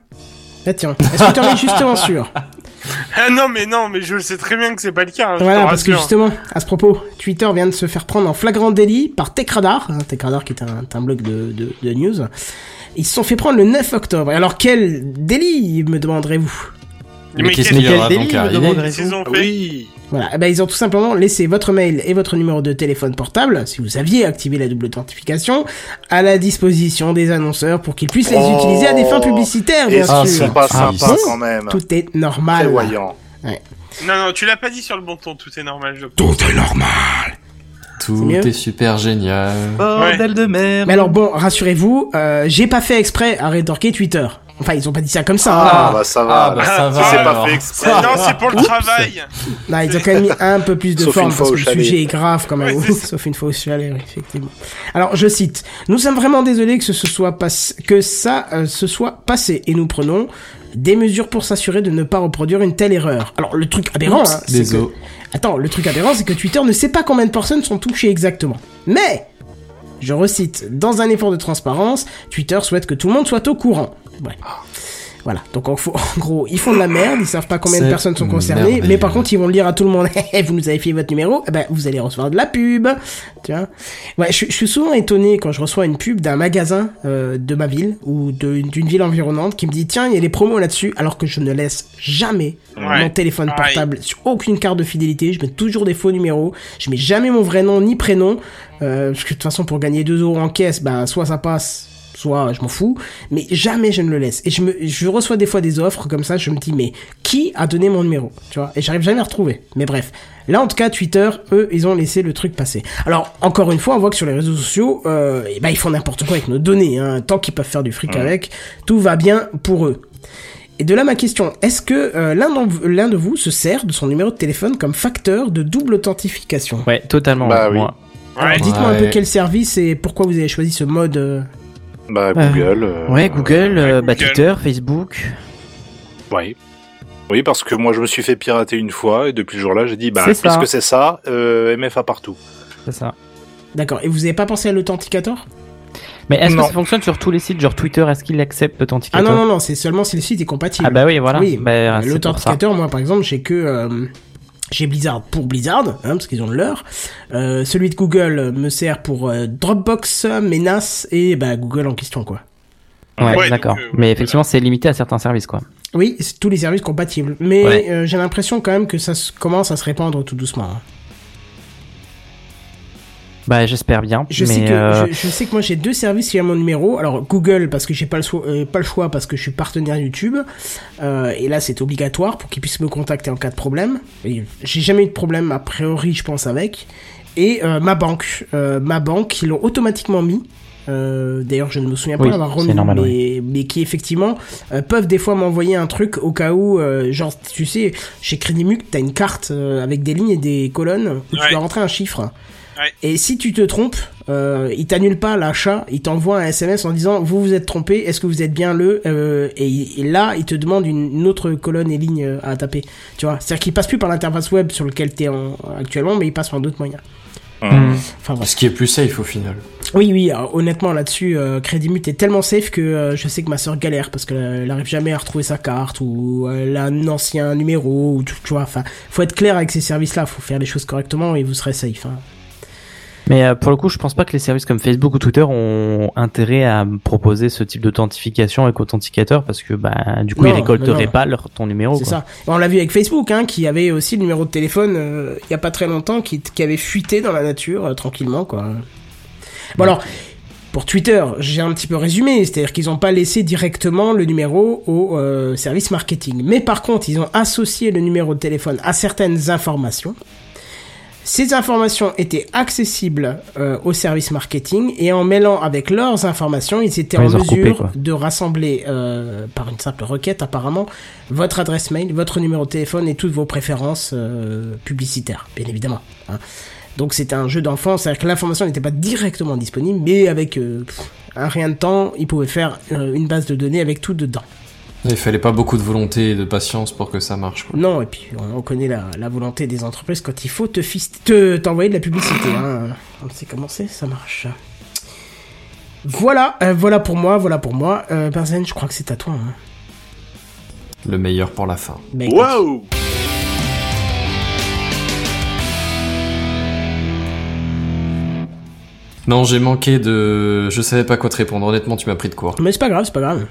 Bah tiens. Est-ce que tu en es justement sûr? Ah non, mais non, mais je sais très bien que c'est pas le cas. hein, je Voilà, parce que justement, à ce propos, Twitter vient de se faire prendre en flagrant délit par TechRadar, hein, TechRadar qui est un, un blog de, de, de news. Ils se sont fait prendre le 9 octobre. Et Alors quel délit, me demanderez-vous? Mais, Mais qu'est-ce qu'est-ce qu'il y quel aura délit, me demanderez-vous? fait? Oui. Voilà, eh ben, ils ont tout simplement laissé votre mail et votre numéro de téléphone portable, si vous aviez activé la double authentification, à la disposition des annonceurs pour qu'ils puissent les Oh. utiliser à des fins publicitaires, bien sûr. c'est pas Ah, sympa quand même. Tout est normal. Prévoyant. Non, non, tu l'as pas dit sur le bon ton, tout est normal, je Tout est normal. Tout est super génial. Bordel de merde. Mais alors bon, rassurez-vous, euh, j'ai pas fait exprès à rétorquer Twitter. Enfin, ils ont pas dit ça comme ça. hein. Ah, bah ça va. Ah, bah, ça va, c'est pas alors. fait C'est- exprès. Non, c'est pour le travail. Non, ils ont quand même mis un peu plus de Sauf forme parce que le sujet est grave quand même. Sauf une fois au chalet, oui, effectivement. Alors, je cite. Nous sommes vraiment désolés que ce soit pas, que ça euh, se soit passé et nous prenons des mesures pour s'assurer de ne pas reproduire une telle erreur. Alors, le truc aberrant, hein, c'est que... Attends, le truc aberrant, c'est que Twitter ne sait pas combien de personnes sont touchées exactement. Mais, je recite, dans un effort de transparence, Twitter souhaite que tout le monde soit au courant. Ouais. Voilà, donc en, gros, ils font de la merde, ils savent pas combien de personnes sont concernées, mais par contre, ils vont le dire à tout le monde. vous nous avez fait votre numéro, eh ben, vous allez recevoir de la pub. Tu vois? Ouais, je, je suis souvent étonné quand je reçois une pub d'un magasin euh, de ma ville ou d'une ville environnante qui me dit tiens, il y a des promos là-dessus, alors que je ne laisse jamais Ouais, mon téléphone portable sur aucune carte de fidélité. Je mets toujours des faux numéros. Je mets jamais mon vrai nom ni prénom. Euh, parce que de toute façon, pour gagner 2 euros en caisse, bah, soit ça passe, soit je m'en fous. Mais jamais je ne le laisse. Et je me, je reçois des fois des offres comme ça. Je me dis, mais qui a donné mon numéro? Tu vois? Et j'arrive jamais à retrouver. Mais bref. Là, en tout cas, Twitter, eux, ils ont laissé le truc passer. Alors, encore une fois, on voit que sur les réseaux sociaux, euh, eh ben, ils font n'importe quoi avec nos données, hein. Tant qu'ils peuvent faire du fric avec, tout va bien pour eux. Et de là ma question, est-ce que euh, l'un de vous se sert de son numéro de téléphone comme facteur de double authentification? Ouais, totalement. Bah oui. Ouais. dites-moi un peu quel service et pourquoi vous avez choisi ce mode. euh, Bah, Euh, Google. euh, Ouais, Google, euh, bah, Google. Twitter, Facebook. Oui. Oui, parce que moi, je me suis fait pirater une fois, et depuis ce jour-là, j'ai dit, bah, puisque c'est ça, euh, MFA partout. C'est ça. D'accord. Et vous avez pas pensé à l'authenticator Mais est-ce que ça fonctionne sur tous les sites, genre Twitter Est-ce qu'il accepte Ah l'authenticateur non non non, c'est seulement si le site est compatible. Ah bah oui, voilà. Oui, Bah, l'authenticateur, moi par exemple, j'ai que euh, j'ai Blizzard pour Blizzard, hein, parce qu'ils ont le leur. Euh, celui de Google me sert pour euh, Dropbox, Menace et bah Google en question quoi. Ouais, Ouais, d'accord. euh, Mais effectivement, c'est limité à certains services, quoi. Oui, c'est tous les services compatibles. Mais Ouais. euh, j'ai l'impression quand même que ça commence à se répandre tout doucement. hein. Bah, j'espère bien. Je, mais sais que, euh, je, je sais que moi j'ai deux services qui ont mon numéro. Alors Google parce que j'ai pas le choix, euh, pas le choix parce que je suis partenaire YouTube. Euh, et là c'est obligatoire pour qu'ils puissent me contacter en cas de problème. J'ai jamais eu de problème a priori je pense avec. Et euh, ma banque, euh, ma banque ils l'ont automatiquement mis. Euh, D'ailleurs je ne me souviens pas Oui, l'avoir remis, normal, mais, mais qui effectivement euh, peuvent des fois m'envoyer un truc au cas où, euh, genre tu sais chez Crédit Muc t'as une carte euh, avec des lignes et des colonnes où tu dois rentrer un chiffre. Ouais. Et si tu te trompes, euh, il t'annule pas l'achat, il t'envoie un SMS en disant vous vous êtes trompé, est-ce que vous êtes bien le euh, et, et là il te demande une, une autre colonne et ligne euh, à taper. Tu vois, c'est-à-dire qu'il passe plus par l'interface web sur lequel t'es en, actuellement, mais il passe par d'autres moyens. hmm. Enfin. Ce qui est plus safe au final. Oui oui, alors, honnêtement là-dessus, euh, Credit Mute est tellement safe que euh, je sais que ma soeur galère parce qu'elle arrive jamais à retrouver sa carte ou elle a un ancien numéro ou tu, tu vois. Enfin, faut être clair avec ces services-là, faut faire les choses correctement et vous serez safe. Hein. Mais euh, pour le coup, je pense pas que les services comme Facebook ou Twitter ont intérêt à proposer ce type d'authentification avec authenticateur parce que bah du coup Non, ils récolteraient non. pas leur ton numéro. C'est ça. On l'a vu avec Facebook, hein, qui avait aussi le numéro de téléphone euh, il y a pas très longtemps, qui, qui avait fuité dans la nature euh, tranquillement, quoi. Bon alors, pour Twitter, j'ai un petit peu résumé, c'est-à-dire qu'ils n'ont pas laissé directement le numéro au euh, service marketing, mais par contre, ils ont associé le numéro de téléphone à certaines informations. Ces informations étaient accessibles euh, au service marketing et en mêlant avec leurs informations, ils étaient Ouais, en ils ont recoupé, mesure de rassembler euh, par une simple requête apparemment votre adresse mail, votre numéro de téléphone et toutes vos préférences euh, publicitaires, bien évidemment. hein. Donc c'était un jeu d'enfant, c'est-à-dire que l'information n'était pas directement disponible, mais avec euh, un rien de temps, ils pouvaient faire euh, une base de données avec tout dedans. Il fallait pas beaucoup de volonté et de patience pour que ça marche. Quoi. Non, et puis on, on connaît la, la volonté des entreprises quand il faut te fist- te t'envoyer de la publicité. Hein. On sait comment c'est, ça marche. Voilà, euh, voilà pour moi, voilà pour moi. Euh, Benzen, je crois que c'est à toi. Hein. Le meilleur pour la fin. Écoute. Wow Non, j'ai manqué de... Je savais pas quoi te répondre. Honnêtement, tu m'as pris de court. Mais c'est pas grave, c'est pas grave.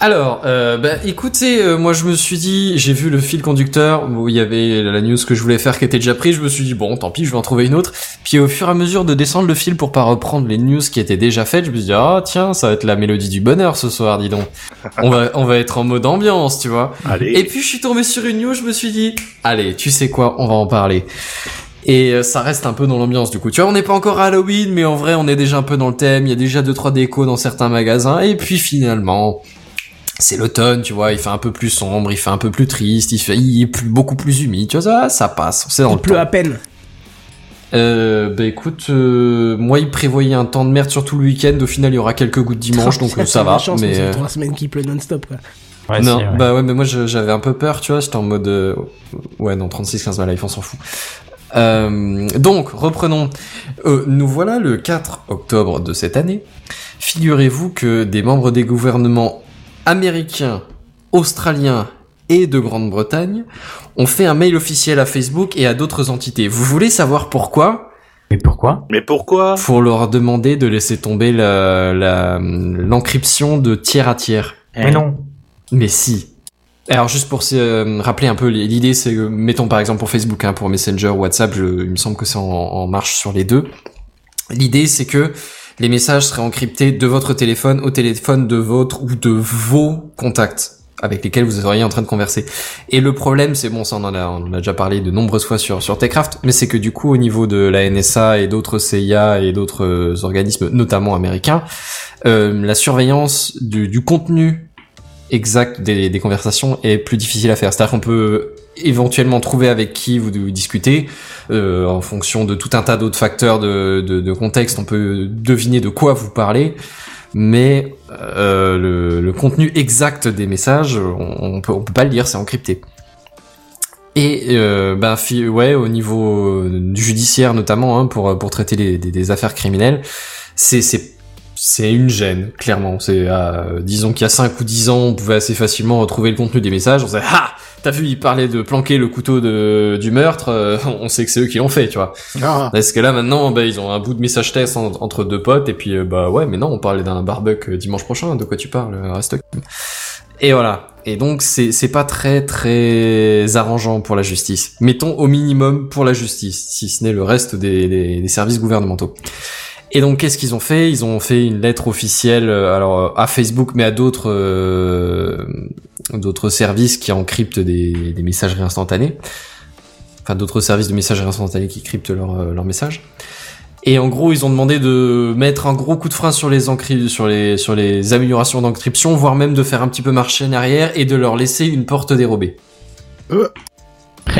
Alors, euh, bah, écoutez, euh, moi je me suis dit, j'ai vu le fil conducteur où il y avait la news que je voulais faire qui était déjà prise. Je me suis dit bon, tant pis, je vais en trouver une autre. Puis au fur et à mesure de descendre le fil pour pas reprendre les news qui étaient déjà faites, je me suis dit ah tiens, ça va être la mélodie du bonheur ce soir, dis donc. On va on va être en mode ambiance, tu vois. Allez. Et puis je suis tombé sur une news, je me suis dit allez, tu sais quoi, on va en parler. Et euh, ça reste un peu dans l'ambiance du coup. Tu vois, on n'est pas encore à Halloween, mais en vrai, on est déjà un peu dans le thème. Il y a déjà deux trois décos dans certains magasins. Et puis finalement, c'est l'automne, tu vois, il fait un peu plus sombre, il fait un peu plus triste, il fait, il est plus, beaucoup plus humide, tu vois, ça, ça passe, c'est dans Il le pleut temps. à peine. Euh, bah écoute, euh, moi il prévoyait un temps de merde sur tout le week-end, au final il y aura quelques gouttes dimanche, donc ça va, chance, mais... fait euh, trois semaines qu'il pleut non-stop, quoi. Ouais, non, si, ouais. bah ouais, mais moi j'avais un peu peur, tu vois, j'étais en mode... euh, Ouais, non, 36-15 ma life, on s'en fout. Euh, donc, reprenons. Euh, nous voilà le 4 octobre de cette année. Figurez-vous que des membres des gouvernements américains, australiens et de Grande-Bretagne ont fait un mail officiel à Facebook et à d'autres entités. Vous voulez savoir pourquoi? Mais pourquoi? Mais pourquoi? Pour leur demander de laisser tomber la- la- l'encryption de tiers à tiers. Mais non. Mais si. Alors juste pour se euh, rappeler un peu l'idée, c'est que mettons par exemple pour Facebook, hein, pour Messenger, WhatsApp, je- il me semble que c'est en, en marche sur les deux. L'idée c'est que les messages seraient encryptés de votre téléphone au téléphone de votre ou de vos contacts avec lesquels vous seriez en train de converser. Et le problème, c'est bon, ça on en a, on en a déjà parlé de nombreuses fois sur sur Techcraft, mais c'est que du coup au niveau de la NSA et d'autres CIA et d'autres euh, organismes, notamment américains, euh, la surveillance du, du contenu exact des, des conversations est plus difficile à faire. C'est-à-dire qu'on peut éventuellement trouver avec qui vous, discutez euh, en fonction de tout un tas d'autres facteurs de, de, de contexte. On peut deviner de quoi vous parlez, mais euh, le, le contenu exact des messages, on, on peut on peut pas le lire, c'est encrypté. Et euh, ben ouais, au niveau du judiciaire notamment, hein, pour pour traiter des, des affaires criminelles, c'est c'est une gêne, clairement. C'est, euh, disons qu'il y a 5 ou 10 ans, on pouvait assez facilement retrouver le contenu des messages. On disait, ah, t'as vu, il parlait de planquer le couteau de, du meurtre. euh, on sait que c'est eux qui l'ont fait, tu vois. Ah. Est-ce que là, maintenant, bah, ils ont un bout de message test en- entre deux potes, et puis, euh, bah, ouais, mais non, on parlait d'un barbecue euh, dimanche prochain. De quoi tu parles? euh, Reste. Et voilà. Et donc, c'est, c'est pas très, très arrangeant pour la justice. Mettons au minimum pour la justice, si ce n'est le reste des, des- des services gouvernementaux. Et donc, qu'est-ce qu'ils ont fait? Ils ont fait une lettre officielle, euh, alors euh, à Facebook, mais à d'autres euh, d'autres services qui encryptent des, des messageries instantanées. Enfin, d'autres services de messagerie instantanée qui cryptent leurs euh, messages. Et en gros, ils ont demandé de mettre un gros coup de frein sur les sur les sur les améliorations d'encryption, voire même de faire un petit peu marcher en arrière et de leur laisser une porte dérobée.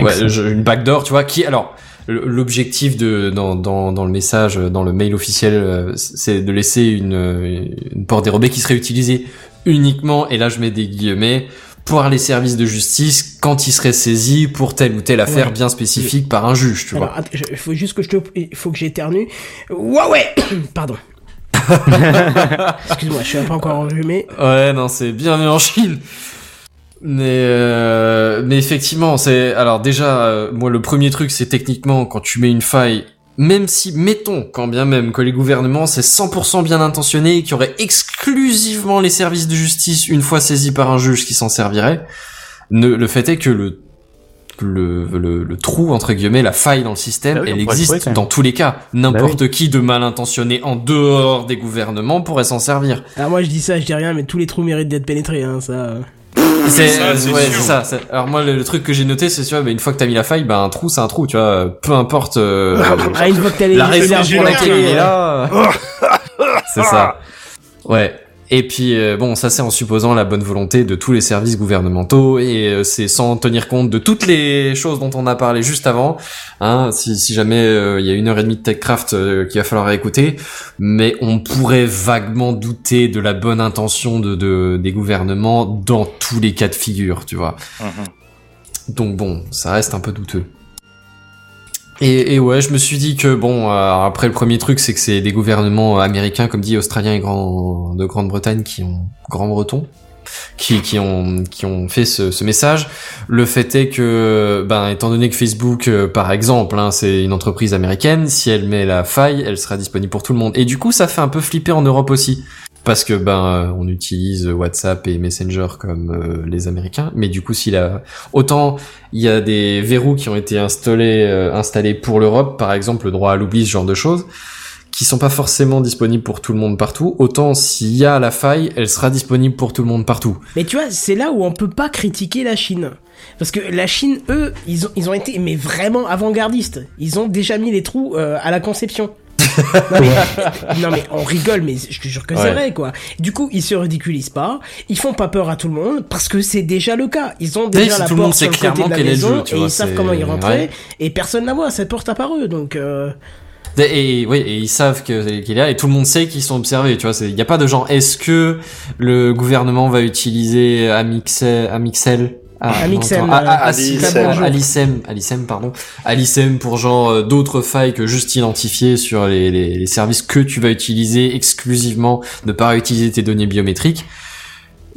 Ouais, je- une backdoor, tu vois, qui alors l'objectif de dans, dans dans le message, dans le mail officiel, euh, c'est de laisser une une porte dérobée qui serait utilisée uniquement, et là je mets des guillemets, pour les services de justice quand ils seraient saisis pour telle ou telle affaire Ouais. bien spécifique par un juge, tu Alors, vois. il faut juste que je te, il faut que j'éternue. Ouais, ouais. Pardon. Excuse-moi, je suis peu encore enrhumé. Ouais, non, c'est bienvenu en Chine. Mais euh, mais effectivement, c'est alors déjà euh, moi le premier truc c'est techniquement quand tu mets une faille même si mettons quand bien même que les gouvernements c'est 100% bien intentionné et qu'il y aurait exclusivement les services de justice une fois saisis par un juge qui s'en servirait, ne, le fait est que le le, le, le trou entre guillemets la faille dans le système Bah oui, elle trouver, existe dans tous les cas. N'importe qui de mal intentionné en dehors des gouvernements pourrait s'en servir. Alors moi je dis ça, je dis rien, mais tous les trous méritent d'être pénétrés, hein, ça. C'est ouais, ça. c'est- Alors moi, le, le truc que j'ai noté, c'est tu vois, bah, une fois que t'as mis la faille, bah un trou, c'est un trou, tu vois. Peu importe euh, Ah, une fois que t'as les la raison élargi pour la laquelle clé, il est là. c'est ça. Ouais. Et puis euh, bon, ça c'est en supposant la bonne volonté de tous les services gouvernementaux et euh, c'est sans tenir compte de toutes les choses dont on a parlé juste avant. Hein, si, si jamais euh, il y a une heure et demie de TechCraft qu'il va falloir écouter, mais on pourrait vaguement douter de la bonne intention de, de des gouvernements dans tous les cas de figure, tu vois. Mhm. Donc bon, ça reste un peu douteux. Et, et ouais, je me suis dit que bon, euh, après le premier truc, c'est que c'est des gouvernements américains, comme dit australiens et grand, de Grande-Bretagne, qui ont grand-breton, qui, qui ont qui ont fait ce, ce message. Le fait est que, ben, étant donné que Facebook, euh, par exemple, hein, c'est une entreprise américaine, si elle met la faille, elle sera disponible pour tout le monde. Et du coup, ça fait un peu flipper en Europe aussi. Parce que ben euh, on utilise WhatsApp et Messenger comme euh, les Américains, mais du coup s'il a autant il y a des verrous qui ont été installés euh, installés pour l'Europe, par exemple le droit à l'oubli, ce genre de choses, qui sont pas forcément disponibles pour tout le monde partout. Autant s'il y a la faille, elle sera disponible pour tout le monde partout. Mais tu vois, c'est là où on peut pas critiquer la Chine. Parce que la Chine, eux, ils ont, ils ont été mais vraiment avant-gardistes. Ils ont déjà mis les trous à la conception. non, mais, non, mais on rigole, mais je te jure que c'est vrai quoi. Du coup, ils se ridiculisent pas, ils font pas peur à tout le monde parce que c'est déjà le cas. Ils ont déjà si la porte sur le côté de la maison jeu, et vois, ils savent comment y rentrer ouais. et personne la voit cette porte à part eux. Donc euh, Et, et- oui, et ils savent que qu'il est là et tout le monde sait qu'ils sont observés. Tu vois, il y a pas de genre. Est-ce que le gouvernement va utiliser Amixel, Amixel Ah, Amixem, non, attends. Ah, ah, euh, Alicem. Alicem, pardon, Alicem pour genre euh, d'autres failles que juste identifier sur les, les, les services que tu vas utiliser exclusivement, ne pas réutiliser tes données biométriques.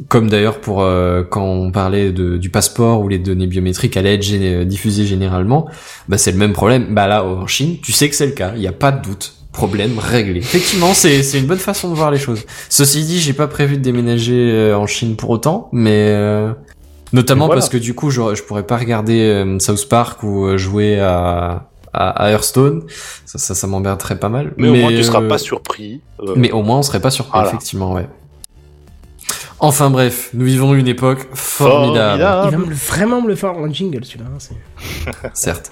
Comme d'ailleurs pour euh, quand on parlait de, du passeport où les données biométriques allaient être géné- diffusées généralement, bah c'est le même problème. Bah là en Chine, tu sais que c'est le cas, il n'y a pas de doute. Problème réglé. Effectivement, c'est une bonne façon de voir les choses. Ceci dit, j'ai pas prévu de déménager euh, en Chine pour autant, mais euh, notamment Voilà. parce que du coup, je, je pourrais pas regarder euh, South Park ou euh, jouer à à, à Hearthstone. Ça, ça, ça m'emmerderait pas mal. Mais, au moins, tu seras euh, pas surpris. euh, mais au moins, on serait pas surpris, Voilà. effectivement, ouais. Enfin bref, nous vivons une époque formidable, il va me vraiment me le faire en jingle celui-là. hein, c'est- certes.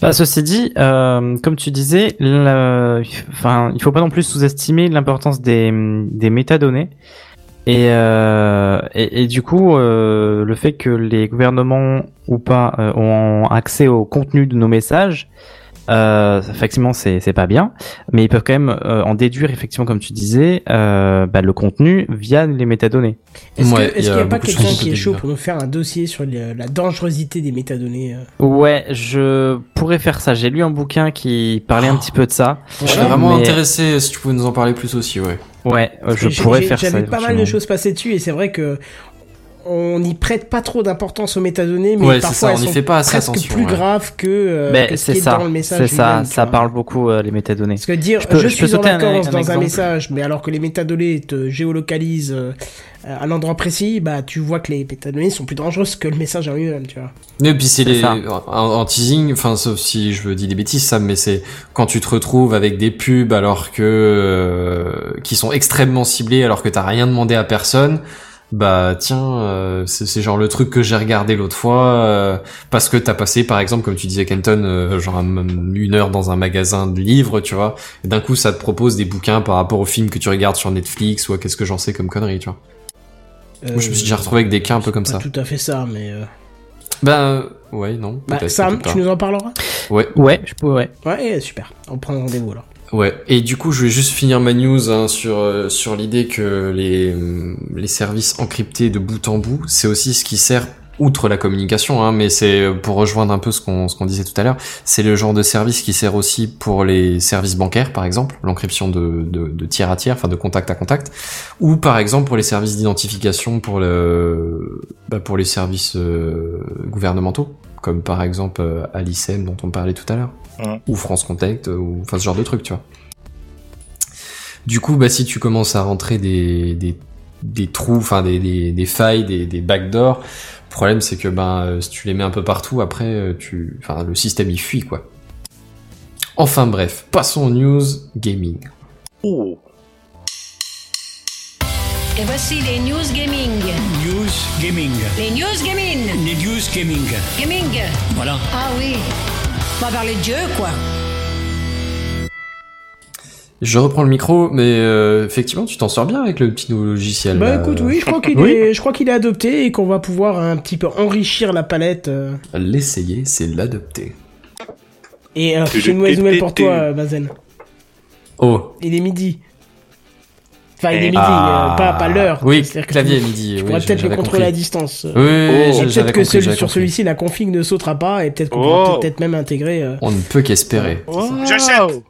Bah, ceci dit, euh, comme tu disais, la- enfin, il faut pas non plus sous-estimer l'importance des, des métadonnées. Et, euh, et, du coup, euh, le fait que les gouvernements ou pas euh, ont accès au contenu de nos messages, euh, effectivement, c'est c'est pas bien, mais ils peuvent quand même euh, en déduire, effectivement, comme tu disais, euh, bah, le contenu via les métadonnées. Est-ce Ouais, a qu'il n'y a pas quelqu'un qui est chaud pour nous faire un dossier sur le- la dangerosité des métadonnées euh Ouais, je pourrais faire ça. J'ai lu un bouquin qui parlait un petit peu de ça. Je serais Voilà, vraiment mais- intéressé si tu pouvais nous en parler plus aussi, ouais. Ouais, je pourrais faire ça. J'avais pas mal de choses passées dessus et c'est vrai que on n'y prête pas trop d'importance aux métadonnées, mais Ouais, parfois ça, on elles n'y sont fait pas assez presque attention, plus ouais. graves que, euh, Ben, que ce c'est qui est ça, dans le message. c'est ça, ça parle beaucoup euh, les métadonnées. Parce que dire Je peux- je, je peux suis en sauter un- vacances un dans un message, mais alors que les métadonnées te géolocalisent euh, à un endroit précis, bah tu vois que les métadonnées sont plus dangereuses que le message en lui-même, tu vois. Et puis c'est les en, en teasing, enfin sauf si je dis des bêtises, ça, mais c'est quand tu te retrouves avec des pubs alors que euh, qui sont extrêmement ciblés alors que t'as rien demandé à personne. Bah tiens, euh, c'est c'est genre le truc que j'ai regardé l'autre fois euh, parce que t'as passé par exemple comme tu disais Kenton euh, genre un- une heure dans un magasin de livres tu vois et d'un coup ça te propose des bouquins par rapport aux films que tu regardes sur Netflix ou à qu'est-ce que j'en sais comme conneries tu vois. Moi, je me suis déjà retrouvé avec des cas un peu comme Pas ça. tout à fait ça, mais euh, Ben ouais non. bah, Sam, tu nous en parleras? Ouais. Ouais, je pourrais. Ouais, super. On prend rendez-vous alors. Ouais, et du coup, je vais juste finir ma news hein, sur euh, sur l'idée que les hum, les services encryptés de bout en bout, c'est aussi ce qui sert outre la communication, hein, mais c'est euh, pour rejoindre un peu ce qu'on ce qu'on disait tout à l'heure, c'est le genre de service qui sert aussi pour les services bancaires, par exemple, l'encryption de, de de tiers à tiers, enfin de contact à contact, ou par exemple pour les services d'identification pour le bah, pour les services euh, gouvernementaux, comme par exemple euh, Alicem dont on parlait tout à l'heure Ou France Contact, euh, ou enfin ce genre de truc, tu vois. Du coup, bah si tu commences à rentrer des des, des trous, enfin des, des, des failles, des, des backdoors, le problème c'est que ben euh, si tu les mets un peu partout, après euh, tu, enfin le système il fuit quoi. Enfin bref, passons aux news gaming. Oh. Et voici les news gaming. News Gaming. Les news gaming. Les News Gaming. Gaming. Voilà. Ah oui. On va parler de jeu, quoi. Je reprends le micro, mais euh, effectivement, tu t'en sors bien avec le petit nouveau logiciel. Bah là. écoute, oui, je crois qu'il Oui. est, je crois qu'il est adopté et qu'on va pouvoir un petit peu enrichir la palette. euh. L'essayer, c'est l'adopter. Et euh, j'ai une mauvaise nouvelle pour toi, euh, Bazen. Oh. Il est midi. Enfin, il est midi, Ah. euh, pas, pas l'heure. Oui, C'est-à-dire que clavier tu- midi. Tu oui, pourrais peut-être le contrôler à distance. Oui, oui, peut-être que compris, celui- j'avais sur celui-ci, la config ne sautera pas et peut-être qu'on Oh. pourra peut-être même intégrer. euh, On ne peut qu'espérer. J'achète.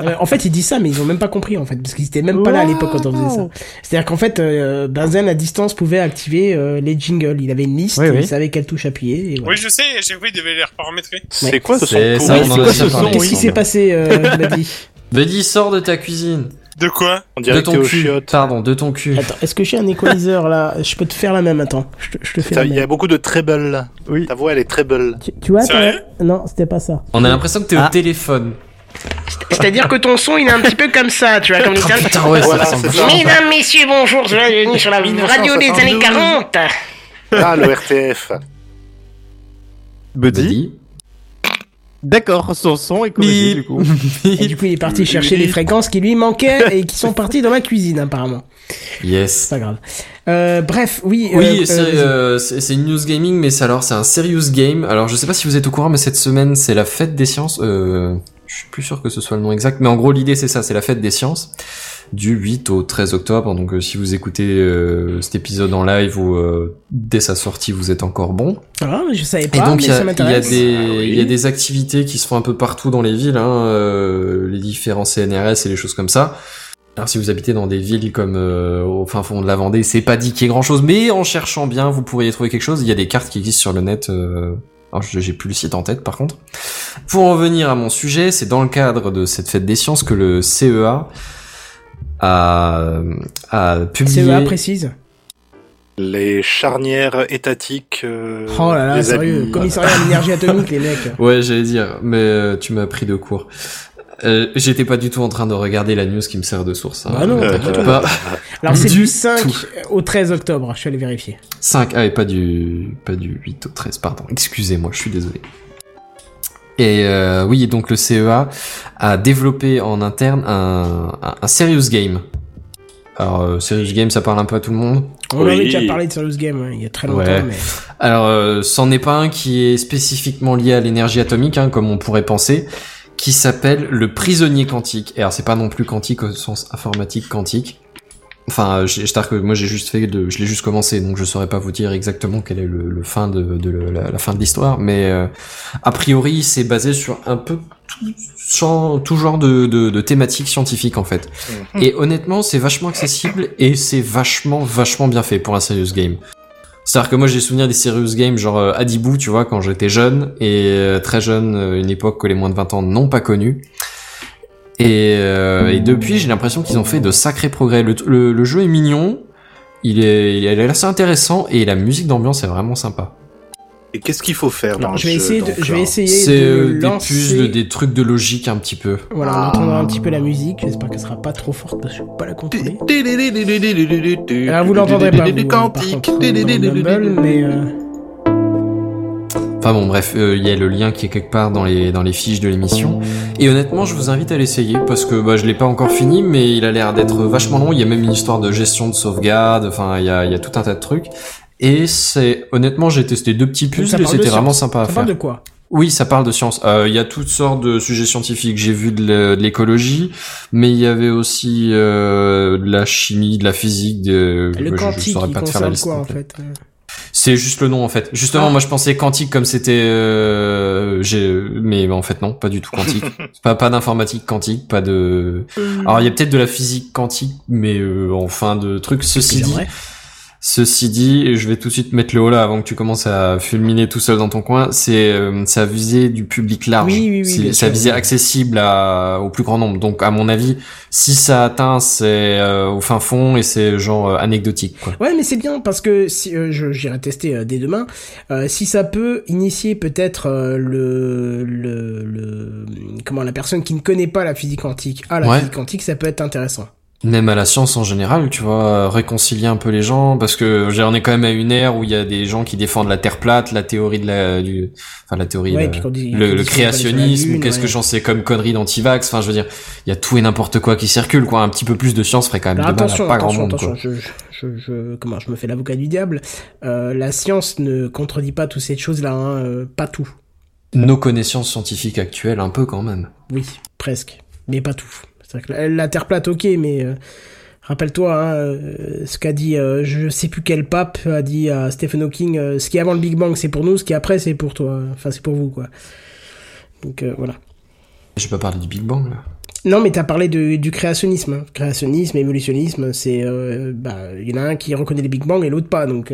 Euh, en fait, ils disent ça, mais ils ont même pas compris en fait, parce qu'ils étaient même pas là à l'époque quand on faisait ça. C'est-à-dire qu'en fait, euh, Benzen à distance pouvait activer euh, les jingles. Il avait une liste, Oui, il savait quelle touche appuyer. Et voilà. Oui, je sais, à chaque fois, il devait les reparamétrer. C'est quoi ce son quoi ce Qu'est-ce qui s'est passé, euh, Buddy Buddy, sors de ta cuisine. De quoi On De dirait que t'es ton cul. chiottes. Pardon, de ton cul. Attends, est-ce que j'ai un equalizer là Je peux te faire la même, attends. Je te, je te fais la Il y a même. beaucoup de treble là. Oui. Ta voix elle est treble. Tu, tu vois, t'as- Sérieux? Non, c'était pas ça. On a l'impression que t'es Ah. au téléphone. C'est-à-dire que ton son, il est un petit peu comme ça, tu vois, comme Oh, putain, ouais, Voilà, ça ressemble. c'est ça. Mesdames, messieurs, bonjour, bienvenue sur la radio des années 40. Ah, le RTF. Buddy. Buddy. D'accord, son son est corrigé du coup. Et du coup, il est parti chercher les fréquences qui lui manquaient et qui sont parties dans la cuisine, apparemment. Yes. C'est pas grave. Euh, bref, oui. Oui, euh, c'est euh, euh, c'est- une news gaming, mais alors c'est un serious game. Alors je sais pas si vous êtes au courant, mais cette semaine c'est la fête des sciences. Euh, je suis plus sûr que ce soit le nom exact, mais en gros l'idée c'est ça, c'est la fête des sciences du 8 au 13 octobre. Donc euh, si vous écoutez euh, cet épisode en live ou euh, dès sa sortie, vous êtes encore bon. Ah, je savais Et pas, donc mais il y, a- ça il y a m'intéresse. des Ah oui. y a des activités qui se font un peu partout dans les villes, hein, euh, les différents CNRS et les choses comme ça. Alors si vous habitez dans des villes comme euh, au fin fond de la Vendée, c'est pas dit qu'il y ait grand chose, mais en cherchant bien, vous pourriez trouver quelque chose. Il y a des cartes qui existent sur le net. Alors je- j'ai plus le site en tête par contre. Pour en venir à mon sujet, c'est dans le cadre de cette fête des sciences que le CEA a, a publié. CEA précise. Les charnières étatiques. euh, Oh là là, sérieux. Commissariat à l'énergie atomique, les mecs. Ouais, j'allais dire, mais euh, tu m'as pris de court. Euh, J'étais pas du tout en train de regarder la news qui me sert de source. hein. Bah non, Euh, pas du tout. pas- Alors, c'est Du du 5 tout. au 13 octobre. Je suis allé vérifier. 5, ah et pas du, pas du 8 au 13, pardon. Excusez-moi, je suis désolé. Et euh, oui, donc le CEA a développé en interne un, un, un serious game. Alors, euh, serious game, ça parle un peu à tout le monde. On Oui. avait déjà parlé de Serious Game hein, il y a très longtemps, Ouais. mais. Alors, euh, c'en n'est pas un qui est spécifiquement lié à l'énergie atomique, hein, comme on pourrait penser, qui s'appelle le prisonnier quantique. Et alors, c'est pas non plus quantique au sens informatique quantique. Enfin, euh, je je que moi j'ai juste fait de, je l'ai juste commencé, donc je saurais pas vous dire exactement quel est le, le fin de, de la, la fin de l'histoire, mais euh, a priori c'est basé sur un peu tout, genre- tout genre de, de, de thématiques scientifiques en fait. Et honnêtement, c'est vachement accessible et c'est vachement vachement bien fait pour un serious game. C'est-à-dire que moi j'ai souvenir des serious games genre euh, Adibou, tu vois, quand j'étais jeune et euh, très jeune, euh, une époque que les moins de 20 ans n'ont pas connue. Et, depuis, j'ai l'impression qu'ils ont fait de sacrés progrès. Le jeu est mignon, il est, il est assez intéressant et la musique d'ambiance est vraiment sympa. Et qu'est-ce qu'il faut faire dans je vais jeu, essayer de, je vais essayer C'est de euh, des lancer. puzzles, des trucs de logique un petit peu. Voilà, on entendra un petit peu la musique. J'espère qu'elle sera pas trop forte parce que je peux pas la contrôler. Alors, vous l'entendrez pas, vous, par contre, dans le Mumble, mais euh, Enfin bon, bref, euh, il y a le lien qui est quelque part dans les dans les fiches de l'émission. Et honnêtement, je vous invite à l'essayer parce que bah, je l'ai pas encore fini, mais il a l'air d'être vachement long. Il y a même une histoire de gestion de sauvegarde. Enfin, il y a il y a tout un tas de trucs. Et c'est honnêtement, j'ai testé deux petits ça puzzles et c'était vraiment sympa à ça faire. parle de quoi? Oui, ça parle de science. Euh, Il y a toutes sortes de sujets scientifiques. J'ai vu de l'é- de l'écologie, mais il y avait aussi euh, de la chimie, de la physique. De... Le je- je, quantique, saurais il pas te faire la liste. quoi en fait euh C'est juste le nom en fait. Justement, Ah. moi je pensais quantique comme c'était, euh, mais en fait non, pas du tout quantique. pas pas d'informatique quantique, pas de. Alors il y a peut-être de la physique quantique, mais euh, en fin de truc. Ceci dit. Ceci dit, et je vais tout de suite mettre le haut là avant que tu commences à fulminer tout seul dans ton coin. C'est, euh, ça visait du public large. Oui, oui, oui, ça visait accessible à, au plus grand nombre. Donc à mon avis, si ça atteint, c'est euh, au fin fond et c'est genre euh, anecdotique quoi. Ouais, mais c'est bien parce que si euh, je j'irai tester dès demain, euh, si ça peut initier peut-être euh, le, le le comment la personne qui ne connaît pas la physique quantique à la Ouais. physique quantique, ça peut être intéressant. Même à la science en général, tu vois, réconcilier un peu les gens, parce que j'ai- on est quand même à une ère où il y a des gens qui défendent la Terre plate, la théorie de la, du, enfin la théorie, Ouais, la- dit- le, le créationnisme, qu'est-ce que j'en sais comme conneries d'antivax, enfin je veux dire, il y a tout et n'importe quoi qui circule, quoi. Un petit peu plus de science ferait quand même Alors de mal attention, à pas grand monde, attention, quoi. je, je, je, comment, je me fais l'avocat du diable. Euh, la science ne contredit pas toutes ces choses-là, hein, euh, pas tout. Nos connaissances scientifiques actuelles, un peu quand même. Oui, presque, mais pas tout. C'est-à-dire que la, la Terre plate, ok, mais euh, rappelle-toi hein, euh, ce qu'a dit, euh, je sais plus quel pape a dit à Stephen Hawking, euh, ce qui est avant le Big Bang c'est pour nous, ce qui est après c'est pour toi, enfin c'est pour vous quoi. Donc voilà. J'ai pas parlé du Big Bang, là. Non, mais t'as parlé de, du créationnisme. hein. Créationnisme, évolutionnisme, c'est, bah, il y en a un qui reconnaît le Big Bang et l'autre pas, donc.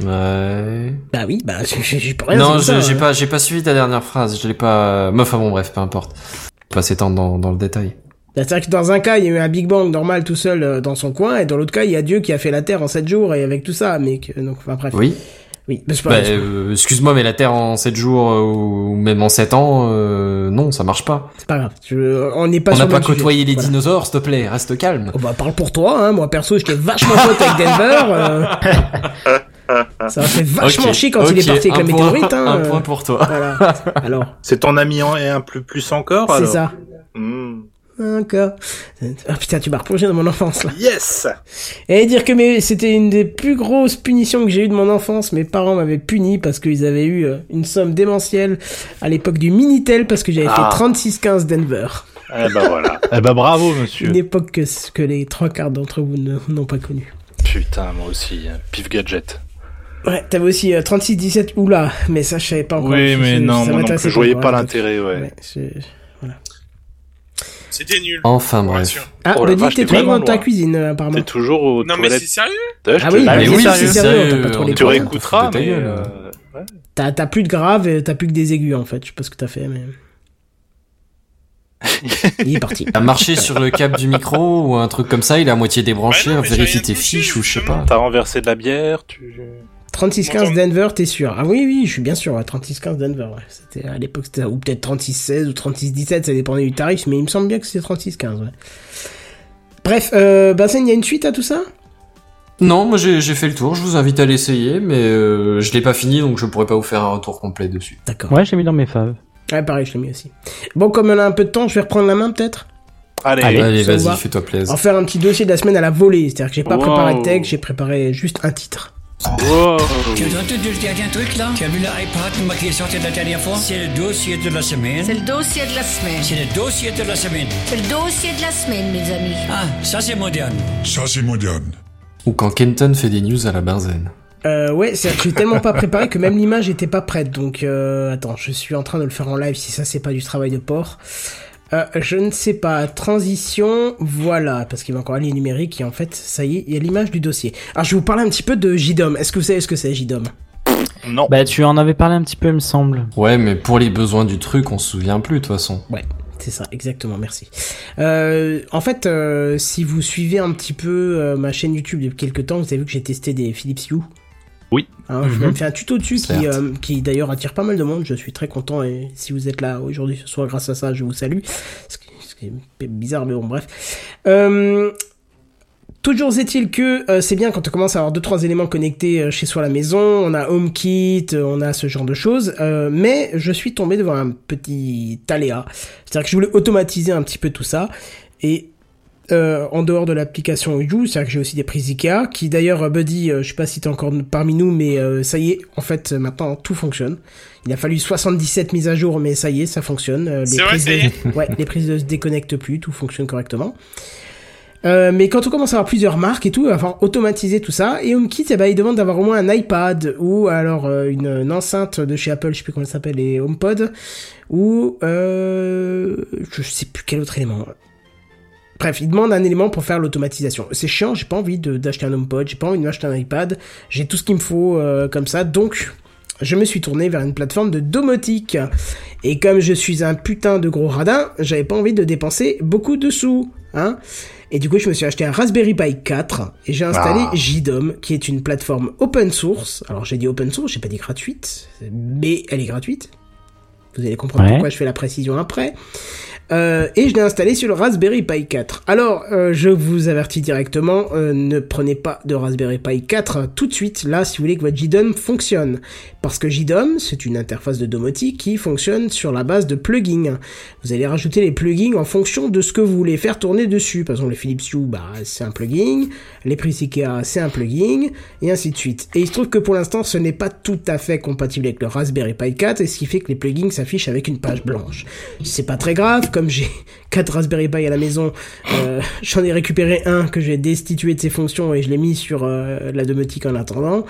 Ouais. Bah oui, bah j'ai pas rien. non, c'est j'ai hein. pas, j'ai pas suivi ta dernière phrase. Je l'ai pas. Mais enfin bon, bref, peu importe. Pas s'étendre dans, dans le détail. Bah, C'est-à-dire que dans un cas, il y a eu un Big Bang normal tout seul euh, dans son coin, et dans l'autre cas, il y a Dieu qui a fait la Terre en 7 jours et avec tout ça, mais que, donc, enfin bref. Oui. Oui, mais c'est pas Bah, grave, euh, excuse-moi, mais la Terre en 7 jours euh, ou même en 7 ans, euh, non, ça marche pas. c'est pas grave. Je- on n'est pas On sur n'a pas côtoyé les Voilà. dinosaures, s'il te plaît, reste calme. Oh bah parle pour toi, hein. Moi perso, j'étais vachement pote avec Denver. euh, Ça m'a fait vachement chier quand il est parti avec un la point- météorite. Hein, un euh, point pour toi. Voilà. Alors, C'est ton ami en- et un plus plus encore c'est alors ça. Hmm. Encore. Ah putain, tu m'as replongé dans mon enfance là. Yes Et dire que mes- c'était une des plus grosses punitions que j'ai eues de mon enfance. Mes parents m'avaient puni parce qu'ils avaient eu euh, une somme démentielle à l'époque du Minitel parce que j'avais Ah. fait 3615 Denver. Eh ben voilà. eh ben bravo monsieur. Une époque que, que les trois quarts d'entre vous n'ont pas connue. Putain, moi aussi. hein. Pif gadget. Ouais, t'avais aussi euh, 3617, oula, mais ça je savais pas encore. Oui, mais je- non, ça moi non m'intéressait plus, je voyais pas hein, l'intérêt, ouais. Ouais, je- C'était nul. Enfin bref. Ah, Oh vache, t'es toujours dans ta cuisine euh, apparemment. T'es toujours aux Non mais c'est sérieux Ah oui, mais oui, c'est sérieux, sérieux, t'as pas trop on les est Tu réécouteras, mais... euh, ouais. T'as t'as plus de grave, et t'as plus que des aigus en fait. Je sais pas ce que t'as fait, mais. Il est parti. T'as marché sur le câble du micro ou un truc comme ça, il est à moitié débranché, Bah non, mais j'ai vérifie rien tes fiches ou je sais pas. T'as renversé de la bière, tu... 3615 Denver, t'es sûr? Ah oui, oui, je suis bien sûr. ouais, 3615 Denver, ouais. C'était à l'époque, c'était ou peut-être 3616 ou 3617, ça dépendait du tarif, mais il me semble bien que c'était 3615, ouais. Bref, euh, Benzen, il y a une suite à tout ça? Non, moi j'ai j'ai fait le tour, je vous invite à l'essayer, mais euh, je l'ai pas fini donc je pourrais pas vous faire un retour complet dessus. D'accord. Ouais, j'ai mis dans mes faves. Ouais, pareil, je l'ai mis aussi. Bon, comme on a un peu de temps, je vais reprendre la main peut-être? Allez, Allez. Vas-y, fais-toi plaisir. En faire un petit dossier de la semaine à la volée, c'est-à-dire que j'ai pas Wow. préparé de texte, j'ai préparé juste un titre. Wow. Tu as entendu le dernier truc là? Tu as vu l'iPad moi, qui est sorti la dernière fois? C'est le dossier de la semaine. C'est le dossier de la semaine. C'est le dossier de la semaine. C'est le dossier de la semaine, mes amis. Ah, ça c'est moderne. Ça, c'est moderne. Ou quand Kenton fait des news à la benzène. Euh, ouais, c'est que j'ai tellement pas préparé que même l'image était pas prête. Donc, euh, attends, je suis en train de le faire en live si ça c'est pas du travail de porc. Euh, je ne sais pas, transition, voilà, parce qu'il va encore aller numérique et en fait, ça y est, il y a l'image du dossier. Alors, je vais vous parler un petit peu de JDOM. Est-ce que vous savez ce que c'est JDOM Non. Bah, tu en avais parlé un petit peu, il me semble. Ouais, mais pour les besoins du truc, on se souvient plus de toute façon. Ouais, c'est ça, exactement, merci. Euh, en fait, euh, si vous suivez un petit peu euh, ma chaîne YouTube depuis quelques temps, vous avez vu que j'ai testé des Philips Hue. Oui. Hein, J'ai Mhm. même fait un tuto dessus qui, euh, qui d'ailleurs attire pas mal de monde. Je suis très content et si vous êtes là aujourd'hui ce soir grâce à ça, je vous salue. Ce qui, ce qui est bizarre, mais bon, bref. Euh, Toujours est-il que euh, c'est bien quand on commence à avoir deux trois éléments connectés euh, chez soi à la maison, on a HomeKit, euh, on a ce genre de choses, mais je suis tombé devant un petit aléa, c'est-à-dire que je voulais automatiser un petit peu tout ça et euh, en dehors de l'application You, c'est-à-dire que j'ai aussi des prises Ikea, qui d'ailleurs, euh, Buddy, euh, je sais pas si t'es encore parmi nous, mais euh, ça y est, en fait, maintenant tout fonctionne. Il a fallu 77 mises à jour, mais ça y est, ça fonctionne. Les vrai, prises de- ouais, les prises ne se déconnectent plus, tout fonctionne correctement. Euh, mais quand on commence à avoir plusieurs marques et tout, il va falloir automatiser tout ça. Et HomeKit, eh ben, il demande d'avoir au moins un iPad ou alors une, une enceinte de chez Apple, je sais plus comment elle s'appelle, les HomePod, ou euh, je sais plus quel autre élément. Bref, il demande un élément pour faire l'automatisation. C'est chiant, j'ai pas envie de- d'acheter un HomePod, j'ai pas envie de m'acheter un iPad, j'ai tout ce qu'il me faut euh, comme ça, donc je me suis tourné vers une plateforme de domotique. Et comme je suis un putain de gros radin, j'avais pas envie de dépenser beaucoup de sous, hein. Et du coup, je me suis acheté un Raspberry Pi 4 et j'ai installé Ah. JDOM, qui est une plateforme open source. Alors j'ai dit open source, j'ai pas dit gratuite, mais elle est gratuite. Vous allez comprendre Ouais. pourquoi je fais la précision après. Euh, et je l'ai installé sur le Raspberry Pi 4. Alors, euh, je vous avertis directement, euh, ne prenez pas de Raspberry Pi 4 euh, tout de suite, là, si vous voulez que votre JDOM fonctionne. Parce que JDOM, c'est une interface de domotique qui fonctionne sur la base de plugins. Vous allez rajouter les plugins en fonction de ce que vous voulez faire tourner dessus. Par exemple, le Philips Hue, bah, c'est un plugin. Les prix Ikea, c'est un plugin. Et ainsi de suite. Et il se trouve que pour l'instant, ce n'est pas tout à fait compatible avec le Raspberry Pi 4, et ce qui fait que les plugins s'affichent avec une page blanche. C'est pas très grave, comme j'ai 4 Raspberry Pi à la maison, euh, j'en ai récupéré un que j'ai destitué de ses fonctions et je l'ai mis sur euh, la domotique en attendant.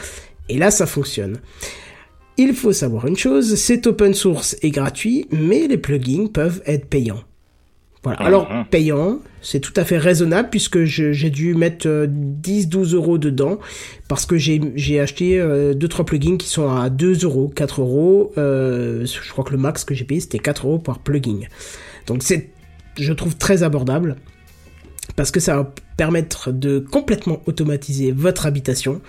Et là, ça fonctionne. Il faut savoir une chose, c'est open source et gratuit, mais les plugins peuvent être payants. Voilà. Alors, Mhm. payant, c'est tout à fait raisonnable puisque j'ai dû mettre euh, 10-12 euros dedans parce que j'ai acheté 2-3 plugins qui sont à 2 euros, 4 euros. euh, je crois que le max que j'ai payé c'était 4 euros par plugin. Donc c'est, je trouve très abordable parce que ça va permettre de complètement automatiser votre habitation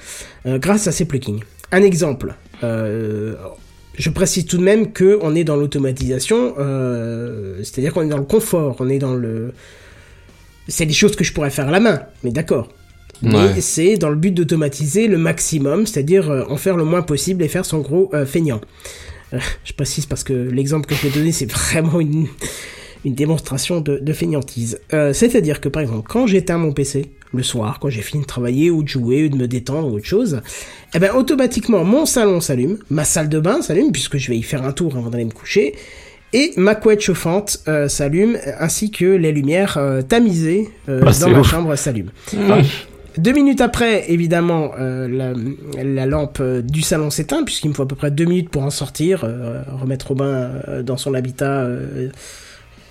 euh, grâce à ces plugins. Un exemple, euh, je précise tout de même que on est dans l'automatisation, euh, c'est-à-dire qu'on est dans le confort, on est dans le... C'est des choses que je pourrais faire à la main, mais d'accord. Mais c'est dans le but d'automatiser le maximum, c'est-à-dire euh, en faire le moins possible et faire son gros euh, feignant. Euh, je précise parce que l'exemple que je vais donner, c'est vraiment une, une démonstration de, de feignantise. Euh, c'est-à-dire que par exemple, quand j'éteins mon PC le soir, quand j'ai fini de travailler ou de jouer ou de me détendre ou autre chose, eh ben automatiquement mon salon s'allume, ma salle de bain s'allume puisque je vais y faire un tour avant d'aller me coucher. Et ma couette chauffante euh, s'allume, ainsi que les lumières euh, tamisées euh, Ah, dans ma ouf. chambre s'allument. Deux minutes après, évidemment, la, la lampe du salon s'éteint, puisqu'il me faut à peu près deux minutes pour en sortir, remettre Robin dans son habitat,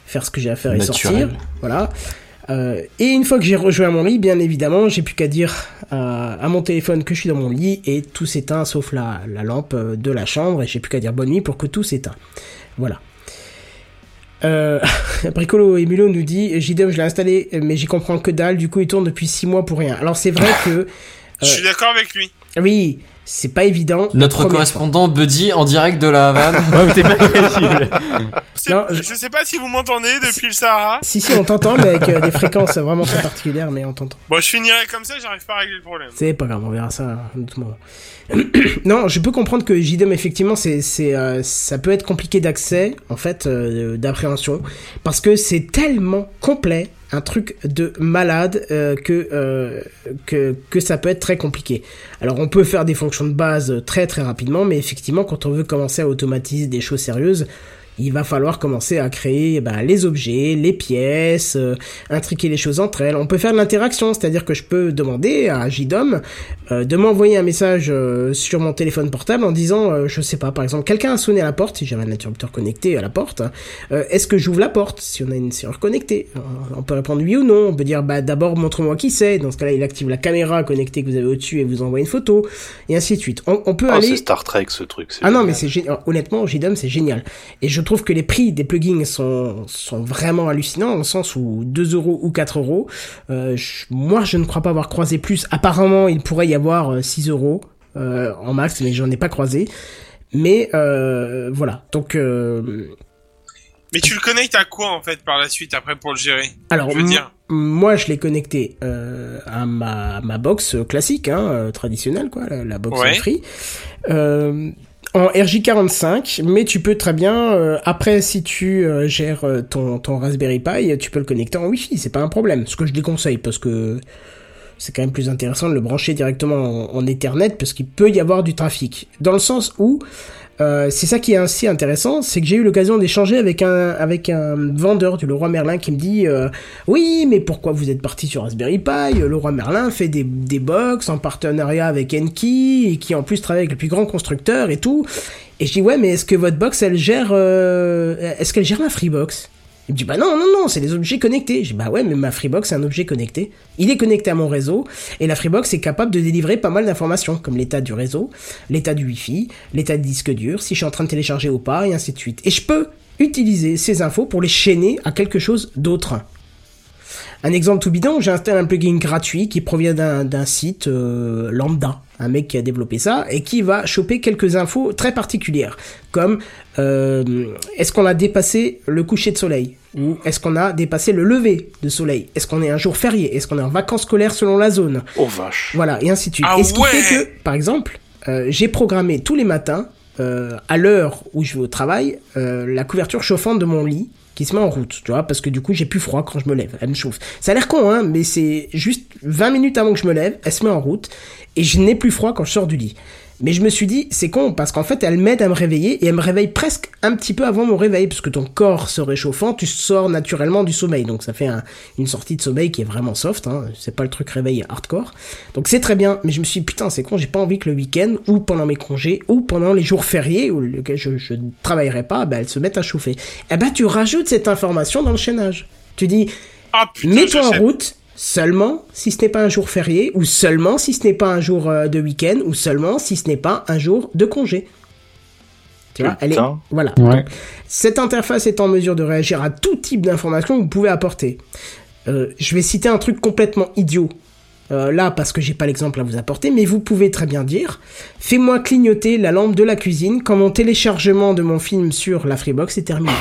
faire ce que j'ai à faire et sortir. Voilà. Euh, et une fois que j'ai rejoint mon lit, bien évidemment, j'ai plus qu'à dire à, à mon téléphone que je suis dans mon lit et tout s'éteint sauf la, la lampe de la chambre et j'ai plus qu'à dire bonne nuit pour que tout s'éteint. Voilà. Euh, Bricolo et nous dit JDM je l'ai installé mais j'y comprends que dalle du coup il tourne depuis 6 mois pour rien. Alors c'est vrai que Je suis d'accord avec lui. oui c'est pas évident. Notre correspondant Buddy en direct de la Havane. Ouais, pas Non, je... je- sais pas si vous m'entendez depuis le Sahara. Si si on t'entend mais avec euh, des fréquences vraiment très particulières mais on t'entend. Bon, je finirai comme ça, j'arrive pas à régler le problème. C'est pas grave, on verra ça à un autre moment. non, je peux comprendre que JDM, effectivement, c'est, c'est, euh, ça peut être compliqué d'accès, en fait, euh, d'appréhension, parce que c'est tellement complet, un truc de malade, euh, que, euh, que, que ça peut être très compliqué. Alors, on peut faire des fonctions de base très très rapidement, mais effectivement, quand on veut commencer à automatiser des choses sérieuses, il va falloir commencer à créer bah, les objets, les pièces, euh, intriquer les choses entre elles. On peut faire de l'interaction, c'est-à-dire que je peux demander à JDOM euh, de m'envoyer un message euh, sur mon téléphone portable en disant, je sais pas, par exemple, quelqu'un a sonné à la porte, si j'avais un interrupteur connecté à la porte, euh, est-ce que j'ouvre la porte si on a une serrure connectée? On peut répondre oui ou non, on peut dire, bah d'abord montre-moi qui c'est, dans ce cas-là il active la caméra connectée que vous avez au-dessus et vous envoie une photo, et ainsi de suite. On, on peut Oh, aller... c'est Star Trek ce truc. Ah non, génial. mais c'est génial. Honnêtement, JDOM, c'est génial. Et je trouve que les prix des plugins sont, sont vraiment hallucinants, dans le sens où 2 euros ou 4 euros. Euh, je- moi, je ne crois pas avoir croisé plus. Apparemment, il pourrait y avoir euh, 6 euros euh, en max, mais j'en ai pas croisé. Mais euh, voilà. Donc, euh, Mais tu le connectes à quoi en fait par la suite après pour le gérer? Alors Je veux m- dire. moi, je l'ai connecté euh, à ma, ma box classique, hein, euh, traditionnelle, quoi, la, la box Ouais. free. Euh, en RJ45, mais tu peux très bien, euh, après si tu euh, gères euh, ton, ton Raspberry Pi, tu peux le connecter en Wi-Fi, c'est pas un problème. Ce que je déconseille parce que c'est quand même plus intéressant de le brancher directement en, en Ethernet parce qu'il peut y avoir du trafic. Dans le sens où euh, c'est ça qui est ainsi intéressant, c'est que j'ai eu l'occasion d'échanger avec un avec un vendeur du Leroy Merlin qui me dit euh, oui mais pourquoi vous êtes parti sur Raspberry Pi? Leroy Merlin fait des, des box en partenariat avec Enki qui en plus travaille avec le plus grand constructeur et tout. Et je dis ouais mais est-ce que votre box elle gère euh, est-ce qu'elle gère la Freebox? Il me dit bah non non non c'est des objets connectés. Dis bah ouais mais ma Freebox c'est un objet connecté. Il est connecté à mon réseau et la Freebox est capable de délivrer pas mal d'informations comme l'état du réseau, l'état du Wi-Fi, l'état du disque dur, si je suis en train de télécharger ou pas et ainsi de suite. Et je peux utiliser ces infos pour les chaîner à quelque chose d'autre. Un exemple tout bidon, j'ai installé un plugin gratuit qui provient d'un site euh, lambda, un mec qui a développé ça et qui va choper quelques infos très particulières, comme euh, est-ce qu'on a dépassé le coucher de soleil? Ou est-ce qu'on a dépassé le lever de soleil? Est-ce qu'on est un jour férié? Est-ce qu'on est en vacances scolaires selon la zone? Oh vache. Voilà, et ainsi de suite. Ah et ce qui ouais. fait que, par exemple, euh, j'ai programmé tous les matins, euh, à l'heure où je vais au travail, euh, la couverture chauffante de mon lit qui se met en route, tu vois, parce que du coup j'ai plus froid quand je me lève, elle me chauffe. Ça a l'air con, hein, mais c'est juste 20 minutes avant que je me lève, elle se met en route, et je n'ai plus froid quand je sors du lit. Mais je me suis dit, c'est con, parce qu'en fait, elle m'aide à me réveiller, et elle me réveille presque un petit peu avant mon réveil, parce que ton corps se réchauffant, tu sors naturellement du sommeil, donc ça fait un- une sortie de sommeil qui est vraiment soft, hein, c'est pas le truc réveil hardcore. Donc c'est très bien, mais je me suis dit, putain, c'est con, j'ai pas envie que le week-end, ou pendant mes congés, ou pendant les jours fériés, où je, je ne travaillerai pas, bah, elles se mettent à chauffer. Eh ben, tu rajoutes cette information dans le chaînage. Tu dis, Ah mets-toi en route seulement si ce n'est pas un jour férié, ou seulement si ce n'est pas un jour euh, de week-end, ou seulement si ce n'est pas un jour de congé. Tu vois, elle est, Putain. voilà. Ouais. Donc, cette interface est en mesure de réagir à tout type d'informations que vous pouvez apporter. Euh, je vais citer un truc complètement idiot. euh, là, parce que j'ai pas l'exemple à vous apporter, mais vous pouvez très bien dire Fais-moi clignoter la lampe de la cuisine quand mon téléchargement de mon film sur la Freebox est terminé.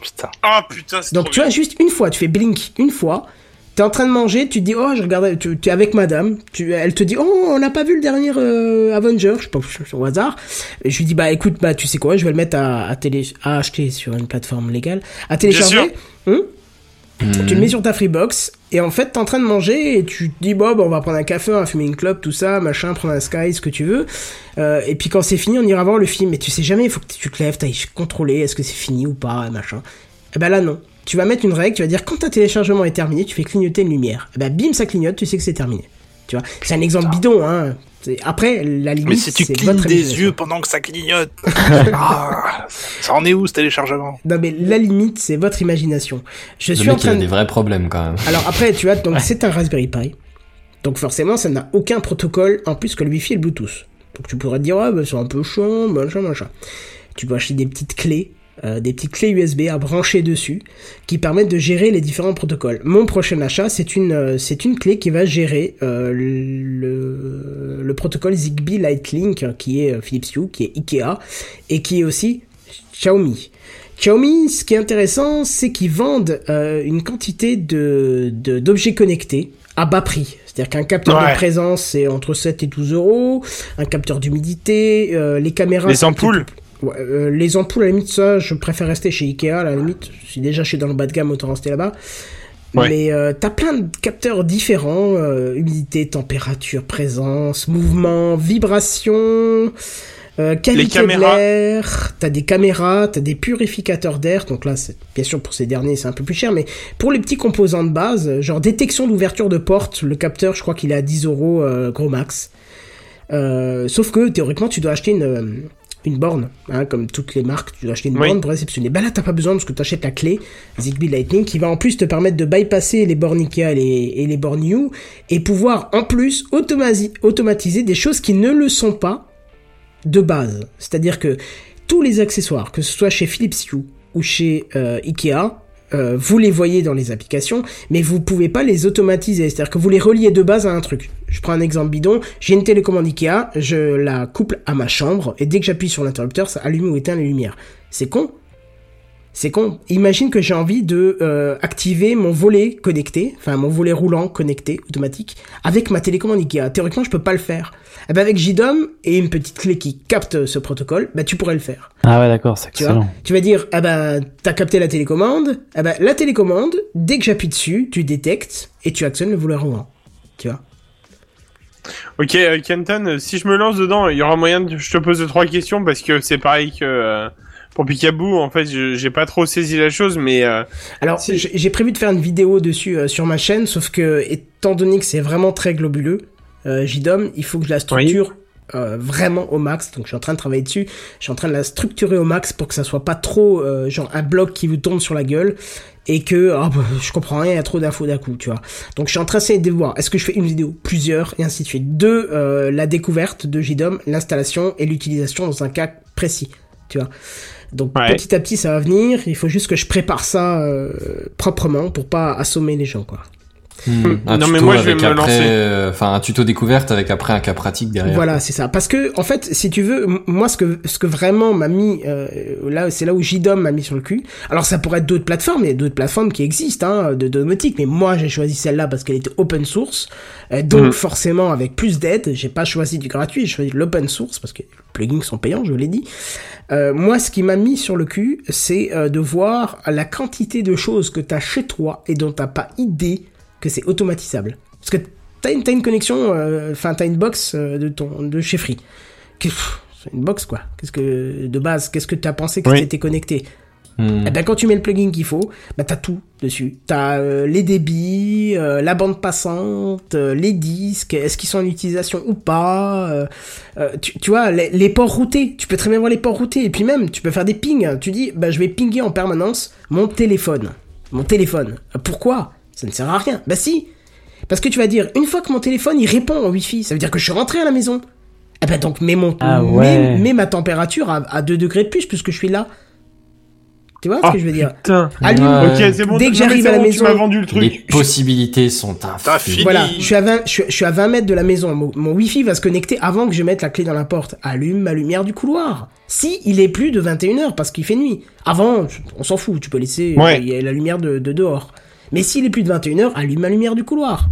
Putain. Ah putain, c'est Donc trop tu vois, bien. juste une fois, tu fais blink une fois, t'es en train de manger, tu te dis, oh, je regardais, tu es avec madame, tu, elle te dit, oh, on n'a pas vu le dernier euh, Avenger, je sais pas, au hasard. Et je lui dis, bah écoute, bah tu sais quoi, je vais le mettre à, à, télé, à acheter sur une plateforme légale, à télécharger. sûr. Hum Tu le mets sur ta Freebox, et en fait, t'es en train de manger, et tu te dis, bon, bah, on va prendre un café, on va fumer une clope, tout ça, machin, prendre un Sky, ce que tu veux. Euh, et puis quand c'est fini, on ira voir le film. Mais tu sais jamais, il faut que tu te lèves, t'ailles contrôler, est-ce que c'est fini ou pas, machin. Et ben là, non. Tu vas mettre une règle, tu vas dire, quand ta téléchargement est terminé, tu fais clignoter une lumière. Et ben bim, ça clignote, tu sais que c'est terminé. Tu vois, c'est un exemple bidon, hein. Après, la limite, Mais si tu c'est clignes votre des imagination. yeux pendant que ça clignote. Ah, ça en est où ce téléchargement? Non mais la limite, c'est votre imagination. Je Le suis en mec, il train a de... des vrais problèmes quand même. Alors après, tu vois, donc c'est un Raspberry Pi. Donc forcément, ça n'a aucun protocole en plus que le Wi-Fi et le Bluetooth. Donc tu pourrais te dire, ah, bah, c'est un peu chiant, machin, machin. Tu peux acheter des petites clés, euh, des petites clés USB à brancher dessus, qui permettent de gérer les différents protocoles. Mon prochain achat, c'est une, euh, c'est une clé qui va gérer euh, le, le protocole Zigbee Lightlink, qui est Philips Hue, qui est Ikea, et qui est aussi Xiaomi. Xiaomi, ce qui est intéressant, c'est qu'ils vendent une quantité de de- d'objets connectés à bas prix. C'est-à-dire qu'un capteur Ouais. de présence, c'est entre 7 et 12 euros. Un capteur d'humidité, les caméras... Les ampoules Ouais, euh, les ampoules, à la limite, ça, je préfère rester chez Ikea, à la limite. Je suis déjà chez dans le bas de gamme, autant rester là-bas. Ouais. Mais euh, t'as plein de capteurs différents, euh, humidité, température, présence, mouvement, vibration, euh, qualité de caméras. l'air, t'as des caméras, t'as des purificateurs d'air, donc là, bien sûr pour ces derniers c'est un peu plus cher, mais pour les petits composants de base, genre détection d'ouverture de porte, le capteur je crois qu'il est à 10 euros euh, gros max. Euh, sauf que théoriquement tu dois acheter une, euh, une borne, hein, comme toutes les marques, tu dois acheter une Oui. borne pour réceptionner. Bah là t'as pas besoin parce que tu achètes la clé Zigbee Lightning qui va en plus te permettre de bypasser les bornes Ikea et les, et les bornes Hue et pouvoir en plus automatiser des choses qui ne le sont pas de base. C'est-à-dire que tous les accessoires, que ce soit chez Philips Hue ou chez euh, Ikea, euh, vous les voyez dans les applications, mais vous pouvez pas les automatiser. C'est-à-dire que vous les reliez de base à un truc. Je prends un exemple bidon. J'ai une télécommande Ikea, je la couple à ma chambre, et dès que j'appuie sur l'interrupteur, ça allume ou éteint les lumières. C'est con. C'est con. Imagine que j'ai envie de euh, activer mon volet connecté, enfin mon volet roulant connecté automatique avec ma télécommande Ikea. Théoriquement, je peux pas le faire. Eh ben avec JDOM et une petite clé qui capte ce protocole, bah tu pourrais le faire. Ah ouais, d'accord, c'est excellent. Tu vas dire, ah ben, t'as capté la télécommande, ah ben, la télécommande, dès que j'appuie dessus, tu détectes et tu actionnes le volet roulant. Tu vois? Ok, euh, Kenton, si je me lance dedans, il y aura moyen de je te pose deux, trois questions parce que c'est pareil que euh, pour Picaboo, en fait, je- j'ai pas trop saisi la chose, mais euh, Alors, j'ai prévu de faire une vidéo dessus euh, sur ma chaîne, sauf que, étant donné que c'est vraiment très globuleux, euh, JDOM, il faut que je la structure euh, vraiment au max. Donc, je suis en train de travailler dessus. Je suis en train de la structurer au max pour que ça soit pas trop, euh, genre, un bloc qui vous tombe sur la gueule et que, ah, bah, je comprends rien, il y a trop d'infos d'un coup, tu vois. Donc, je suis en train d'essayer de voir, est-ce que je fais une vidéo, plusieurs, et ainsi de suite. Deux, euh, la découverte de JDOM, l'installation et l'utilisation dans un cas précis, tu vois. Donc Ouais. petit à petit ça va venir, il faut juste que je prépare ça euh, proprement pour pas assommer les gens quoi. Hmm. Un Non, tuto mais moi, je vais avec me après, lancer. euh, un tuto découverte avec après un cas pratique derrière. Voilà, c'est ça. Parce que, en fait, si tu veux, moi, ce que, ce que vraiment m'a mis, euh, là, c'est là où JDOM m'a mis sur le cul. Alors, ça pourrait être d'autres plateformes, il y a d'autres plateformes qui existent, hein, de domotique, mais moi, j'ai choisi celle-là parce qu'elle était open source. Euh, donc, Mhm. forcément, avec plus d'aide, j'ai pas choisi du gratuit, j'ai choisi l'open source parce que les plugins sont payants, je l'ai dit. Euh, moi, ce qui m'a mis sur le cul, c'est euh, de voir la quantité de choses que t'as chez toi et dont t'as pas idée que c'est automatisable. Parce que t'as une, t'as une connexion, euh, enfin t'as une box euh, de ton de chez Free. C'est une box quoi. Qu'est-ce que de base, qu'est-ce que t'as pensé que Oui. c'était connecté Hmm. Eh ben quand tu mets le plugin qu'il faut, bah t'as tout dessus. T'as euh, les débits, euh, la bande passante, les disques, est-ce qu'ils sont en utilisation ou pas. tu, tu vois les, les ports routés, tu peux très bien voir les ports routés et puis même tu peux faire des pings. Tu dis bah je vais pinguer en permanence mon téléphone, mon téléphone. Pourquoi? Ça ne sert à rien. Bah si, parce que tu vas dire une fois que mon téléphone il répond en Wi-Fi, ça veut dire que je suis rentré à la maison. Eh ben donc mets mon Ah mets- ouais. mets ma température à, à 2 degrés de plus puisque je suis là. Tu vois ce Ah, que je veux dire? Putain. Allume. C'est bon. Dès que j'arrive à la bon, maison- tu m'as vendu le truc. Les possibilités sont infinies. Voilà, je suis à 20, je, suis- je suis à 20 mètres de la maison. Mon, mon Wi-Fi va se connecter avant que je mette la clé dans la porte. Allume ma lumière du couloir. Si il est plus de 21h parce qu'il fait nuit. Avant, on s'en fout, tu peux laisser Ouais. euh, il y a la lumière de, de dehors. Mais s'il est plus de 21h, allume ma lumière du couloir.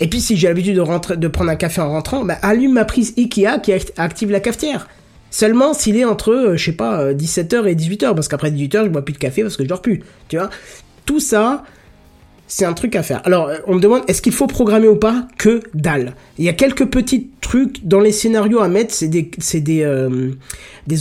Et puis si j'ai l'habitude de prendre un café en rentrant, bah, allume ma prise Ikea qui act- active la cafetière. Seulement s'il est entre, euh, je sais pas, euh, 17h et 18h, parce qu'après 18h, je bois plus de café parce que je dors plus. Tu vois Tout ça, c'est un truc à faire. Alors, euh, on me demande, est-ce qu'il faut programmer ou pas Que dalle? Il y a quelques petits trucs dans les scénarios à mettre, c'est des, des, euh,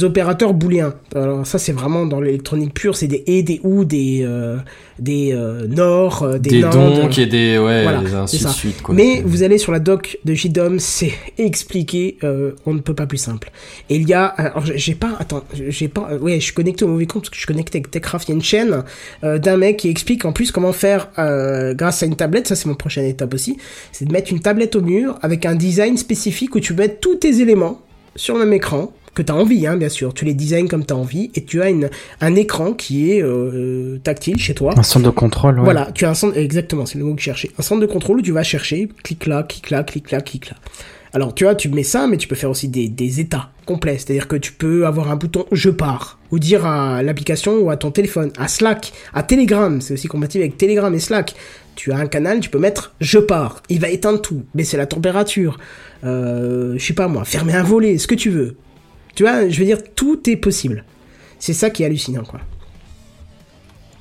opérateurs booléens. Alors ça, c'est vraiment dans l'électronique pure, c'est des et, des ou, des, euh, des euh, nord, euh, des, Des donc et des ouais, Voilà, ainsi de suite quoi. Mais vous allez sur la doc de JDOM, c'est expliqué, euh, on ne peut pas plus simple. Et il y a, alors j'ai- pas, attends, j'ai pas, euh, ouais, je suis connecté au mauvais compte parce que je suis connecté avec Techcraft. Il y a une chaîne euh, d'un mec qui explique en plus comment faire euh, grâce à une tablette. Ça c'est mon prochaine étape aussi, c'est de mettre une tablette au mur avec un design spécifique où tu mets tous tes éléments sur le même écran que tu as envie, hein, bien sûr. Tu les designs comme tu as envie et tu as une, un écran qui est euh, tactile chez toi. Un centre de contrôle, ouais. Voilà, tu as un centre, exactement, c'est le mot que je cherchais. Un centre de contrôle où tu vas chercher, clic là, clic là, clic là, clic là. Alors, tu vois, tu mets ça, mais tu peux faire aussi des, des états complets. C'est-à-dire que tu peux avoir un bouton je pars, ou dire à l'application ou à ton téléphone, à Slack, à Telegram, c'est aussi compatible avec Telegram et Slack. Tu as un canal, tu peux mettre je pars. Il va éteindre tout, baisser la température, euh, je sais pas moi, fermer un volet, ce que tu veux. Tu vois, je veux dire, tout est possible. C'est ça qui est hallucinant, quoi.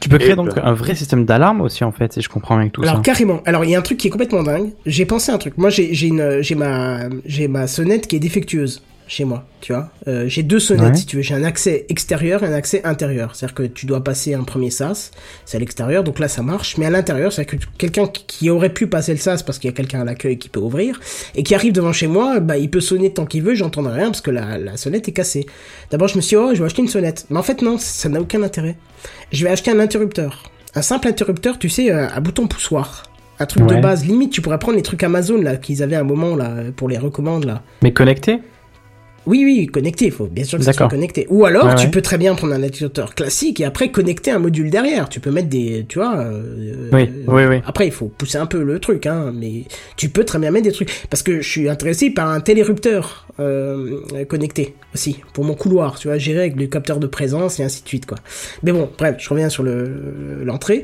Tu peux créer Et donc ben- un vrai système d'alarme aussi, en fait, si je comprends bien tout Alors ça. carrément. Alors il y a un truc qui est complètement dingue. J'ai pensé à un truc. Moi j'ai j'ai une j'ai ma j'ai ma sonnette qui est défectueuse chez moi. Tu vois. Euh, j'ai deux sonnettes Ouais. si tu veux. J'ai un accès extérieur et un accès intérieur. C'est-à-dire que tu dois passer un premier sas. C'est à l'extérieur. Donc là ça marche. Mais à l'intérieur, c'est-à-dire que quelqu'un qui- aurait pu passer le sas parce qu'il y a quelqu'un à l'accueil qui peut ouvrir et qui arrive devant chez moi, bah il peut sonner tant qu'il veut. J'entendrai rien parce que la la sonnette est cassée. D'abord je me suis dit, oh je vais acheter une sonnette. Mais en fait non, ça n'a aucun intérêt. Je vais acheter un interrupteur. Un simple interrupteur, tu sais, euh, à bouton poussoir. Un truc de base, limite, tu pourrais prendre les trucs Amazon là qu'ils avaient à un moment là pour les recommandes là. Mais connecté? Oui, oui, connecté, il faut bien sûr que ça soit connecté. Ou alors, Ouais, tu ouais. peux très bien prendre un interrupteur classique et après connecter un module derrière. Tu peux mettre des, tu vois. euh, Oui, oui, oui. Après, il faut pousser un peu le truc, hein, mais tu peux très bien mettre des trucs. Parce que je suis intéressé par un télérupteur euh, connecté aussi pour mon couloir, tu vois, gérer avec le capteur de présence et ainsi de suite, quoi. Mais bon, bref, je reviens sur le l'entrée.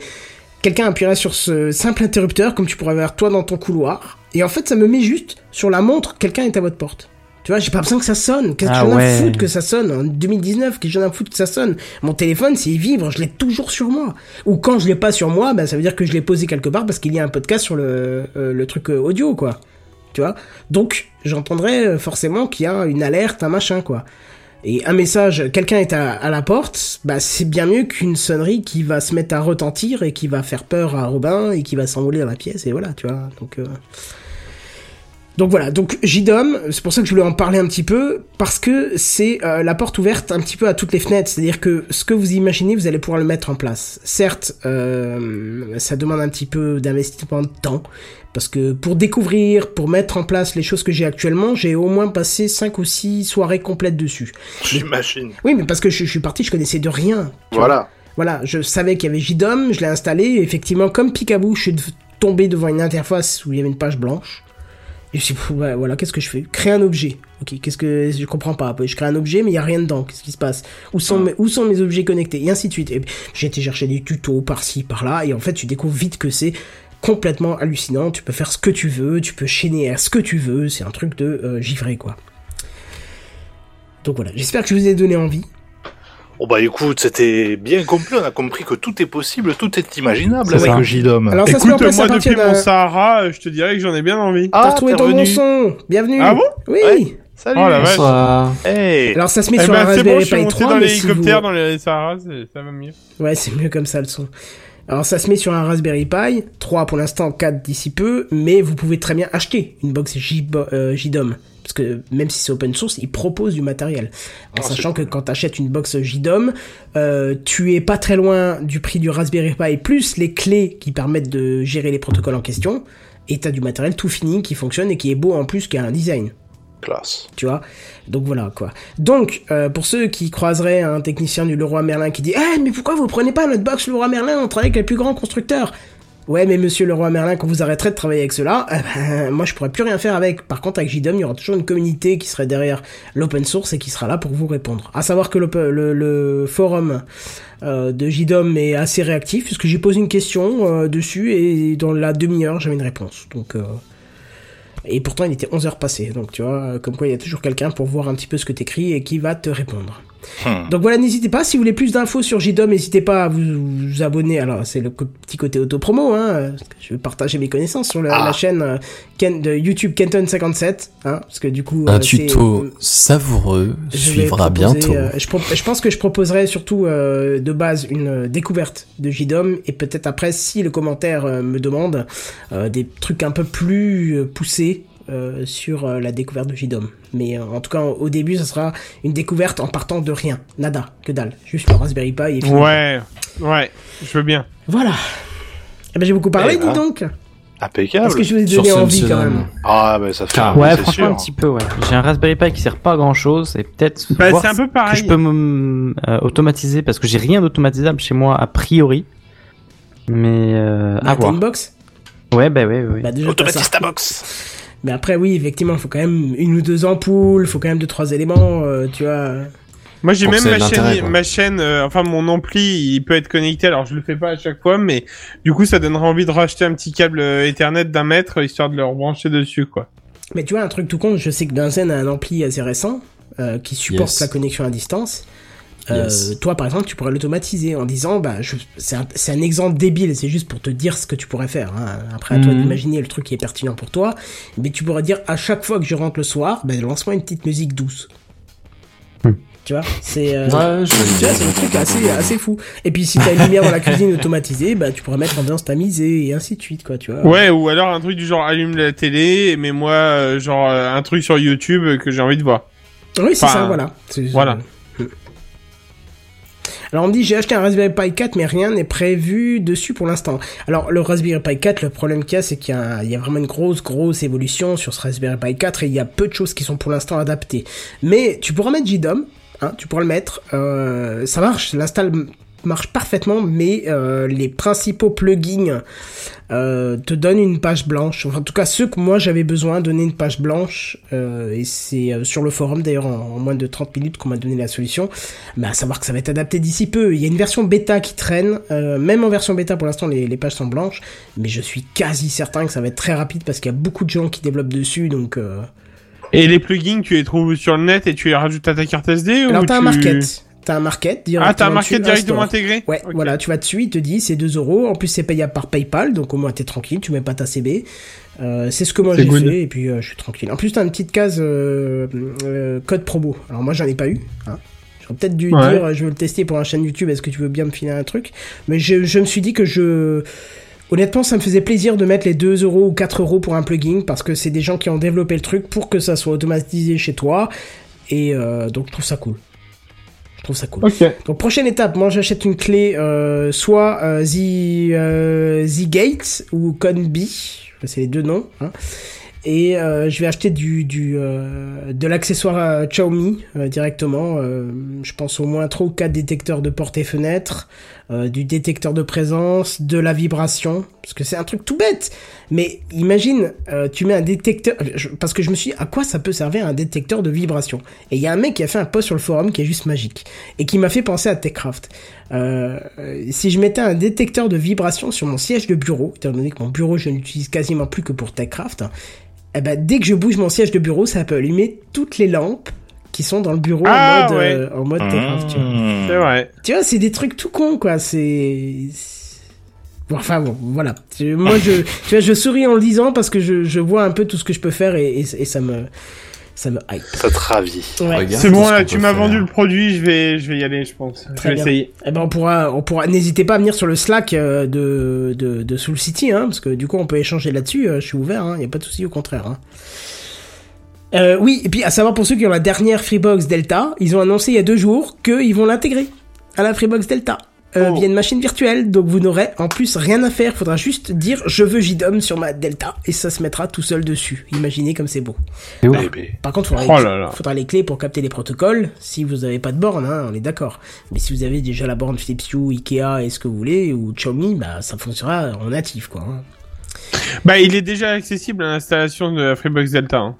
Quelqu'un appuierait sur ce simple interrupteur, comme tu pourrais avoir toi dans ton couloir, et en fait, ça me met juste sur la montre. Quelqu'un est à votre porte. Tu vois, j'ai pas besoin que ça sonne. Qu'est-ce que Ah j'en ai à ouais. foutre que ça sonne en 2019 Qu'est-ce que j'en ai à foutre que ça sonne? Mon téléphone, s'il vibre, je l'ai toujours sur moi. Ou quand je l'ai pas sur moi, bah, ça veut dire que je l'ai posé quelque part parce qu'il y a un podcast sur le, euh, le truc euh, audio, quoi. Tu vois? Donc, j'entendrai euh, forcément qu'il y a une alerte, un machin, quoi. Et un message, quelqu'un est à, à la porte, bah c'est bien mieux qu'une sonnerie qui va se mettre à retentir et qui va faire peur à Robin et qui va s'envoler dans la pièce et voilà, tu vois. Donc euh, donc voilà, donc JDOM, c'est pour ça que je voulais en parler un petit peu, parce que c'est euh, la porte ouverte un petit peu à toutes les fenêtres, c'est-à-dire que ce que vous imaginez, vous allez pouvoir le mettre en place. Certes, euh, ça demande un petit peu d'investissement de temps, parce que pour découvrir, pour mettre en place les choses que j'ai actuellement, j'ai au moins passé 5 ou 6 soirées complètes dessus. J'imagine. Oui, mais parce que je, je suis parti, je connaissais de rien. Voilà. Voilà, je savais qu'il y avait JDOM, je l'ai installé, et effectivement, comme Picaboo, je suis tombé devant une interface où il y avait une page blanche. Et je me suis dit, ouais, voilà, qu'est-ce que je fais? Créer un objet. Ok, qu'est-ce que je comprends pas. Je crée un objet, mais il y a rien dedans. Qu'est-ce qui se passe? Où sont mes, où sont mes objets connectés? Et ainsi de suite. J'ai été chercher des tutos par-ci, par-là, et en fait, tu découvres vite que c'est complètement hallucinant. Tu peux faire ce que tu veux, tu peux chaîner à ce que tu veux. C'est un truc de euh, givré, quoi. Donc voilà, j'espère que je vous ai donné envie. Oh bah écoute, c'était bien complet, on a compris que tout est possible, tout est imaginable C'est avec ça. le JDOM. Alors ça se met en Écoute, moi depuis mon d'un... Sahara, euh, je te dirais que j'en ai bien envie. T'as Ah, retrouvé t'es ton bon son Bienvenue Ah bon Oui Ouais. Salut Oh la vache. Bonsoir. Hey Alors ça se met Eh sur ben, un bon, Raspberry Pi monté 3, dans mais si vous- dans les Sahara, c'est- ça va mieux. Ouais, c'est mieux comme ça le son. Alors ça se met sur un Raspberry Pi, 3 pour l'instant, 4 d'ici peu, mais vous pouvez très bien acheter une box JBO euh, JDOM. Parce que même si c'est open source, ils proposent du matériel. En Ah, sachant c'est que quand tu achètes une box JDOM, euh, tu es pas très loin du prix du Raspberry Pi, plus les clés qui permettent de gérer les protocoles en question, et t'as du matériel tout fini qui fonctionne et qui est beau en plus, qui a un design Classe. tu vois? Donc voilà quoi. Donc euh, pour ceux qui croiseraient un technicien du Leroy Merlin qui dit "Eh mais pourquoi vous prenez pas notre box Leroy Merlin? On travaille avec les plus grands constructeurs." Ouais, mais monsieur Leroy Merlin, quand vous arrêterez de travailler avec cela, eh ben, moi je pourrais plus rien faire avec. Par contre, avec JDOM, il y aura toujours une communauté qui serait derrière l'open source et qui sera là pour vous répondre. À savoir que le, le forum euh, de JDOM est assez réactif, puisque j'ai posé une question euh, dessus et dans la demi-heure, j'avais une réponse. Donc, euh, et pourtant, il était 11 heures passées. Donc, tu vois, comme quoi il y a toujours quelqu'un pour voir un petit peu ce que t'écris et qui va te répondre. Hmm. Donc voilà, n'hésitez pas. Si vous voulez plus d'infos sur JDOM, n'hésitez pas à vous, vous abonner. Alors, c'est le petit côté auto-promo, hein. euh, Je vais partager mes connaissances sur la, Ah. la chaîne euh, Ken, de YouTube Kenton57, hein. Parce que du coup. Un euh, tuto savoureux je vais suivra proposer, bientôt. euh, je, pro- je pense que je proposerai surtout euh, de base une euh, découverte de JDOM et peut-être après, si le commentaire euh, me demande, euh, des trucs un peu plus euh, poussés euh, sur euh, la découverte de JDOM. Mais euh, en tout cas, au début, ça sera une découverte en partant de rien, nada, que dalle, juste le Raspberry Pi et fini. Ouais, ouais, je veux bien. Voilà. Eh ben, j'ai beaucoup parlé, Eh ben, dis donc. Impeccable. Est-ce que je vous ai donné envie quand même Ah bah ça fait. Ah, Ouais, franchement, sûr. un petit peu, ouais. J'ai un Raspberry Pi qui sert pas à grand chose et peut-être. Bah, voir c'est un peu que pareil. je peux me euh, automatiser parce que j'ai rien d'automatisable chez moi a priori. Mais euh, Bah, à voir. une box? Ouais, bah ouais, ouais. Bah, déjà. Automatise ta box. Mais après, oui, effectivement, il faut quand même une ou deux ampoules, il faut quand même deux, trois éléments, euh, tu vois. Moi, j'ai même ma chaîne, ma chaîne, euh, enfin mon ampli, il peut être connecté. Alors je le fais pas à chaque fois, mais du coup, ça donnerait envie de racheter un petit câble euh, Ethernet d'un mètre histoire de le rebrancher dessus, quoi. Mais tu vois, un truc tout con, je sais que Bunsen a un ampli assez récent euh, qui supporte Yes. la connexion à distance. Euh. Toi, par exemple, tu pourrais l'automatiser en disant, bah, je... c'est un, c'est un exemple débile, c'est juste pour te dire ce que tu pourrais faire. hein. Après, à toi Mhm. d'imaginer le truc qui est pertinent pour toi. Mais tu pourrais dire, à chaque fois que je rentre le soir, bah, lance-moi une petite musique douce. Mhm. Tu vois, c'est euh, Ouais, je- tu vois, c'est un truc assez, assez fou. Et puis, si t'as une lumière dans la cuisine automatisée, bah, tu pourrais mettre ambiance tamisée et ainsi de suite, quoi, tu vois. Ouais, ou alors un truc du genre allume la télé, mais moi, euh, genre euh, un truc sur YouTube que j'ai envie de voir. Oui, c'est Enfin, ça, voilà. C'est- voilà. Alors on me dit j'ai acheté un Raspberry Pi 4 mais rien n'est prévu dessus pour l'instant. Alors le Raspberry Pi 4 le problème qu'il y a c'est qu'il y, a- vraiment une grosse grosse évolution sur ce Raspberry Pi 4 et il y a peu de choses qui sont pour l'instant adaptées. Mais tu pourras mettre JDOM, hein, tu pourras le mettre, euh, ça marche, l'install marche parfaitement mais euh, les principaux plugins euh, te donnent une page blanche. Enfin, en tout cas ceux que moi j'avais besoin donner une page blanche euh, et c'est sur le forum d'ailleurs en, en moins de 30 minutes qu'on m'a donné la solution. Mais à savoir que ça va être adapté d'ici peu. Il y a une version bêta qui traîne. même en version bêta, pour l'instant, les, les pages sont blanches. Mais je suis quasi certain que ça va être très rapide parce qu'il y a beaucoup de gens qui développent dessus. Donc. Et les plugins, tu les trouves sur le net et tu les rajoutes à ta carte SD alors ou t'as un tu- market. T'as un market directement Ah, t'as un market dessus, directement intégré Ouais, voilà, tu vas dessus, il te dit c'est 2 euros. En plus, c'est payable par PayPal, donc au moins t'es tranquille, tu mets pas ta CB. Euh, c'est ce que moi j'ai fait, et puis euh, je suis tranquille. En plus, t'as une petite case euh, euh, code promo. Alors moi, j'en ai pas eu. Hein. J'aurais peut-être dû Ouais. dire, je veux le tester pour un chaîne YouTube, est-ce que tu veux bien me filer un truc? Mais je, je me suis dit que je... Honnêtement, ça me faisait plaisir de mettre les 2 euros ou 4 euros pour un plugin, parce que c'est des gens qui ont développé le truc pour que ça soit automatisé chez toi. Et euh, donc, je trouve ça cool. Je trouve ça cool. Ok. Donc prochaine étape, moi j'achète une clé euh, soit euh, The, euh, The Gate ou Conbi, c'est les deux noms. Hein. Et euh, je vais acheter du, du euh, de l'accessoire à Xiaomi euh, directement. euh, je pense au moins 3 ou 4 détecteurs de portes et fenêtres, euh, du détecteur de présence, de la vibration, parce que c'est un truc tout bête. Mais imagine, euh, tu mets un détecteur, parce que je me suis dit, à quoi ça peut servir un détecteur de vibration? Et il y a un mec qui a fait un post sur le forum qui est juste magique et qui m'a fait penser à Techcraft. Euh, si je mettais un détecteur de vibration sur mon siège de bureau, étant donné que mon bureau je n'utilise quasiment plus que pour Techcraft, hein, eh ben, dès que je bouge mon siège de bureau, ça peut allumer toutes les lampes qui sont dans le bureau Ah, en mode, ouais. euh, en mode Techcraft, tu vois. Mmh. C'est vrai. Tu vois, c'est des trucs tout cons, quoi. C'est. Bon, enfin bon, voilà. Moi, je, tu vois, je souris en le disant parce que je, je vois un peu tout ce que je peux faire et, et, et ça me, ça me hype. Ça te ravit. Ouais. Regarde C'est bon ce là, tu m'as vendu le produit, je vais, je vais y aller, je pense. Très je vais bien. essayer. Eh ben, on pourra, on pourra. N'hésitez pas à venir sur le Slack euh, de, de, de Soul City, hein, parce que du coup, on peut échanger là-dessus. euh, Je suis ouvert, il hein, y a pas de souci, au contraire. Hein. Euh, oui, et puis à savoir pour ceux qui ont la dernière Freebox Delta, ils ont annoncé il y a deux jours qu'ils vont l'intégrer à la Freebox Delta. Euh, Oh. via une machine virtuelle, donc vous n'aurez en plus rien à faire, faudra juste dire je veux JDOM sur ma Delta et ça se mettra tout seul dessus. Imaginez comme c'est beau. Eh ben, Par contre, faudra, Oh les, là là. faudra les clés pour capter les protocoles. Si vous avez pas de borne, hein, on est d'accord. Mais si vous avez déjà la borne Philips Hue, Ikea et ce que vous voulez, ou Xiaomi, bah ça fonctionnera en natif, quoi. hein. Bah, il est déjà accessible à l'installation de la Freebox Delta. hein.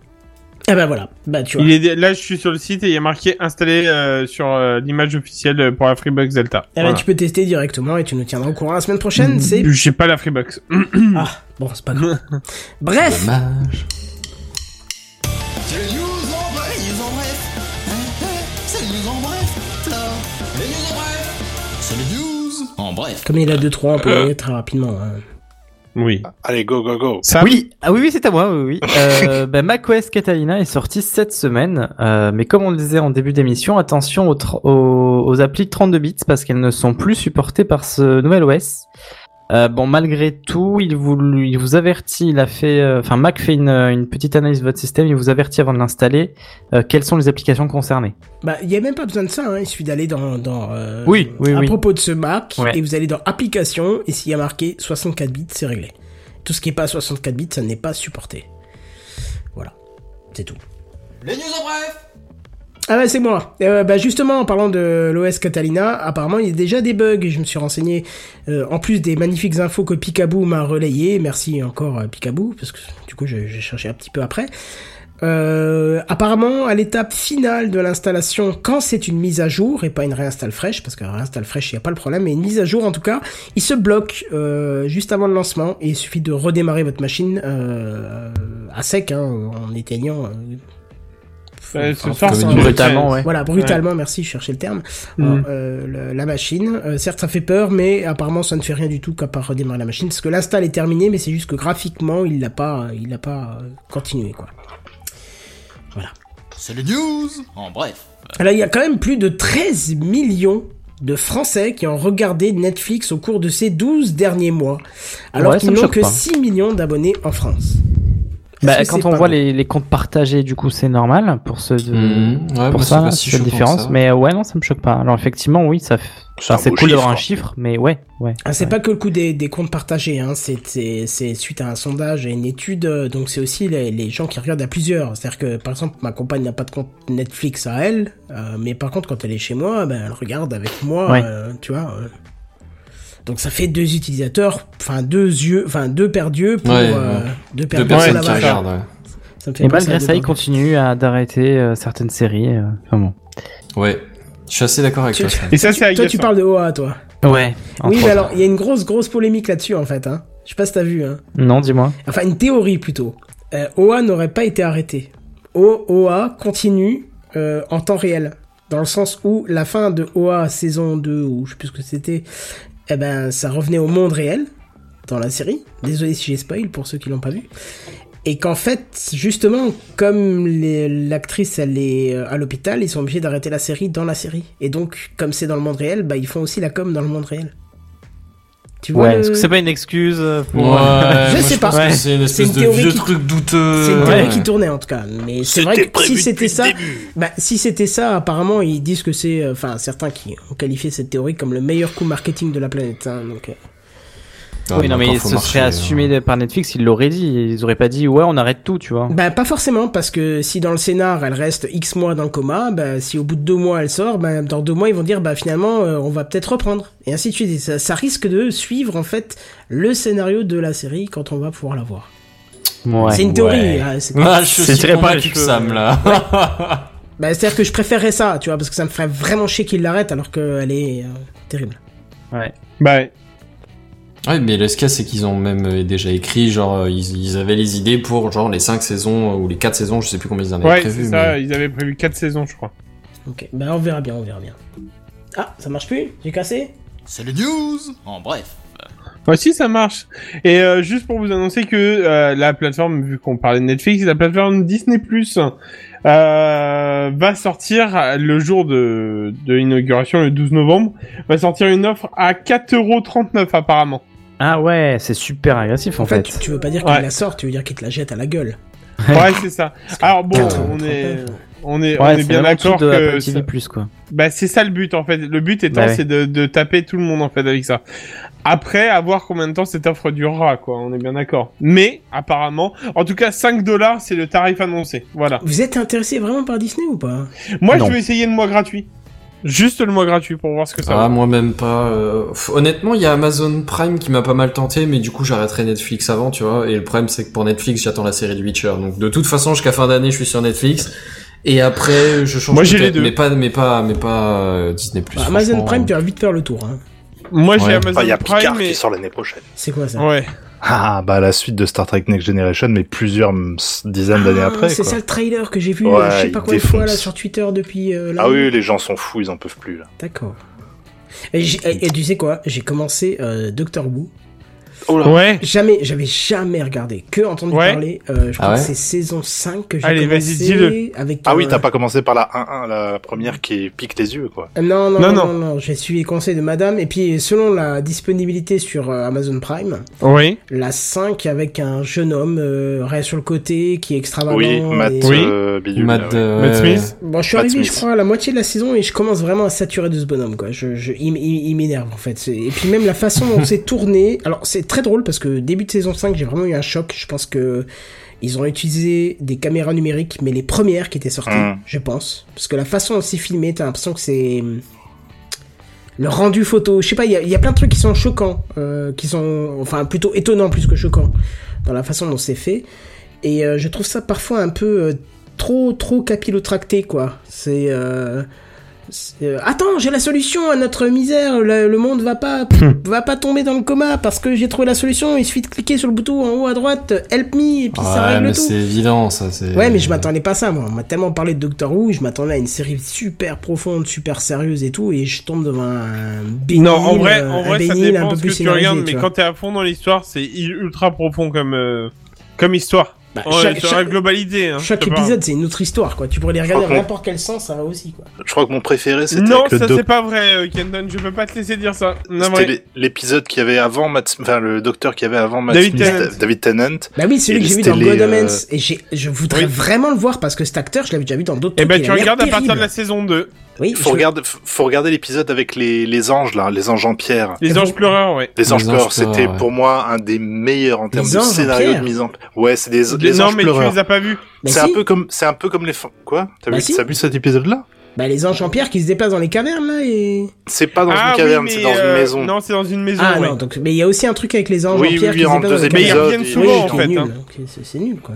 Ah bah voilà, bah tu vois. Il est dé- là, je suis sur le site et il y a marqué installé euh, sur euh, l'image officielle euh, pour la Freebox Delta. Eh ben, Voilà. tu peux tester directement et tu nous tiendras au courant la semaine prochaine. C'est J'ai pas la Freebox. ah bon, c'est pas grave. Bref, Dommage. C'est les news en bref, les news en bref. C'est les news en bref, là. Les news en bref. C'est les news en bref. comme il a 2-3, on peut y aller très rapidement. hein. Oui. Allez, go, go, go. Ça, Oui, ah oui, oui, c'est à moi, oui, oui. Euh, ben, macOS Catalina est sorti cette semaine, euh, mais comme on le disait en début d'émission, attention aux, aux, aux applis 32 bits parce qu'elles ne sont plus supportées par ce nouvel OS. Euh, bon, malgré tout, il vous, il vous avertit, il a fait, euh, enfin, Mac fait une, une petite analyse de votre système, il vous avertit avant de l'installer euh, quelles sont les applications concernées? Bah, il y a même pas besoin de ça, hein. il suffit d'aller dans, dans euh, Oui, oui, à oui. propos de ce Mac, Ouais. et vous allez dans Applications, et s'il y a marqué 64 bits, c'est réglé. Tout ce qui est pas 64 bits, ça n'est pas supporté. Voilà, c'est tout. Les news en bref. Ah bah c'est moi. Euh, bah justement en parlant de l'OS Catalina, apparemment il y a déjà des bugs. Je me suis renseigné euh, en plus des magnifiques infos que Picaboo m'a relayé. Merci encore à Picaboo parce que du coup j'ai cherché un petit peu après. Euh, apparemment à l'étape finale de l'installation, quand c'est une mise à jour et pas une réinstall fraîche, parce la réinstall fraîche il n'y a pas le problème, mais une mise à jour en tout cas, il se bloque euh, juste avant le lancement et il suffit de redémarrer votre machine euh, à sec hein, en éteignant. Euh, Euh, ce soir, brutalement, ouais. voilà, brutalement, merci, je cherchais le terme. Mm. Alors, euh, le- la machine, euh, certes ça fait peur, mais apparemment ça ne fait rien du tout qu'à part redémarrer la machine, parce que l'install est terminé, mais c'est juste que graphiquement il l'a pas, il l'a pas euh, continué quoi. C'est les news en bref. Là, il y a quand même plus de 13 millions de Français qui ont regardé Netflix au cours de ces 12 derniers mois, alors Ouais, qu'ils n'ont que pas. 6 millions d'abonnés en France. Bah, quand on voit les, les comptes partagés, du coup, c'est normal pour ceux de, Mhm. Ouais, pour ça, là, si différence. ça. Mais euh, ouais, non, ça me choque pas. Alors effectivement, oui, ça, enfin, c'est cool d'avoir un chiffre. mais ouais, ouais. Ah, c'est ouais. pas que le coup des, des comptes partagés, hein. c'est, c'est, c'est suite à un sondage et une étude, euh, donc c'est aussi les, les gens qui regardent à plusieurs. C'est-à-dire que, par exemple, ma compagne n'a pas de compte Netflix à elle, euh, mais par contre, quand elle est chez moi, ben, elle regarde avec moi, Ouais. euh, tu vois. euh. Donc ça fait deux utilisateurs, enfin deux yeux, enfin deux paires d'yeux pour Ouais, euh, ouais. deux paires Deux personnes qui regardent. ouais. Ça me fait Et malgré ça, il paires continue à d'arrêter euh, certaines séries. euh, enfin bon. Ouais. Je suis assez d'accord avec Tu- toi. Et ça, c'est. Toi, tu parles de OA, toi. Ouais. Oui, mais alors, il y a une grosse, grosse polémique là-dessus, en fait, hein. Je sais pas si t'as vu, hein. Non, dis-moi. Enfin, une théorie plutôt. Euh, OA n'aurait pas été arrêté. O- OA continue euh, en temps réel. Dans le sens où la fin de OA saison 2, ou je sais plus ce que c'était, eh ben, ça revenait au monde réel, dans la série. Désolé si j'ai spoil pour ceux qui l'ont pas vu. Et qu'en fait, justement, comme l'actrice elle est euh, à l'hôpital, ils sont obligés d'arrêter la série dans la série. Et donc, comme c'est dans le monde réel, bah ils font aussi la com dans le monde réel. Tu vois Ouais. le- Est-ce que c'est pas une excuse euh, pour Ouais, Je moi, sais pas. Ouais. C'est une espèce une de théorie vieux qui- truc douteux. C'est une théorie ouais. qui tournait en tout cas, mais c'est vrai que si c'était ça, bah si c'était ça, apparemment ils disent que c'est, euh, enfin certains qui ont qualifié cette théorie comme le meilleur coup marketing de la planète. hein, donc, euh, Ah, oui, non, mais ce serait assumé de- par Netflix, ils l'auraient dit. Ils auraient pas dit, ouais, on arrête tout, tu vois. Bah pas forcément parce que si dans le scénar elle reste X mois dans le coma, bah si au bout de deux mois elle sort, bah dans deux mois ils vont dire bah finalement euh, on va peut-être reprendre et ainsi de suite. Et ça, ça risque de suivre en fait le scénario de la série quand on va pouvoir la voir. Ouais. c'est une théorie. Ouais. hein, c'est- Ah, je suis que cheveux. Sam, là. Bah c'est à dire que je préférerais ça, tu vois, parce que ça me ferait vraiment chier qu'il l'arrête alors qu'elle est euh, terrible. Ouais. Bah, ouais. Ouais, mais le ce c'est qu'ils ont même euh, déjà écrit, genre, euh, ils, ils avaient les idées pour, genre, les 5 saisons, euh, ou les 4 saisons, je sais plus combien ils en avaient Ouais, prévu. c'est ça, mais- ils avaient prévu 4 saisons, je crois. Ok, bah on verra bien, on verra bien. Ah, ça marche plus? J'ai cassé? C'est le news En bref. Voici, ça marche. Et euh, juste pour vous annoncer que euh, la plateforme, vu qu'on parlait de Netflix, la plateforme Disney Plus euh, va sortir le jour de, de l'inauguration, le 12 novembre, va sortir une offre à 4,39€ apparemment. Ah ouais, c'est super agressif en, En fait, fait. tu, tu veux pas dire qu'il Ouais. la sort, tu veux dire qu'il te la jette à la gueule. Ouais, c'est ça. Alors bon, on est, on est, Ouais, on est bien d'accord que ça- Plus, quoi. Bah c'est ça le but en fait. Le but étant Bah ouais. c'est de, de taper tout le monde en fait avec ça. Après, à voir combien de temps cette offre durera quoi. On est bien d'accord. Mais apparemment, en tout cas 5 dollars c'est le tarif annoncé. Voilà. Vous êtes intéressé vraiment par Disney ou pas? Moi Non. je vais essayer le mois gratuit. Juste le mois gratuit pour voir ce que ça Ah, va. moi même pas. euh, Honnêtement, il y a Amazon Prime qui m'a pas mal tenté, mais du coup, j'arrêterai Netflix avant, tu vois. Et le problème, c'est que pour Netflix, j'attends la série de Witcher. Donc, de toute façon, jusqu'à fin d'année, je suis sur Netflix. Et après, je change Moi, j'ai les deux. mais pas, mais pas, mais pas euh, Disney+. Bah, Amazon. Prime, tu vas vite faire le tour. Hein. Moi j'ai Ouais. Amazon Enfin, il y a Prime Picard mais qui sort l'année prochaine. C'est quoi ça ouais. Ah, bah la suite de Star Trek Next Generation, mais plusieurs dizaines d'années Ah, après. C'est quoi. ça le trailer que j'ai vu, Ouais, euh, je sais pas de fois là sur Twitter depuis euh, là. Ah oui, les gens sont fous, ils en peuvent plus là. D'accord. Et tu sais quoi? J'ai commencé euh, Doctor Who. Oh Ouais. Jamais, j'avais jamais regardé, que entendu Ouais. parler. Euh, je crois Ah ouais que c'est saison 5 que j'ai Allez, vas-y, commencé dis-le. avec. Ah oui, euh, t'as pas commencé par la 1-1, la première qui pique les yeux, quoi. Euh, Non, non, Non, non, non. non, non, j'ai suivi les conseils de madame. Et puis, selon la disponibilité sur euh, Amazon Prime, Oui. la 5 avec un jeune homme, euh, rien sur le côté, qui est extravagant. Oui, Matt et- Oui. Bidule, Matt, Smith. Bon, je suis Matt arrivé, je crois, à la moitié de la saison et je commence vraiment à saturer de ce bonhomme, quoi. Je, je, il, il- il m'énerve, en fait. Et puis même la façon dont c'est tourné. Alors, c'est très drôle parce que début de saison 5, j'ai vraiment eu un choc. Je pense que ils ont utilisé des caméras numériques, mais les premières qui étaient sorties, Mm. je pense. Parce que la façon dont c'est filmé, t'as l'impression que c'est... Le rendu photo, je sais pas, il y a, il y a plein de trucs qui sont choquants, euh, qui sont, enfin, plutôt étonnants plus que choquants, dans la façon dont c'est fait. Et euh, je trouve ça parfois un peu euh, trop, trop capillotracté, quoi. C'est, euh, attends, j'ai la solution à notre misère. Le, le monde va pas, va pas tomber dans le coma parce que j'ai trouvé la solution. Il suffit de cliquer sur le bouton en haut à droite, help me, et puis ça Ouais, règle mais tout. c'est évident, ça, c'est... Ouais, mais je m'attendais pas à ça, moi. On m'a tellement parlé de Doctor Who, je m'attendais à une série super profonde, super sérieuse et tout, et je tombe devant un bénil, Non, en vrai, euh, en un vrai, ça un dépend peu ce que plus tu regardes, mais quand t'es à fond dans l'histoire, c'est ultra profond comme, euh, comme histoire. Bah, Ouais, chaque, sur la globalité, hein, chaque parle. épisode, c'est une autre histoire, quoi. Tu pourrais les regarder dans n'importe quel sens, ça va aussi, quoi. Je crois que mon préféré, c'était Non, avec ça doc- c'est pas vrai, euh, Kendon, je peux pas te laisser dire ça. C'était l'épisode qu'il y avait avant Matt, enfin le docteur qui avait avant Matt David Smith, Tennant. David Tennant. Bah oui, celui Et que j'ai vu dans les, God euh, Omens, et je voudrais Oui. vraiment le voir parce que cet acteur, je l'avais déjà vu dans d'autres Eh trucs. ben, il tu regardes à partir de la saison 2. Oui, Faut je- regarder, faut- faut regarder l'épisode avec les, les anges là, les anges en pierre. Les Et anges vous- pleureurs, ouais. Les anges Les pleureurs, anges pleureurs, c'était ouais. pour moi un des meilleurs en termes Les de scénario de mise en Ouais, c'est des les non, anges mais tu pleureurs. les as pas vus. Bah C'est si. un peu comme c'est un peu comme les quoi? T'as Bah vu, si. t'as vu cet épisode là Bah les anges en pierre qui se déplacent dans les cavernes, là, et... C'est pas dans ah, une caverne, oui, c'est dans euh, une maison. Non, c'est dans une maison, Ah ouais. non, donc, mais il y a aussi un truc avec les anges Oui, en pierre oui, qui se en déplacent dans deux les Mais ils cavernes. reviennent souvent, oui, en fait. nul, hein. c'est nul, quoi.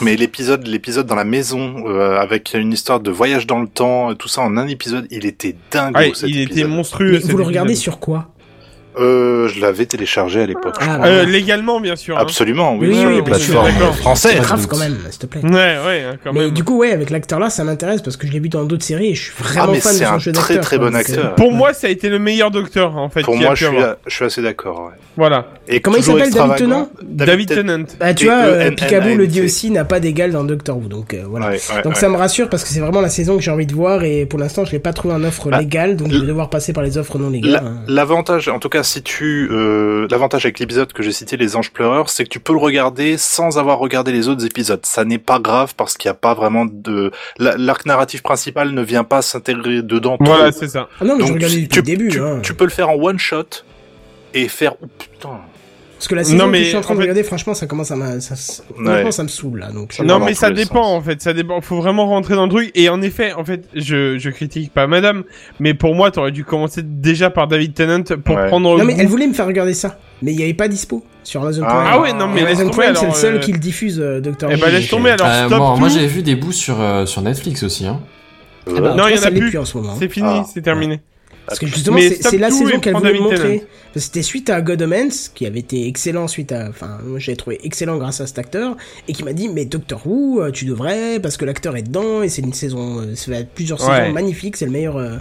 Mais l'épisode, l'épisode dans la maison, euh, avec une histoire de voyage dans le temps, tout ça en un épisode, il était dingue. Ouais, cet il était monstrueux. Mais cet vous le regardez sur quoi? Euh, je l'avais téléchargé à l'époque. Ah, bah, Euh, légalement, bien sûr. hein. Absolument, oui, Oui, sur oui, les plateformes françaises. C'est grave quand même, s'il te plaît. Ouais, ouais, hein, quand Mais même. du coup, ouais, avec l'acteur-là, ça m'intéresse parce que je l'ai vu dans d'autres séries et je suis Ah, vraiment mais fan de c'est son un jeu très d'acteur. très quoi, bon euh, acteur. Pour moi, ça a été le meilleur docteur, en fait. Pour moi, je suis, je assez d'accord. Ouais. Voilà. Et Comment il s'appelle, David extravagant. David Ten- Tennant. Bah, tu vois, euh, T-E-N-N-A-N-T. Picaboo le dit aussi, n'a pas d'égal dans Doctor Who, donc euh, voilà. Donc ça me rassure parce que c'est vraiment la saison que j'ai envie de voir et pour l'instant je l'ai pas trouvé en offre Bah, légale donc je vais devoir passer par les offres non légales. La- hein. L'avantage, en tout cas, si tu, euh, l'avantage avec l'épisode que j'ai cité, les anges pleureurs, c'est que tu peux le regarder sans avoir regardé les autres épisodes. Ça n'est pas grave parce qu'il n'y a pas vraiment de, la- l'arc narratif principal ne vient pas s'intégrer dedans. Voilà, c'est ça. Ah non mais je Donc, regardais tu, depuis le début. tu, hein. tu peux le faire en one shot et faire, oh putain, Parce que la saison Non, que mais je suis en train en de fait- regarder, franchement, ça commence à m'a- ça, Ouais. ça me saoule là. Donc, Non, mais ça dépend sens. en fait, ça dépend. Faut vraiment rentrer dans le truc. Et en effet, en fait, je, je critique pas Madame, mais pour moi, t'aurais dû commencer déjà par David Tennant pour Ouais. prendre. Non, le mais goût. elle voulait me faire regarder ça, mais il n'y avait pas dispo sur Amazon Ah. Prime. Ah ouais, non, mais Amazon Prime, c'est le seul euh, qui le diffuse, euh, Doctor Eh ben laisse tomber alors. Euh, stop moi, moi j'avais vu des bouts sur, euh, sur Netflix aussi. Hein. Ah bah, Euh, Non, il y en a plus. en ce moment. C'est fini, Ah. c'est terminé. Parce que justement, c'est la saison qu'elle voulait montrer. C'était suite à God Omens, qui avait été excellent suite à, enfin, moi j'ai trouvé excellent grâce à cet acteur, et qui m'a dit, mais Doctor Who, euh, tu devrais, parce que l'acteur est dedans, et c'est une saison, euh, ça va être plusieurs Ouais. saisons magnifiques, c'est le meilleur, euh,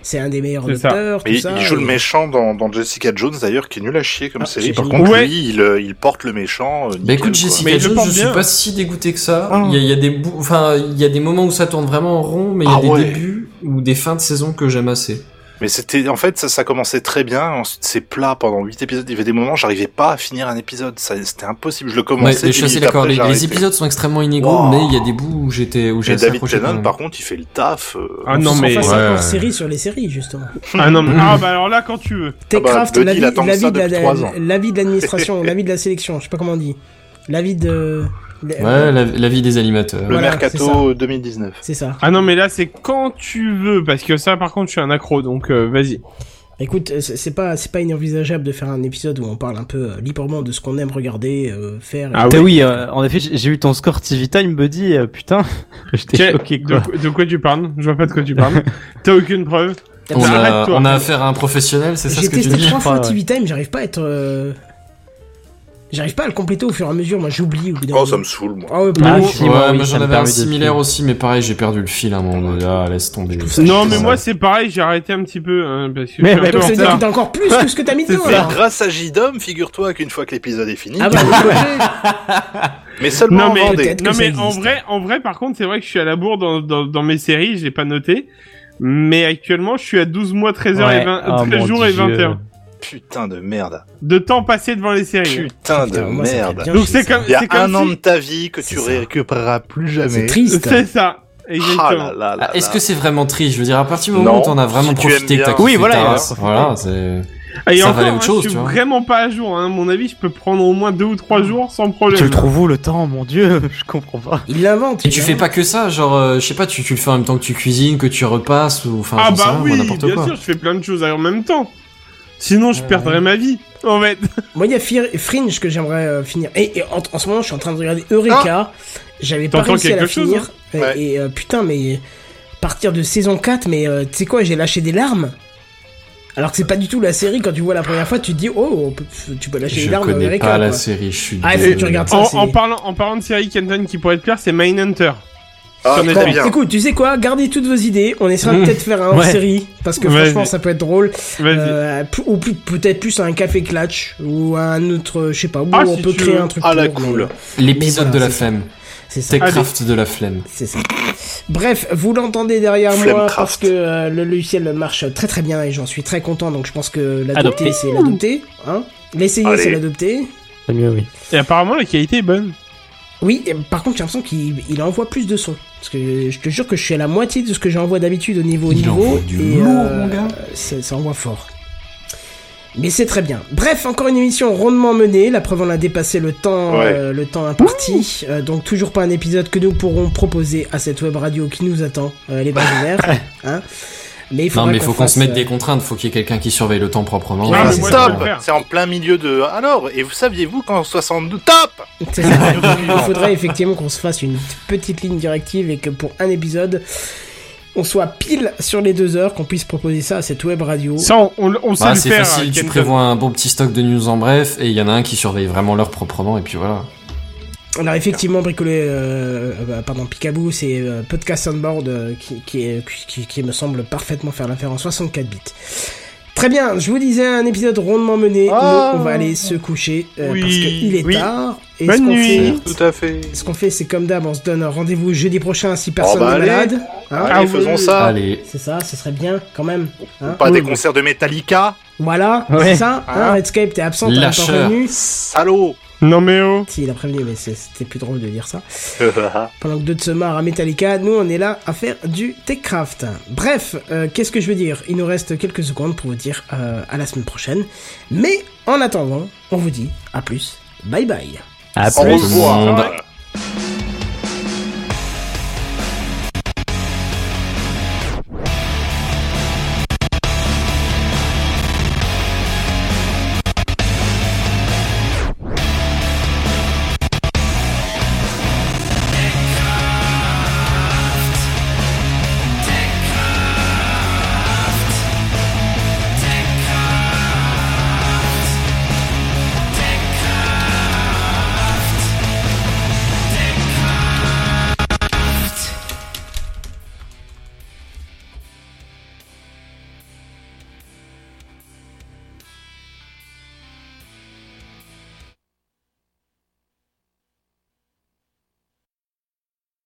c'est un des meilleurs docteurs, tout Mais il, ça. il joue le méchant dans, dans Jessica Jones d'ailleurs, qui est nul à chier comme Ah, série. Par contre. Ouais. lui, il, il porte le méchant. euh, Bah nickel, écoute. Jessica Jones, je suis pas si dégoûté que ça. Ah. Il y, a, il y a des bouts, enfin, il y a des moments où ça tourne vraiment en rond, mais il y a Ah des ouais. débuts ou des fins de saison que j'aime assez. Mais c'était, en fait, ça, ça commençait très bien. Ensuite, c'est plat pendant 8 épisodes. Il y avait des moments, j'arrivais pas à finir un épisode. Ça, c'était impossible. Je le Ouais, commençais. mais je suis d'accord. Les, les épisodes sont extrêmement inégaux, Wow. mais il y a des bouts où j'étais, où j'ai David Tennant, par contre, il fait le taf. euh, Ah On non, mais. fasse Ouais. série sur les séries, justement. Ah non, mais. Ah bah alors là, quand tu veux. Techcraft, depuis trois ans. l'avis de l'administration, l'avis de la sélection, je sais pas comment on dit. L'avis de... Ouais, la, la vie des animateurs. Le Voilà, Mercato 2019. C'est ça. Ah non, mais là, c'est quand tu veux, parce que ça, par contre, je suis un accro, donc euh, vas-y. Écoute, euh, c'est pas c'est pas inenvisageable de faire un épisode où on parle un peu euh, librement de ce qu'on aime regarder, euh, faire. Ah oui, euh, en effet, j'ai j'ai eu ton score TV Time, Buddy, euh, putain, j'étais choqué, de, quoi. quoi- de quoi tu parles? Je vois pas de quoi tu parles. T'as aucune preuve? On a, on a affaire à un professionnel, c'est ça J'ai ce que tu testé dis? trois fois Ouais, ouais. TV Time, j'arrive pas à être. J'arrive pas à le compléter au fur et à mesure. Moi, j'oublie. Oh, ça me saoule, moi. Ah ouais, Ah, si, Ouais, moi, oui, j'en avais un de similaire aussi, mais pareil, j'ai perdu le fil à un moment donné. Ah, laisse tomber. Non, mais ça. moi, c'est pareil, j'ai arrêté un petit peu, hein, parce que Mais- Donc, en dire retard. que t'as encore plus que ce que t'as mis dedans. C'est grâce à JDOM, figure-toi qu'une fois que l'épisode est fini, Ah bah, mais seulement Non en mais, peut-être non mais en vrai, en vrai, par contre, c'est vrai que je suis à la bourre dans, dans, dans mes séries, je l'ai pas noté. Mais actuellement, je suis à 12 mois, 13 heures et Ouais. 20, Oh, 13 mon jours et Dieu. 20 heures. Putain de merde. De temps passé devant les séries. Putain de moi, ça merde. bien Donc c'est ça. comme, Il y a c'est comme un an de ta vie que tu C'est ça. récupéreras plus C'est jamais. triste. C'est ça. Ah Exactement. là là là Ah, Est-ce là. que c'est vraiment triste? Je veux dire, à partir du moment Non, où t'en as vraiment si tu profité, que t'as bien. Oui, voilà, ta voilà, c'est. Et Ça encore, valait hein, autre chose, je tu suis vois. vraiment pas à jour. Hein. À mon avis, je peux prendre au moins deux ou trois jours sans problème. Tu le trouves où le temps, mon dieu? Je comprends pas. Il l'invente. Et tu fais pas que ça, genre, euh, je sais pas, tu, tu le fais en même temps que tu cuisines, que tu repasses, ou enfin, Ah bah rien, oui, moi, n'importe bien quoi. sûr, je fais plein de choses en même temps. Sinon, je Ouais. perdrais ma vie. En fait. Moi, il y a Fear- Fringe que j'aimerais euh, finir. Et, et en, en ce moment, je suis en train de regarder Eureka. J'avais pas réussi à la chose, finir. hein Et- Ouais. Et euh, putain, mais partir de saison 4, mais euh, tu sais quoi, j'ai lâché des larmes. Alors que c'est pas du tout la série, quand tu vois la première fois, tu te dis, oh, peut- tu peux lâcher des Je larmes dans connais Eureka. pas la quoi. série, je suis Ah, il faut que tu désolé. regardes ça. En, parlant, en parlant de série Kenton qui pourrait te plaire, c'est Mindhunter. Ah, très bien. Écoute, tu sais quoi, gardez toutes vos idées. On essaiera Mmh. peut-être faire un Ouais. série parce que franchement, ça peut être drôle. Euh, ou peut-être plus un café clutch ou un autre, je sais pas, où Ah, on si peut créer un truc. Ah, la pour, cool. L'épisode de la c'est flemme. C'est ça. Techcraft de la flemme. C'est ça. Bref, vous l'entendez derrière moi parce que euh, le logiciel marche très très bien et j'en suis très content. Donc je pense que l'adopter, Adopter. c'est l'adopter. Hein L'essayer, c'est l'adopter. C'est mieux, oui. Et apparemment, la qualité est bonne. Oui, et par contre, j'ai l'impression qu'il il envoie plus de sons. Parce que je te jure que je suis à la moitié de ce que j'envoie d'habitude au niveau Il niveau. envoie du et, lourd, euh, mon gars. Ça, ça envoie fort. Mais c'est très bien. Bref, encore une émission rondement menée. La preuve, on a dépassé le temps, Ouais. euh, le temps imparti. Euh, donc toujours pas un épisode que nous pourrons proposer à cette web radio qui nous attend, euh, les hein. Mais il Non, faudra mais faut qu'on fasse, se mette euh, des contraintes, faut qu'il y ait quelqu'un qui surveille le temps proprement. Ah, Ah, mais stop. C'est en plein milieu de... Alors, et vous saviez-vous qu'en 62... Top C'est ça. Il faudrait effectivement qu'on se fasse une petite ligne directive et que pour un épisode, on soit pile sur les deux heures, qu'on puisse proposer ça à cette web radio. Ça, on, on, on sait Bah, le c'est faire. facile, euh, tu prévois un bon petit stock de news en bref, et il y en a un qui surveille vraiment l'heure proprement, et puis voilà. On a effectivement bricolé, euh, euh, pardon, Picaboo, c'est euh, Podcast Soundboard euh, qui, qui, est- qui, qui me semble parfaitement faire l'affaire en 64 bits. Très bien, je vous disais un épisode rondement mené. Ah. Nous, on va aller se coucher euh, Oui. parce qu'il est Oui. tard. Et Bonne ce nuit. fait, Tout à fait. ce qu'on fait, c'est comme d'hab, on se donne rendez-vous jeudi prochain si personne bah, n'est allez. malade. Hein Allez, Ah oui. faisons ça. Allez. c'est ça, ce serait bien quand même. hein. Pas des Oui. concerts de Metallica Voilà, Ouais. c'est ça. Hein, Hein Redscape, t'es absent, t'as pas revenu. Salaud Non mais oh. Si, il a prévenu, mais c'était plus drôle de dire ça. Pendant que d'autres se marrent à Metallica, nous on est là à faire du Techcraft. Bref, euh, qu'est-ce que je veux dire? Il nous reste quelques secondes pour vous dire euh, à la semaine prochaine. Mais en attendant, on vous dit à plus. Bye bye. À tout le monde.